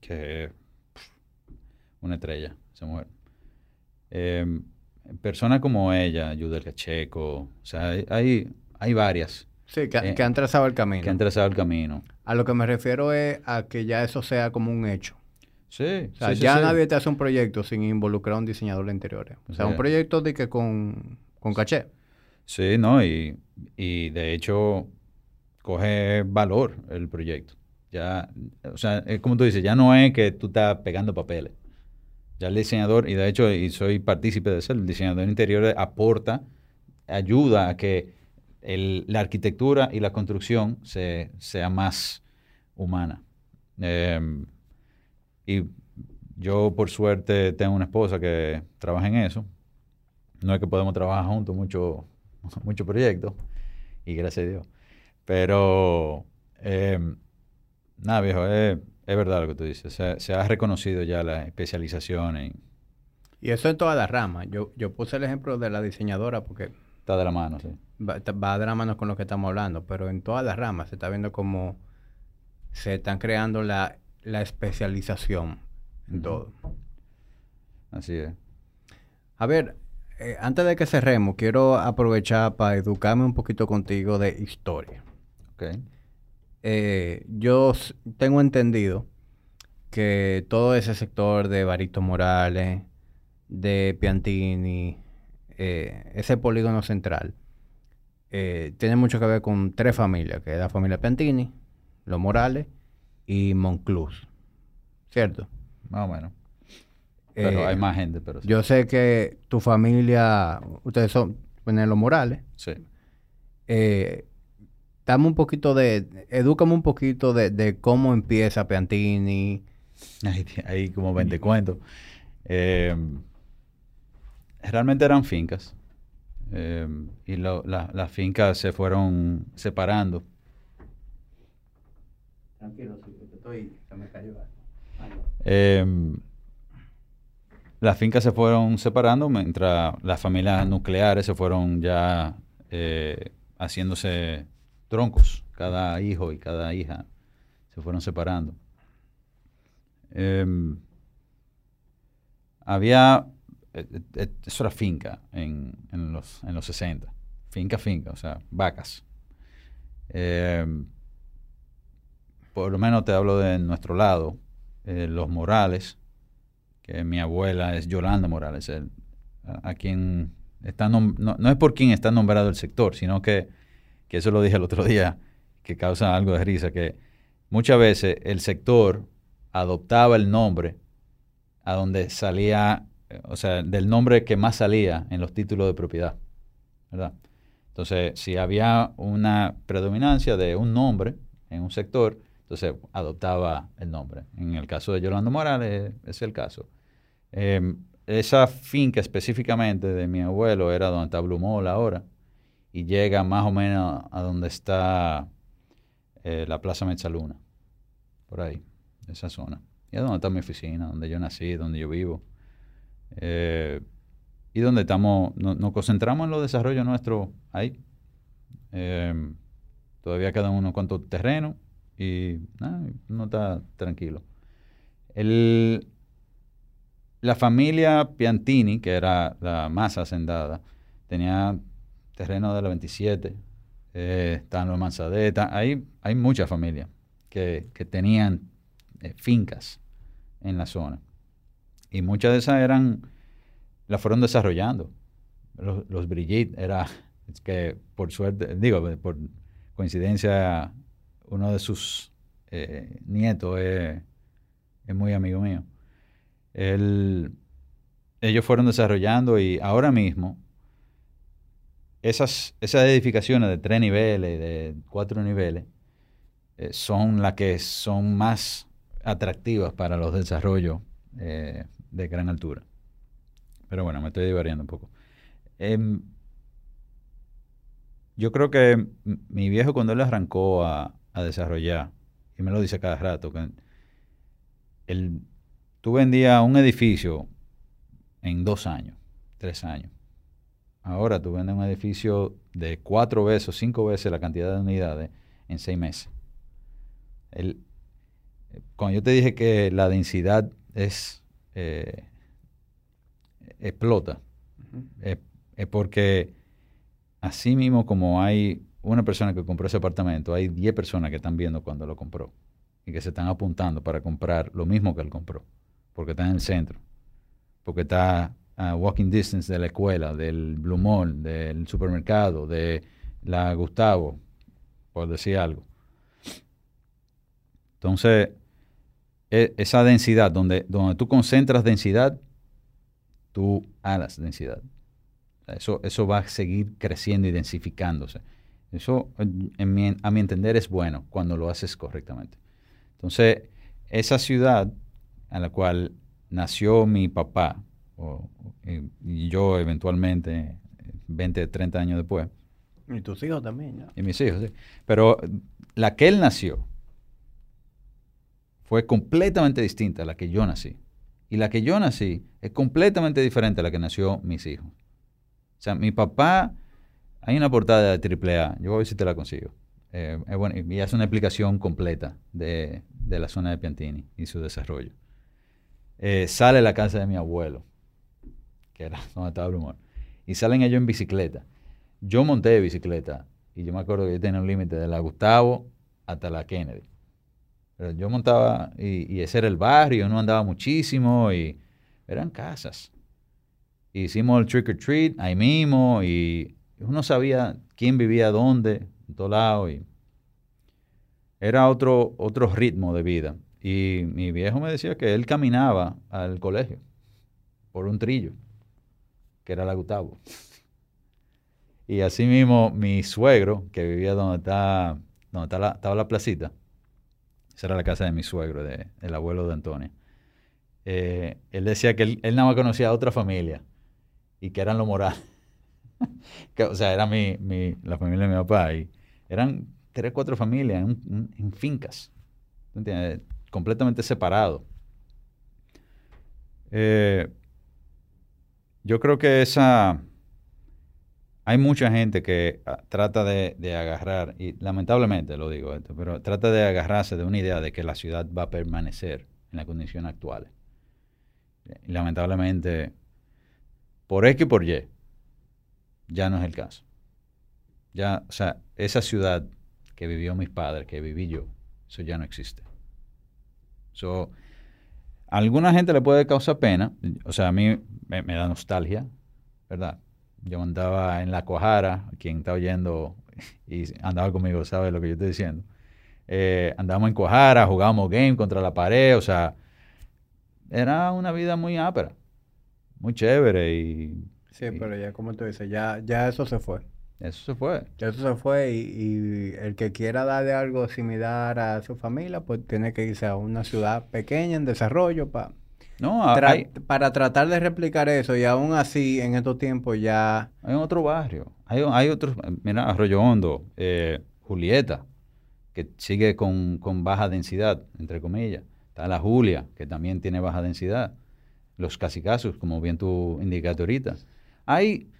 [SPEAKER 2] que es una estrella, esa mujer. Eh, personas como ella, Yudel Cacheco, o sea, hay, hay, varias
[SPEAKER 1] Sí, que,
[SPEAKER 2] Eh,
[SPEAKER 1] que han trazado el camino.
[SPEAKER 2] que han trazado el camino.
[SPEAKER 1] A lo que me refiero es a que ya eso sea como un hecho.
[SPEAKER 2] Sí,
[SPEAKER 1] O sea,
[SPEAKER 2] sí, sí,
[SPEAKER 1] ya
[SPEAKER 2] sí.
[SPEAKER 1] nadie te hace un proyecto sin involucrar a un diseñador de interiores. O sea, un proyecto de que con, con caché.
[SPEAKER 2] Sí, no, y, y de hecho coge valor el proyecto. Ya, o sea, es como tú dices, ya no es que tú estás pegando papeles. Ya el diseñador, y de hecho, y soy partícipe de eso, el diseñador interior aporta, ayuda a que el- la arquitectura y la construcción se, sea más humana. Em, y yo, por suerte, tengo una esposa que trabaja en eso. No es que podemos trabajar juntos mucho, muchos proyectos, y gracias a Dios. Pero, em, nada, viejo, es, es verdad lo que tú dices. Se, se ha reconocido ya la especialización y
[SPEAKER 1] Y eso en todas las ramas. Yo, yo puse el ejemplo de la diseñadora porque
[SPEAKER 2] está de la mano, sí.
[SPEAKER 1] va, va de la mano con lo que estamos hablando, pero en todas las ramas se está viendo como se están creando la, la especialización en todo.
[SPEAKER 2] Así es.
[SPEAKER 1] A ver, eh, antes de que cerremos, quiero aprovechar para educarme un poquito contigo de historia.
[SPEAKER 2] Ok.
[SPEAKER 1] Eh, yo tengo entendido que todo ese sector de Barito Morales, de Piantini, eh, ese polígono central, eh, tiene mucho que ver con tres familias, que es la familia Piantini, los Morales y Monclús. ¿Cierto?
[SPEAKER 2] Más o menos. Pero
[SPEAKER 1] Eh,
[SPEAKER 2] hay más gente, pero sí.
[SPEAKER 1] Yo sé que tu familia, ustedes son los Morales.
[SPEAKER 2] Sí.
[SPEAKER 1] Eh, dame un poquito de, edúcame un poquito de, de cómo empieza Piantini.
[SPEAKER 2] Hay como 20 cuentos. Eh, realmente eran fincas. Eh, y lo- la- las fincas se fueron separando.
[SPEAKER 1] Tranquilo, sí, que estoy, se me cayó
[SPEAKER 2] Eh, las fincas se fueron separando mientras las familias nucleares se fueron ya eh, haciéndose troncos. Cada hijo y cada hija se fueron separando. Em, había, eh, eh, eso era finca en, en los, en los 60. Finca, finca, o sea, vacas. Em, por lo menos te hablo de nuestro lado, los Morales, que mi abuela es Yolanda Morales, a, quien está no, no es por quien está nombrado el sector, sino que, que eso lo dije el otro día, que causa algo de risa, que muchas veces el sector adoptaba el nombre a donde salía, o sea, del nombre que más salía en los títulos de propiedad, ¿verdad? Entonces, si había una predominancia de un nombre en un sector, entonces adoptaba el nombre. En el caso de Yolanda Morales es el caso. Eh, esa finca específicamente de mi abuelo era donde está Blue Mall ahora y llega más o menos a donde está eh, la Plaza Mezzaluna, por ahí, esa zona. Y es donde está mi oficina, donde yo nací, donde yo vivo. Eh, y donde estamos, no- nos concentramos en los desarrollos nuestros ahí. Eh, todavía quedan unos cuantos terrenos y uno está tranquilo. El, la familia Piantini, que era la más hacendada, tenía terreno de la 27, eh, están los Manzadeta, hay, hay muchas familias que, que tenían eh, fincas en la zona. Y muchas de esas eran, las fueron desarrollando. Los, los Brigitte era, que por suerte, digo, por coincidencia, uno de sus eh, nietos es, muy amigo mío. Ellos fueron desarrollando y ahora mismo esas, esas edificaciones de tres niveles, de cuatro niveles, eh, son las que son más atractivas para los desarrollos eh, de gran altura. Pero bueno, me estoy divariando un poco. Em, yo creo que mi viejo cuando él arrancó a, a desarrollar, y me lo dice cada rato, que él, tú vendías un edificio en dos años, tres años. Ahora tú vendes un edificio de cuatro veces o cinco veces la cantidad de unidades en seis meses. El- cuando yo te dije que la densidad es eh, explota, es, es porque así mismo como hay una persona que compró ese apartamento, hay 10 personas que están viendo cuando lo compró y que se están apuntando para comprar lo mismo que él compró, porque está en el centro, porque está a walking distance de la escuela, del Blue Mall, del supermercado, de la Gustavo, por decir algo. Entonces, e- esa densidad, donde, donde tú concentras densidad, tú alas densidad. Eso, eso va a seguir creciendo y densificándose. Eso, en- en mi- a mi entender, es bueno cuando lo haces correctamente. Entonces, esa ciudad a la cual nació mi papá, o- y- y yo eventualmente, 20, 30 años después,
[SPEAKER 1] Y tus hijos también, ¿no?
[SPEAKER 2] y mis hijos, sí. Pero la que él nació fue completamente distinta a la que yo nací. Y la que yo nací es completamente diferente a la que nació mis hijos. O sea, mi papá, hay una portada de AAA, yo voy a ver si te la consigo. Eh, bueno, y hace una explicación completa de, de la zona de Piantini y su desarrollo. Eh, sale la casa de mi abuelo, que era donde estaba Blue Mall, y salen ellos en bicicleta. Yo monté bicicleta y yo me acuerdo que yo tenía un límite de la Gustavo hasta la Kennedy. Yo montaba y, y ese era el barrio, uno andaba muchísimo y eran casas. Hicimos el trick or treat ahí mismo y uno sabía quién vivía dónde, en todo lado, y era otro, otro ritmo de vida. Y mi viejo me decía que él caminaba al colegio por un trillo, que era la Gustavo. Y así mismo mi suegro, que vivía donde, está, donde la, estaba la placita, esa era la casa de mi suegro, de, el abuelo de Antonio. Eh, él decía que él, nada más conocía a otra familia y que eran los Morales. o sea, era mi, mi, la familia de mi papá y eran tres, cuatro familias en, en fincas, completamente separados. Eh, yo creo que esa... Hay mucha gente que ah, trata de, de, agarrar, y lamentablemente lo digo esto, pero trata de agarrarse de una idea de que la ciudad va a permanecer en la condición actual. Y lamentablemente, por X y por Y, ya no es el caso. Ya, o sea, esa ciudad que vivió mis padres, que viví yo, eso ya no existe. So, a alguna gente le puede causar pena, o sea, a mí me, da nostalgia, ¿verdad? Yo andaba en La Cuajara, quien está oyendo y andaba conmigo sabe lo que yo estoy diciendo. Eh, andábamos en Cuajara, jugábamos game contra la pared, o sea, era una vida muy ápera, muy chévere y...
[SPEAKER 1] Sí, pero ya como tú dices, ya, ya eso se fue.
[SPEAKER 2] Eso se fue.
[SPEAKER 1] Eso se fue y, el que quiera darle algo similar a su familia, pues tiene que irse a una ciudad pequeña en desarrollo para... No, para tratar de replicar eso y aún así en estos tiempos ya...
[SPEAKER 2] Hay otro barrio, hay, hay otros, mira, Arroyo Hondo, eh, Julieta, que sigue con, con baja densidad, entre comillas. Está la Julia, que también tiene baja densidad. Los casicazos, como bien tú indicaste ahorita. Hay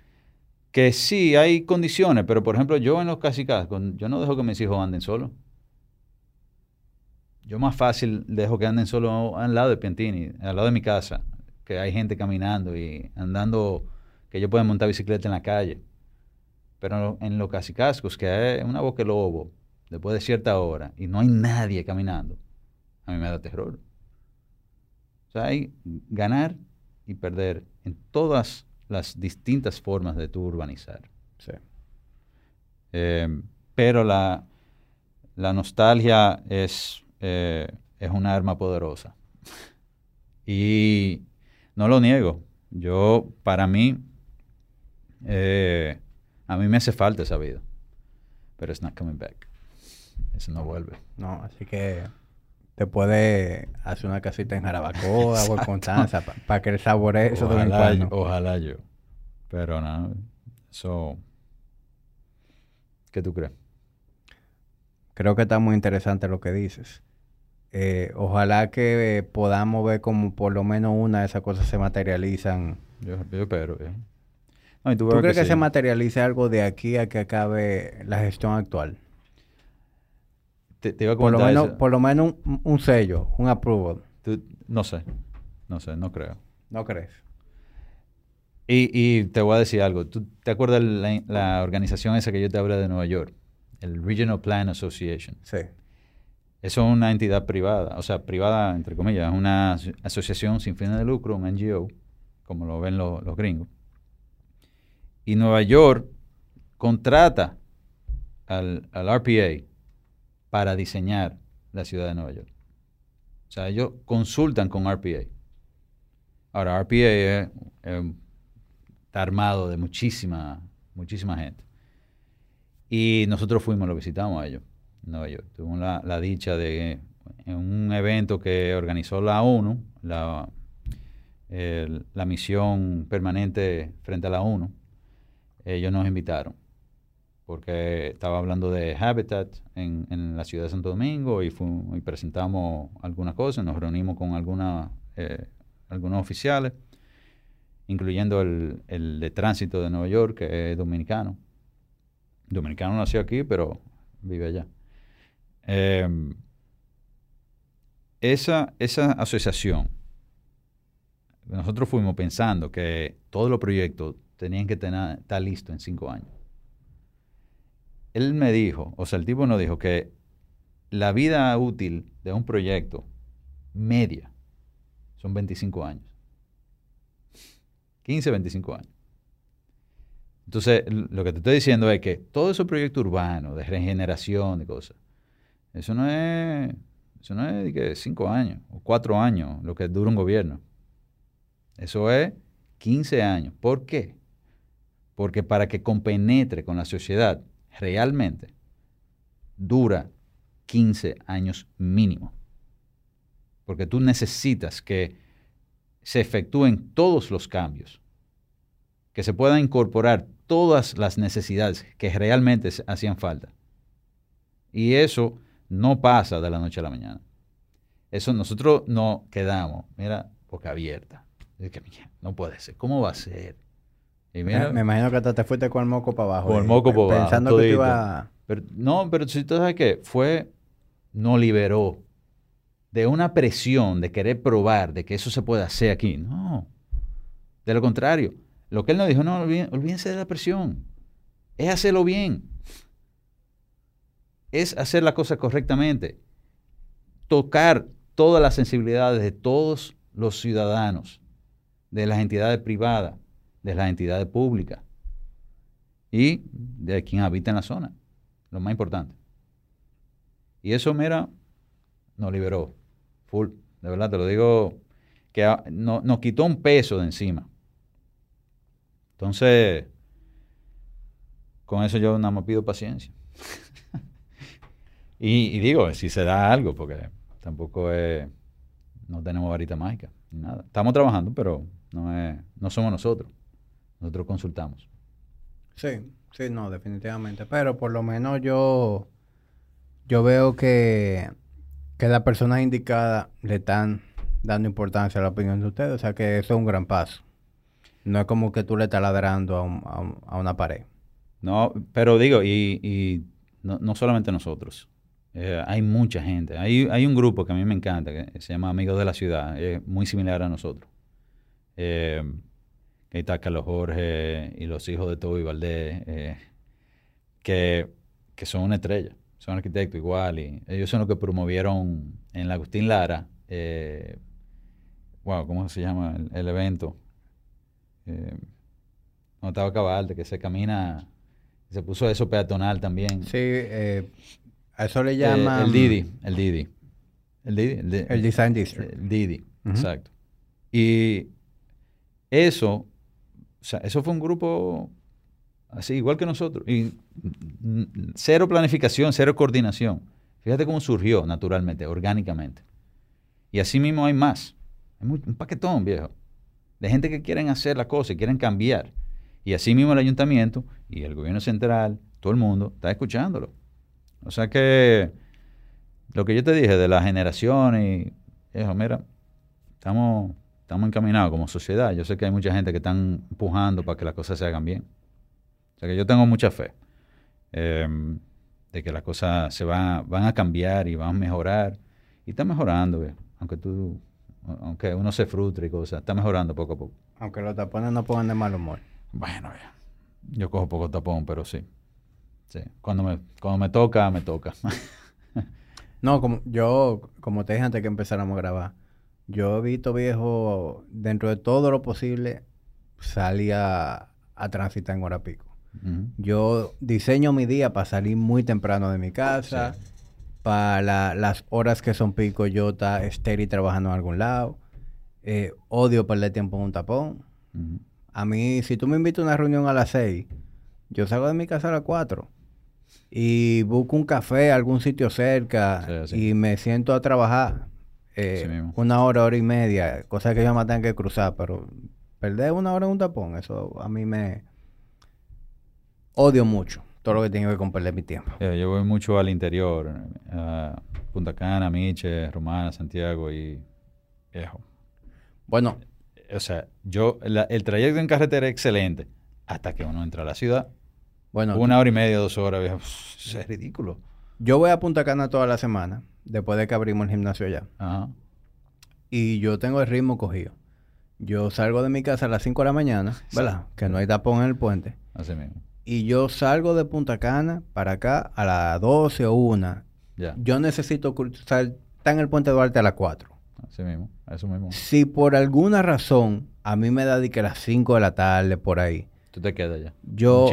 [SPEAKER 2] que sí, hay condiciones, pero por ejemplo, yo en los casicazos, yo no dejo que mis hijos anden solos. Yo más fácil dejo que anden solo al lado de Piantini, al lado de mi casa, que hay gente caminando y andando, que ellos pueden montar bicicleta en la calle. Pero en los casicascos, que hay una boca lobo, después de cierta hora, y no hay nadie caminando, a mí me da terror. O sea, hay ganar y perder en todas las distintas formas de tu urbanizar. Sí. Eh, pero la, la, nostalgia es, eh, es una arma poderosa. y no lo niego. Yo, para mí, eh, a mí me hace falta esa vida. Pero it's not coming back. Eso no vuelve.
[SPEAKER 1] No, así que te puede hacer una casita en Jarabacoa o en Constanza para que el saboree eso
[SPEAKER 2] ojalá, yo, ojalá yo. Pero nada, eso... ¿Qué tú crees?
[SPEAKER 1] Creo que está muy interesante lo que dices. Eh, ojalá que podamos ver como por lo menos una de esas cosas se materializan.
[SPEAKER 2] Yo, espero.
[SPEAKER 1] ¿tú, crees que se materialice algo de aquí a que acabe la gestión actual? Por, lo menos, por lo menos un, sello, un approval.
[SPEAKER 2] no sé, no sé, no creo.
[SPEAKER 1] ¿No crees?
[SPEAKER 2] Y, te voy a decir algo. ¿Tú te acuerdas la, la organización esa que yo te hablé de Nueva York? El Regional Plan Association. Sí. Eso es una entidad privada, o sea, privada entre comillas, es una asociación sin fines de lucro, un NGO, como lo ven los gringos. Y Nueva York contrata al, al RPA para diseñar la ciudad de Nueva York. O sea, ellos consultan con RPA. Ahora, RPA está armado de muchísima, muchísima gente. Y nosotros fuimos, lo visitamos a ellos, en Nueva York. Tuvimos la, dicha de, en un evento que organizó la ONU, la, la misión permanente frente a la ONU, ellos nos invitaron porque estaba hablando de Habitat en, la ciudad de Santo Domingo y, presentamos algunas cosas, nos reunimos con eh, algunos oficiales, incluyendo el, de tránsito de Nueva York, que es dominicano. Dominicano nació aquí, pero vive allá. Em, esa, esa asociación, nosotros fuimos pensando que todos los proyectos tenían que estar listos en cinco años él me dijo, o sea, el tipo nos dijo que la vida útil de un proyecto media son 25 años. 15, 25 años. Entonces, lo que te estoy diciendo es que todo ese proyecto urbano de regeneración de cosas, eso no es, eso no es de que cinco años o cuatro años lo que dura un gobierno. Eso es 15 años. ¿Por qué? Porque para que compenetre con la sociedad realmente dura 15 años mínimo. Porque tú necesitas que se efectúen todos los cambios, que se puedan incorporar todas las necesidades que realmente hacían falta. Y eso no pasa de la noche a la mañana. Eso nosotros no quedamos, mira, boca abierta. no puede ser. ¿Cómo va a ser?
[SPEAKER 1] Me imagino que hasta te fuiste con el moco para abajo.
[SPEAKER 2] Con el moco para abajo. Pensando que te iba... no, pero si tú sabes que fue, no liberó de una presión de querer probar de que eso se puede hacer aquí. No. De lo contrario, lo que él nos dijo, no, olvídense de la presión. Es hacerlo bien. Es hacer la cosa correctamente. Tocar todas las sensibilidades de todos los ciudadanos, de las entidades privadas, de las entidades públicas y de quien habita en la zona. Lo más importante. Y eso, mira, nos liberó. Full. De verdad, te lo digo, que nos quitó un peso de encima. Entonces, con eso yo nada más pido paciencia. y, digo, si se da algo, porque tampoco es, no tenemos varita mágica, ni nada. Estamos trabajando, pero no, es, no somos nosotros. Nosotros consultamos.
[SPEAKER 1] Sí, sí, no, definitivamente. Pero por lo menos yo, yo veo que, que las personas indicadas le están dando importancia a la opinión de ustedes. O sea que eso es un gran paso. No es como que tú le estás ladrando a, una pared.
[SPEAKER 2] No, pero digo, y, no, solamente nosotros. Eh, hay mucha gente. Hay, hay un grupo que a mí me encanta, que se llama Amigos de la Ciudad. Es muy similar a nosotros. Eh, está Carlos Jorge y los hijos de Toby Valdés, eh, que, son una estrella. Son arquitectos igual. Y ellos son los que promovieron en la Agustín Lara. wow, ¿cómo se llama el evento? Eh, no estaba cabal, de que se camina, se puso eso peatonal también.
[SPEAKER 1] Sí, eh, a eso le llaman...
[SPEAKER 2] el Didi, el Didi. El Didi.
[SPEAKER 1] El, Design District.
[SPEAKER 2] El Didi, exacto. Y eso, o sea, eso fue un grupo así, igual que nosotros. Y cero planificación, cero coordinación. Fíjate cómo surgió naturalmente, orgánicamente. Y así mismo hay más. Hay un paquetón, viejo de gente que quieren hacer la cosa y quieren cambiar. Y así mismo el ayuntamiento y el gobierno central, todo el mundo, está escuchándolo. O sea que lo que yo te dije de la generación y eso, mira, estamos, estamos encaminados como sociedad. Yo sé que hay mucha gente que están empujando para que las cosas se hagan bien. O sea que yo tengo mucha fe em, de que las cosas se van, van a cambiar y van a mejorar. Y está mejorando, aunque tú aunque uno se frustre y cosas, está mejorando poco a poco.
[SPEAKER 1] Aunque los tapones no pongan de mal humor.
[SPEAKER 2] Bueno, yo cojo poco tapón, pero sí. sí. Cuando, me, cuando me toca, me toca.
[SPEAKER 1] no, como yo, como te dije antes que empezáramos a grabar, yo he visto viejo, dentro de todo lo posible, salía a, transitar en hora pico. Yo diseño mi día para salir muy temprano de mi casa para las horas que son pico, yo está estéril trabajando en algún lado. Eh, odio perder tiempo en un tapón. A mí, si tú me invitas a una reunión a las 6, yo salgo de mi casa a las 4 y busco un café, algún sitio cerca y me siento a trabajar eh, una hora, hora y media, cosa que yo me tengo que cruzar, pero perder una hora en un tapón, eso a mí me odio mucho todo lo que tiene que ver con perder mi tiempo.
[SPEAKER 2] yo voy mucho al interior, a Punta Cana, Miche, Romana, Santiago y viejo.
[SPEAKER 1] Bueno.
[SPEAKER 2] O sea, yo, el trayecto en carretera es excelente hasta que uno entra a la ciudad. Bueno. Una hora y media, dos horas, viejo. es ridículo.
[SPEAKER 1] Yo voy a Punta Cana toda la semana, después de que abrimos el gimnasio allá. Ajá. Y yo tengo el ritmo cogido. Yo salgo de mi casa a las 5 de la mañana, ¿verdad? Que no hay tapón en el puente.
[SPEAKER 2] Así mismo
[SPEAKER 1] y yo salgo de Punta Cana para acá a las 12 o 1. Yo necesito estar en el puente Duarte a las 4.
[SPEAKER 2] Así mismo, eso mismo.
[SPEAKER 1] Si por alguna razón a mí me da de que a las 5 de la tarde por ahí,
[SPEAKER 2] Tú te quedas ya.
[SPEAKER 1] Yo.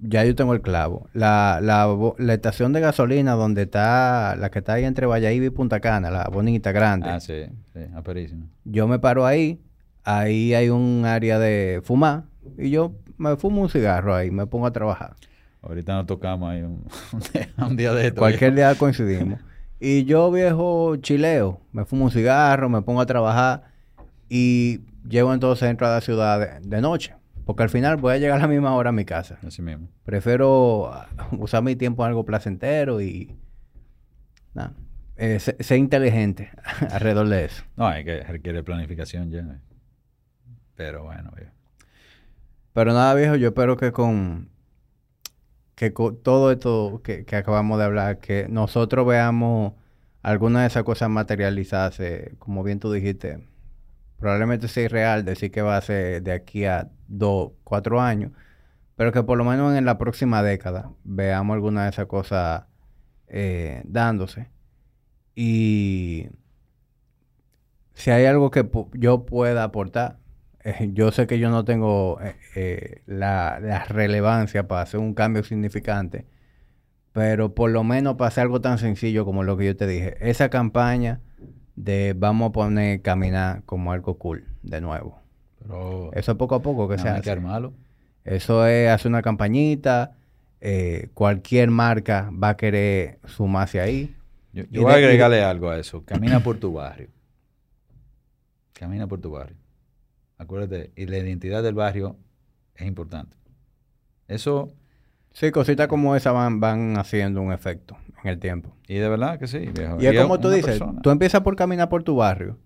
[SPEAKER 1] Ya yo tengo el clavo. La, la, estación de gasolina donde está, la que está ahí entre Valladolid y Punta Cana, la bonita, grande.
[SPEAKER 2] Ah, sí, sí, aperísimo.
[SPEAKER 1] Yo me paro ahí, ahí hay un área de fumar y yo me fumo un cigarro ahí, me pongo a trabajar.
[SPEAKER 2] Ahorita nos tocamos ahí un, día, un día de esto.
[SPEAKER 1] Cualquier
[SPEAKER 2] viejo.
[SPEAKER 1] día coincidimos. Y yo, viejo chileo, me fumo un cigarro, me pongo a trabajar y llego entonces dentro de la ciudad de, de noche. Porque al final voy a llegar a la misma hora a mi casa.
[SPEAKER 2] Así mismo.
[SPEAKER 1] Prefiero ah, usar mi tiempo en algo placentero y... Nada. Eh, sé, sé inteligente alrededor de eso.
[SPEAKER 2] No, hay que requiere planificación ya. eh. Pero bueno, viejo.
[SPEAKER 1] Pero nada, viejo, yo espero que con, que con todo esto que, que acabamos de hablar, que nosotros veamos alguna de esas cosas materializarse, como bien tú dijiste, probablemente sea irreal decir que va a ser de aquí a dos, cuatro años, pero que por lo menos en la próxima década veamos alguna de esas cosas eh, dándose. Y si hay algo que yo pueda aportar, eh, yo sé que yo no tengo eh, la, la relevancia para hacer un cambio significante, pero por lo menos para hacer algo tan sencillo como lo que yo te dije, esa campaña de vamos a poner caminar como algo cool de nuevo.
[SPEAKER 2] Pero
[SPEAKER 1] Eso poco a poco que
[SPEAKER 2] no
[SPEAKER 1] se
[SPEAKER 2] que
[SPEAKER 1] hace. Eso es hacer una campañita, eh, cualquier marca va a querer sumarse ahí.
[SPEAKER 2] Yo, yo voy a
[SPEAKER 1] y
[SPEAKER 2] agregarle algo a eso. Camina por tu barrio. Camina por tu barrio. Acuérdate, y la identidad del barrio es importante. Eso,
[SPEAKER 1] Sí, cositas como esa van, van haciendo un efecto en el tiempo.
[SPEAKER 2] y de verdad que sí, viejo.
[SPEAKER 1] Y es como tú dices,
[SPEAKER 2] persona.
[SPEAKER 1] tú empiezas por caminar por tu barrio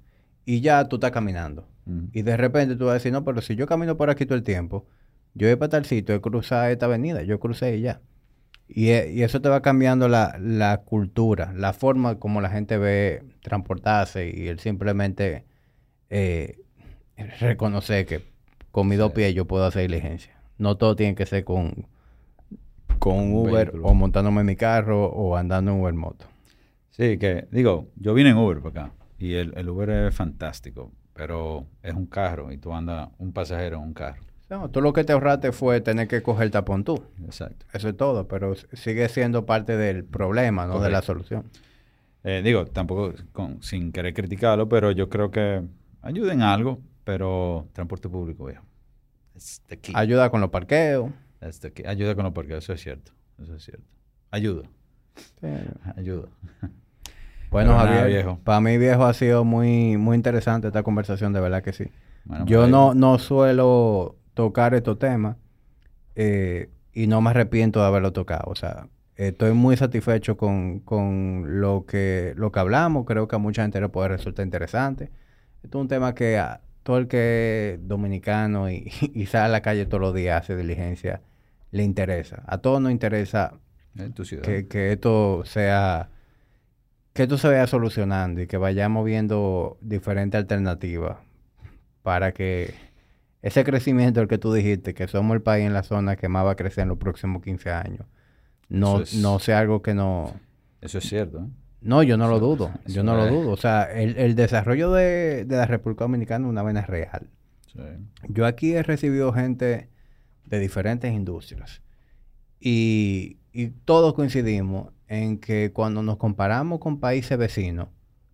[SPEAKER 1] y ya tú estás caminando. Y de repente tú vas a decir, no, pero si yo camino por aquí todo el tiempo, yo voy para tal sitio, he cruzado esta avenida, yo crucé y ya. Y, e- y eso te va cambiando la, la cultura, la forma como la gente ve transportarse y el simplemente eh, reconocer que con mis dos pies yo puedo hacer diligencia. No todo tiene que ser con, con Un Uber
[SPEAKER 2] vehículo.
[SPEAKER 1] o montándome en mi carro o andando en Uber moto.
[SPEAKER 2] Sí, que digo, yo vine en Uber para acá y el, el Uber es fantástico, pero es un carro y tú andas un pasajero en un carro.
[SPEAKER 1] No, tú lo que te ahorraste fue tener que coger el tapón tú.
[SPEAKER 2] Exacto.
[SPEAKER 1] Eso es todo, pero sigue siendo parte del problema, no de la solución.
[SPEAKER 2] Eh, digo, tampoco con- sin querer criticarlo, pero yo creo que ayuden algo, pero transporte público, viejo.
[SPEAKER 1] Ayuda con los parqueos.
[SPEAKER 2] Ayuda con los parqueos, eso es cierto. Eso es cierto. Ayuda,
[SPEAKER 1] Sí.
[SPEAKER 2] ayuda.
[SPEAKER 1] Bueno,
[SPEAKER 2] nada,
[SPEAKER 1] Javier,
[SPEAKER 2] viejo.
[SPEAKER 1] para mí, viejo, ha sido muy, muy interesante esta conversación, de verdad que sí.
[SPEAKER 2] Bueno,
[SPEAKER 1] Yo
[SPEAKER 2] me
[SPEAKER 1] no, no suelo tocar estos temas eh, y no me arrepiento de haberlo tocado. O sea, estoy muy satisfecho con, con lo, que, lo que hablamos. Creo que a mucha gente le puede resultar interesante. Esto es un tema que a todo el que es dominicano y, y sale a la calle todos los días, hace diligencia, le interesa. A todos nos interesa
[SPEAKER 2] En tu ciudad.
[SPEAKER 1] que, que esto sea que esto se vaya solucionando y que vayamos viendo diferentes alternativas para que ese crecimiento del que tú dijiste, que somos el país en la zona que más va a crecer en los próximos 15 años, no,
[SPEAKER 2] es-
[SPEAKER 1] no sea algo que no...
[SPEAKER 2] Eso es cierto. ¿eh?
[SPEAKER 1] No, yo no lo dudo, yo no lo dudo. O sea, el, el desarrollo de, de la República Dominicana es una vena real.
[SPEAKER 2] Sí.
[SPEAKER 1] Yo aquí he recibido gente de diferentes industrias y, y todos coincidimos en que cuando nos comparamos con países vecinos,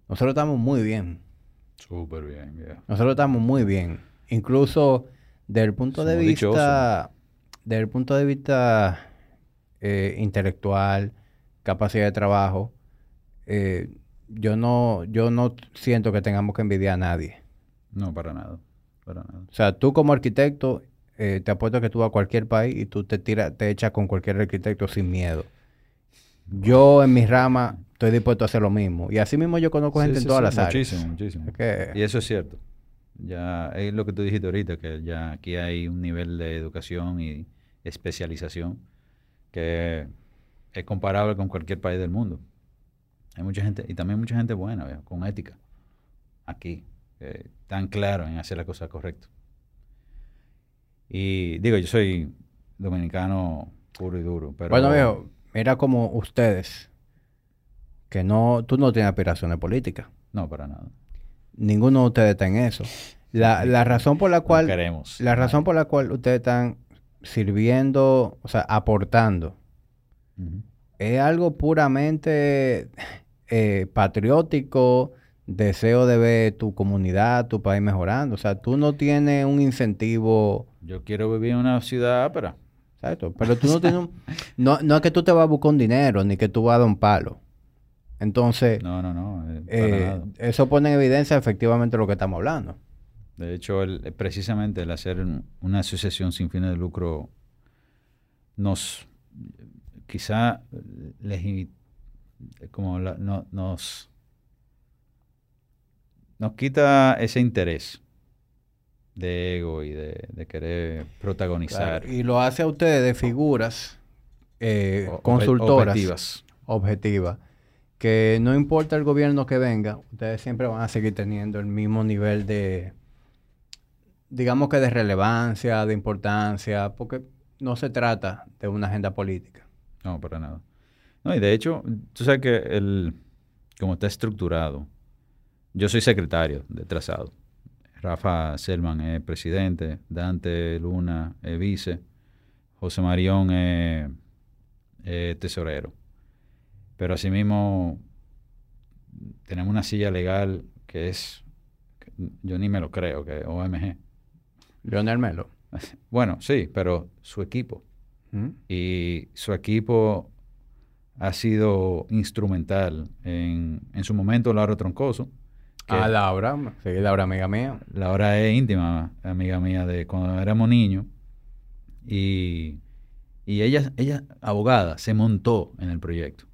[SPEAKER 1] nosotros estamos muy bien.
[SPEAKER 2] Súper bien, viejo.
[SPEAKER 1] Nosotros estamos muy bien. Incluso desde el punto de vista, desde el punto de vista eh, intelectual, capacidad de trabajo, eh, yo no, yo no siento que tengamos que envidiar a nadie.
[SPEAKER 2] No, para nada. Para nada.
[SPEAKER 1] O sea, tú como arquitecto, eh, te apuesto que tú vas a cualquier país y tú te tiras, te echas con cualquier arquitecto sin miedo. Yo en mi rama estoy dispuesto a hacer lo mismo. Y así mismo yo conozco
[SPEAKER 2] Sí,
[SPEAKER 1] gente
[SPEAKER 2] sí,
[SPEAKER 1] en todas
[SPEAKER 2] sí,
[SPEAKER 1] las áreas.
[SPEAKER 2] Muchísimo, muchísimo. Y eso es cierto. Ya es lo que tú dijiste ahorita, que ya aquí hay un nivel de educación y especialización que es comparable con cualquier país del mundo. Hay mucha gente, y también mucha gente buena, con ética, aquí, tan claro en hacer la cosa correcta. Y digo, yo soy dominicano puro y duro, pero...
[SPEAKER 1] Bueno, viejo, mira como ustedes, que no, tú no tienes aspiraciones políticas.
[SPEAKER 2] No, para nada.
[SPEAKER 1] Ninguno de ustedes está en eso. La, la razón por la
[SPEAKER 2] No
[SPEAKER 1] cual...
[SPEAKER 2] queremos.
[SPEAKER 1] La razón por la cual ustedes están sirviendo, o sea, aportando, es algo puramente eh, patriótico, deseo de ver tu comunidad, tu país mejorando. O sea, tú no tienes un incentivo,
[SPEAKER 2] Yo quiero vivir en una ciudad ápera.
[SPEAKER 1] Exacto, pero tú no tienes un... No, no es que tú te vas a buscar un dinero, ni que tú vas a dar un palo. Entonces,
[SPEAKER 2] No, no, no. eh,
[SPEAKER 1] eh, eso pone en evidencia efectivamente lo que estamos hablando.
[SPEAKER 2] De hecho, el- eh, precisamente el hacer un- una asociación sin fines de lucro nos, quizá, les, como la- no- nos, nos quita ese interés de ego y de, de querer protagonizar.
[SPEAKER 1] Claro, Y lo hace a ustedes figuras eh,
[SPEAKER 2] o-
[SPEAKER 1] consultoras
[SPEAKER 2] objetivas.
[SPEAKER 1] objetivas que no importa el gobierno que venga, ustedes siempre van a seguir teniendo el mismo nivel de, digamos que de relevancia, de importancia, porque no se trata de una agenda política.
[SPEAKER 2] No, para nada. No, y de hecho, tú sabes que el, como está estructurado, yo soy secretario de trazado. Rafa Selman es presidente, Dante Luna es vice, José Marión es, es tesorero. Pero asimismo, tenemos una silla legal que es, que yo ni me lo creo, que es OMG.
[SPEAKER 1] Leonel Melo.
[SPEAKER 2] Bueno, sí, pero su equipo.
[SPEAKER 1] ¿Mm?
[SPEAKER 2] Y su equipo ha sido instrumental en, en su momento Laura Troncoso. Que
[SPEAKER 1] Ah, Laura, sí, Laura, amiga mía.
[SPEAKER 2] Laura es íntima amiga mía de cuando éramos niños. Y, y ella, ella, abogada, se montó en el proyecto.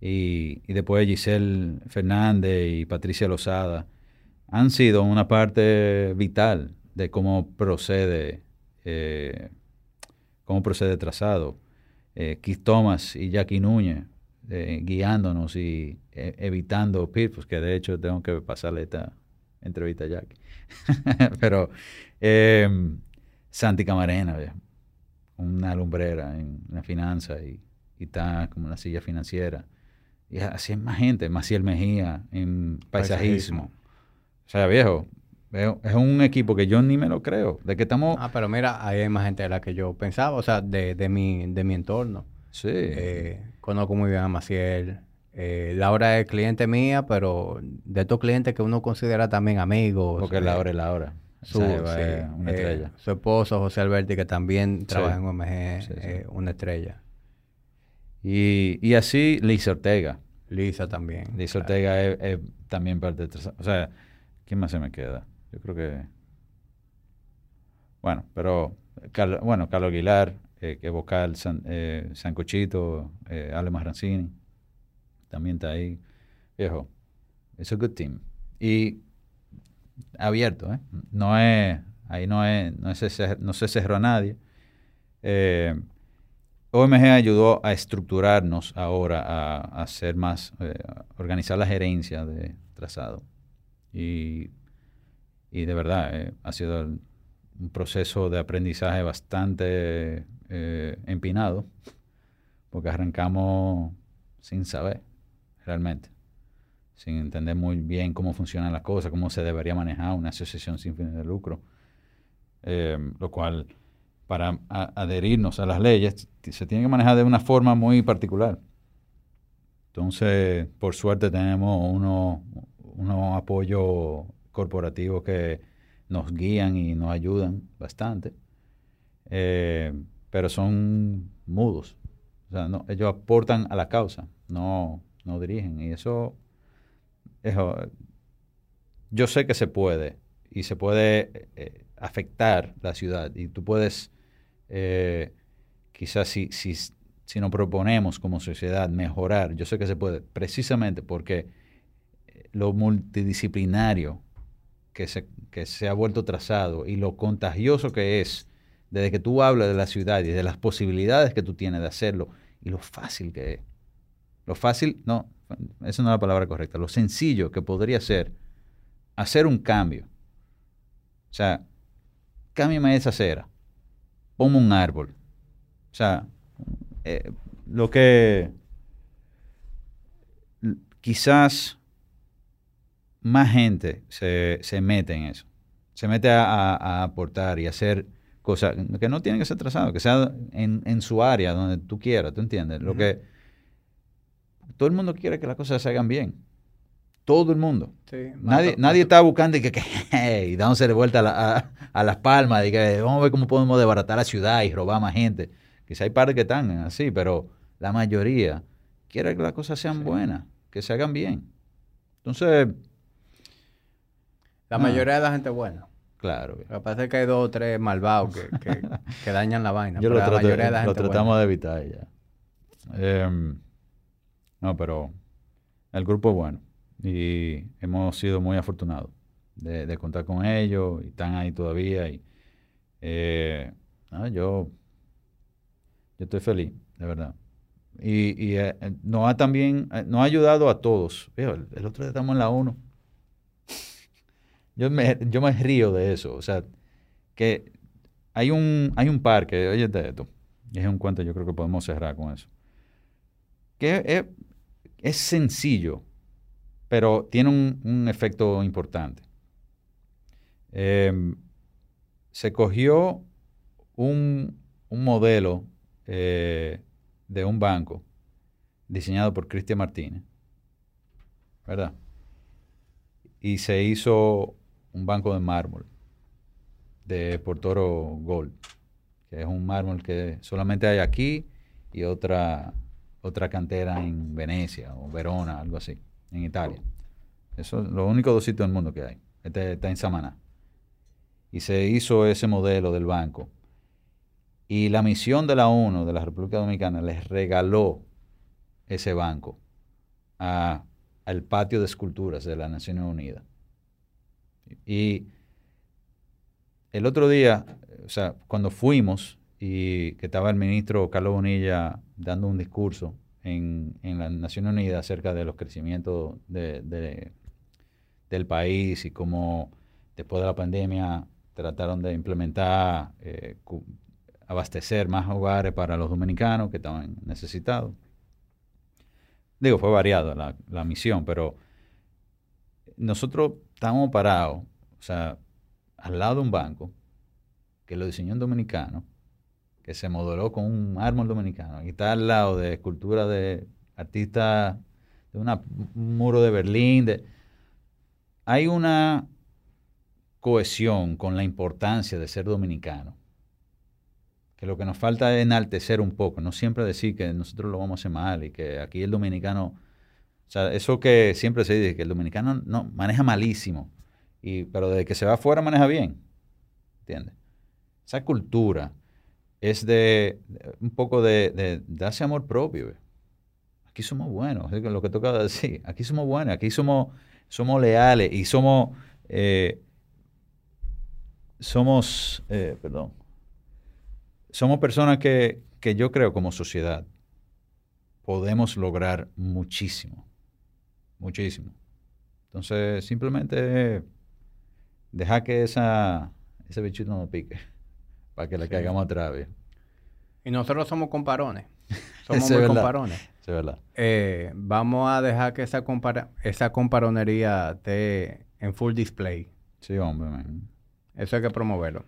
[SPEAKER 2] Y, y después Giselle Fernández y Patricia Lozada han sido una parte vital de cómo procede, eh, cómo procede trazado. Eh, Keith Thomas y Jackie Núñez eh, guiándonos y evitando pitfalls, que de hecho tengo que pasarle esta entrevista a Jackie. Pero eh, Santi Camarena, una lumbrera en la finanza y, y está como en la silla financiera. Y así es más gente, Maciel Mejía en paisajismo.
[SPEAKER 1] Paisajismo.
[SPEAKER 2] O sea, viejo, es un equipo que yo ni me lo creo. De que estamos...
[SPEAKER 1] Ah, pero mira, ahí hay más gente de la que yo pensaba, o sea, de, de, mi, de mi entorno.
[SPEAKER 2] sí.
[SPEAKER 1] Eh, conozco muy bien a Maciel. Eh, Laura es cliente mía, pero de estos clientes que uno considera también amigos.
[SPEAKER 2] porque
[SPEAKER 1] eh,
[SPEAKER 2] la hora es la hora.
[SPEAKER 1] su, sí,
[SPEAKER 2] una
[SPEAKER 1] eh,
[SPEAKER 2] estrella.
[SPEAKER 1] su esposo, José Alberti, que también trabaja en OMG, eh, una estrella.
[SPEAKER 2] Y, y así Liz Ortega.
[SPEAKER 1] Lisa también. Claro.
[SPEAKER 2] Ortega es, es también parte de. O sea, ¿quién más se me queda? Yo creo que... Bueno, pero... Bueno, Carlos Aguilar, eh, que es vocal, San, eh, Sancochito, eh, Ale Marrancini, también está ahí. Viejo, es a good team. Y abierto, ¿eh? No es... Ahí no es... No, cer- no se cerró a nadie. Eh, OMG ayudó a estructurarnos ahora, a, hacer más, eh, organizar la gerencia de trazado. Y, y de verdad, eh, ha sido un proceso de aprendizaje bastante eh, empinado, porque arrancamos sin saber, realmente, sin entender muy bien cómo funcionan las cosas, cómo se debería manejar una asociación sin fines de lucro, eh, lo cual para adherirnos a las leyes se tiene que manejar de una forma muy particular. Entonces, por suerte tenemos unos unos apoyos corporativos que nos guían y nos ayudan bastante, Eh, pero son mudos. O sea, no, ellos aportan a la causa, no, no dirigen. Y eso, yo sé que se puede y se puede eh, afectar la ciudad y tú puedes, eh, quizás si, si, si nos proponemos como sociedad mejorar, yo sé que se puede, precisamente porque eh, lo multidisciplinario que se, que se ha vuelto trazado y lo contagioso que es desde que tú hablas de la ciudad y de las posibilidades que tú tienes de hacerlo y lo fácil que es. Lo fácil, no, esa no es la palabra correcta, lo sencillo que podría ser hacer un cambio. O sea, cámbiame esa acera, ponme un árbol. O sea, eh, lo que quizás más gente se, se mete en eso. se mete a, aportar y hacer cosas que no tienen que ser trazadas, que sea en, su área, donde tú quieras, ¿tú entiendes? Lo que todo el mundo quiere que las cosas se hagan bien. Todo el mundo. nadie, nadie está buscando y que, y dándose de vuelta a, a, las palmas y que vamos a ver cómo podemos desbaratar la ciudad y robar más gente. Quizá hay partes que están así, pero la mayoría quiere que las cosas sean buenas, que se hagan bien. Entonces...
[SPEAKER 1] La mayoría de la gente es buena.
[SPEAKER 2] Claro.
[SPEAKER 1] Lo que pasa es que hay dos o tres malvados que, que, dañan la vaina.
[SPEAKER 2] Yo lo, lo tratamos de evitar ya. Em, no, pero el grupo es bueno y hemos sido muy afortunados de, contar con ellos y están ahí todavía. Y, eh, yo, yo estoy feliz, de verdad. Y, y eh, nos ha también, eh, nos ha ayudado a todos. El, otro día estamos en la ONU. Yo me, yo me río de eso. O sea, que hay un, hay un parque, oye de esto, es un cuento, yo creo que podemos cerrar con eso. Que es, es sencillo, pero tiene un, efecto importante. Em, se cogió un, modelo eh, de un banco diseñado por Cristian Martínez, ¿verdad? Y se hizo un banco de mármol de Portoro Gold, que es un mármol que solamente hay aquí y otra, otra cantera en Venecia o Verona, algo así en Italia. Eso es lo único dos sitios del mundo que hay. Este está en Samaná. Y se hizo ese modelo del banco. Y la misión de la ONU, de la República Dominicana, les regaló ese banco al patio de esculturas de las Naciones Unidas. Y el otro día, o sea, cuando fuimos y que estaba el ministro Carlos Bonilla dando un discurso en, en las Naciones Unidas acerca de los crecimientos de, del país y cómo después de la pandemia trataron de implementar, eh, abastecer más hogares para los dominicanos que estaban necesitados. Digo, fue variada la, la misión, pero nosotros estamos parados, o sea, al lado de un banco que lo diseñó un dominicano, que se modeló con un árbol dominicano y está al lado de escultura de artistas de un muro de Berlín. Hay una cohesión con la importancia de ser dominicano. Que lo que nos falta es enaltecer un poco, no siempre decir que nosotros lo vamos a hacer mal y que aquí el dominicano, o sea, eso que siempre se dice, que el dominicano no maneja malísimo, y, pero desde que se va afuera maneja bien. ¿Entiendes? Esa cultura, es de, un poco de, darse amor propio. Aquí somos buenos, lo que toca decir. Aquí somos buenos, aquí somos, somos leales y somos, eh, somos, eh, perdón, somos personas que, que yo creo como sociedad podemos lograr muchísimo, muchísimo. Entonces, simplemente deja que esa, ese bichito no pique para que le caigamos otra vez.
[SPEAKER 1] Y nosotros somos comparones. Somos muy comparones.
[SPEAKER 2] es verdad.
[SPEAKER 1] Eh, vamos a dejar que esa, esa comparonería esté en full display.
[SPEAKER 2] Sí, hombre.
[SPEAKER 1] Eso hay que promoverlo.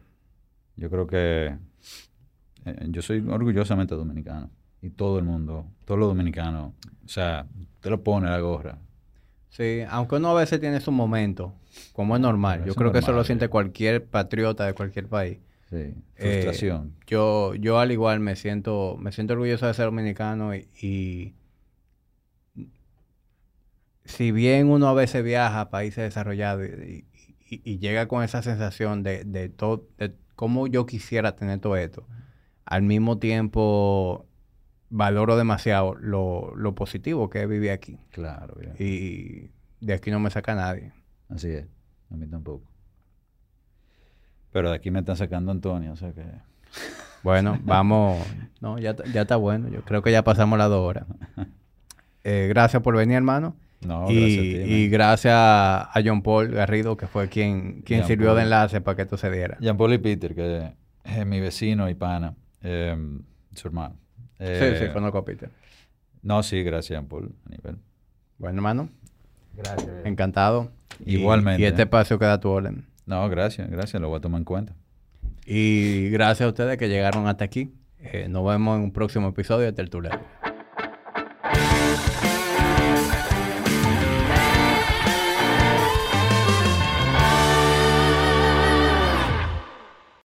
[SPEAKER 2] Yo creo que eh, yo soy orgullosamente dominicano. Y todo el mundo, todos los dominicanos, o sea, te lo pone la gorra.
[SPEAKER 1] Sí, aunque uno a veces tiene su momento, como es normal. yo creo que eso lo siente cualquier patriota de cualquier país.
[SPEAKER 2] Sí, eh, frustración.
[SPEAKER 1] yo, yo al igual me siento, me siento orgulloso de ser dominicano y, si bien uno a veces viaja a países desarrollados y, llega con esa sensación de, de, todo, de cómo yo quisiera tener todo esto, al mismo tiempo valoro demasiado lo, lo positivo que viví aquí.
[SPEAKER 2] Claro.
[SPEAKER 1] Y de aquí no me saca nadie.
[SPEAKER 2] Así es, a mí tampoco. Pero de aquí me están sacando Antonio, o sea que...
[SPEAKER 1] Bueno, vamos... No, ya, ya está bueno. Yo creo que ya pasamos las dos horas. Eh, gracias por venir, hermano.
[SPEAKER 2] No,
[SPEAKER 1] y,
[SPEAKER 2] gracias a ti,
[SPEAKER 1] y gracias a John Paul Garrido, que fue quien, quien sirvió de enlace para que esto se diera.
[SPEAKER 2] Jean Paul y Peter, que es mi vecino y pana, eh, su hermano.
[SPEAKER 1] sí, sí, eh, conozco a Peter.
[SPEAKER 2] No, sí, gracias, Jean Paul, a nivel.
[SPEAKER 1] Bueno, hermano.
[SPEAKER 2] Gracias.
[SPEAKER 1] Encantado.
[SPEAKER 2] Igualmente.
[SPEAKER 1] Y, este espacio queda a tu orden.
[SPEAKER 2] No, gracias, gracias, lo voy a tomar en cuenta.
[SPEAKER 1] Y gracias a ustedes que llegaron hasta aquí. Eh, nos vemos en un próximo episodio de Tertulia.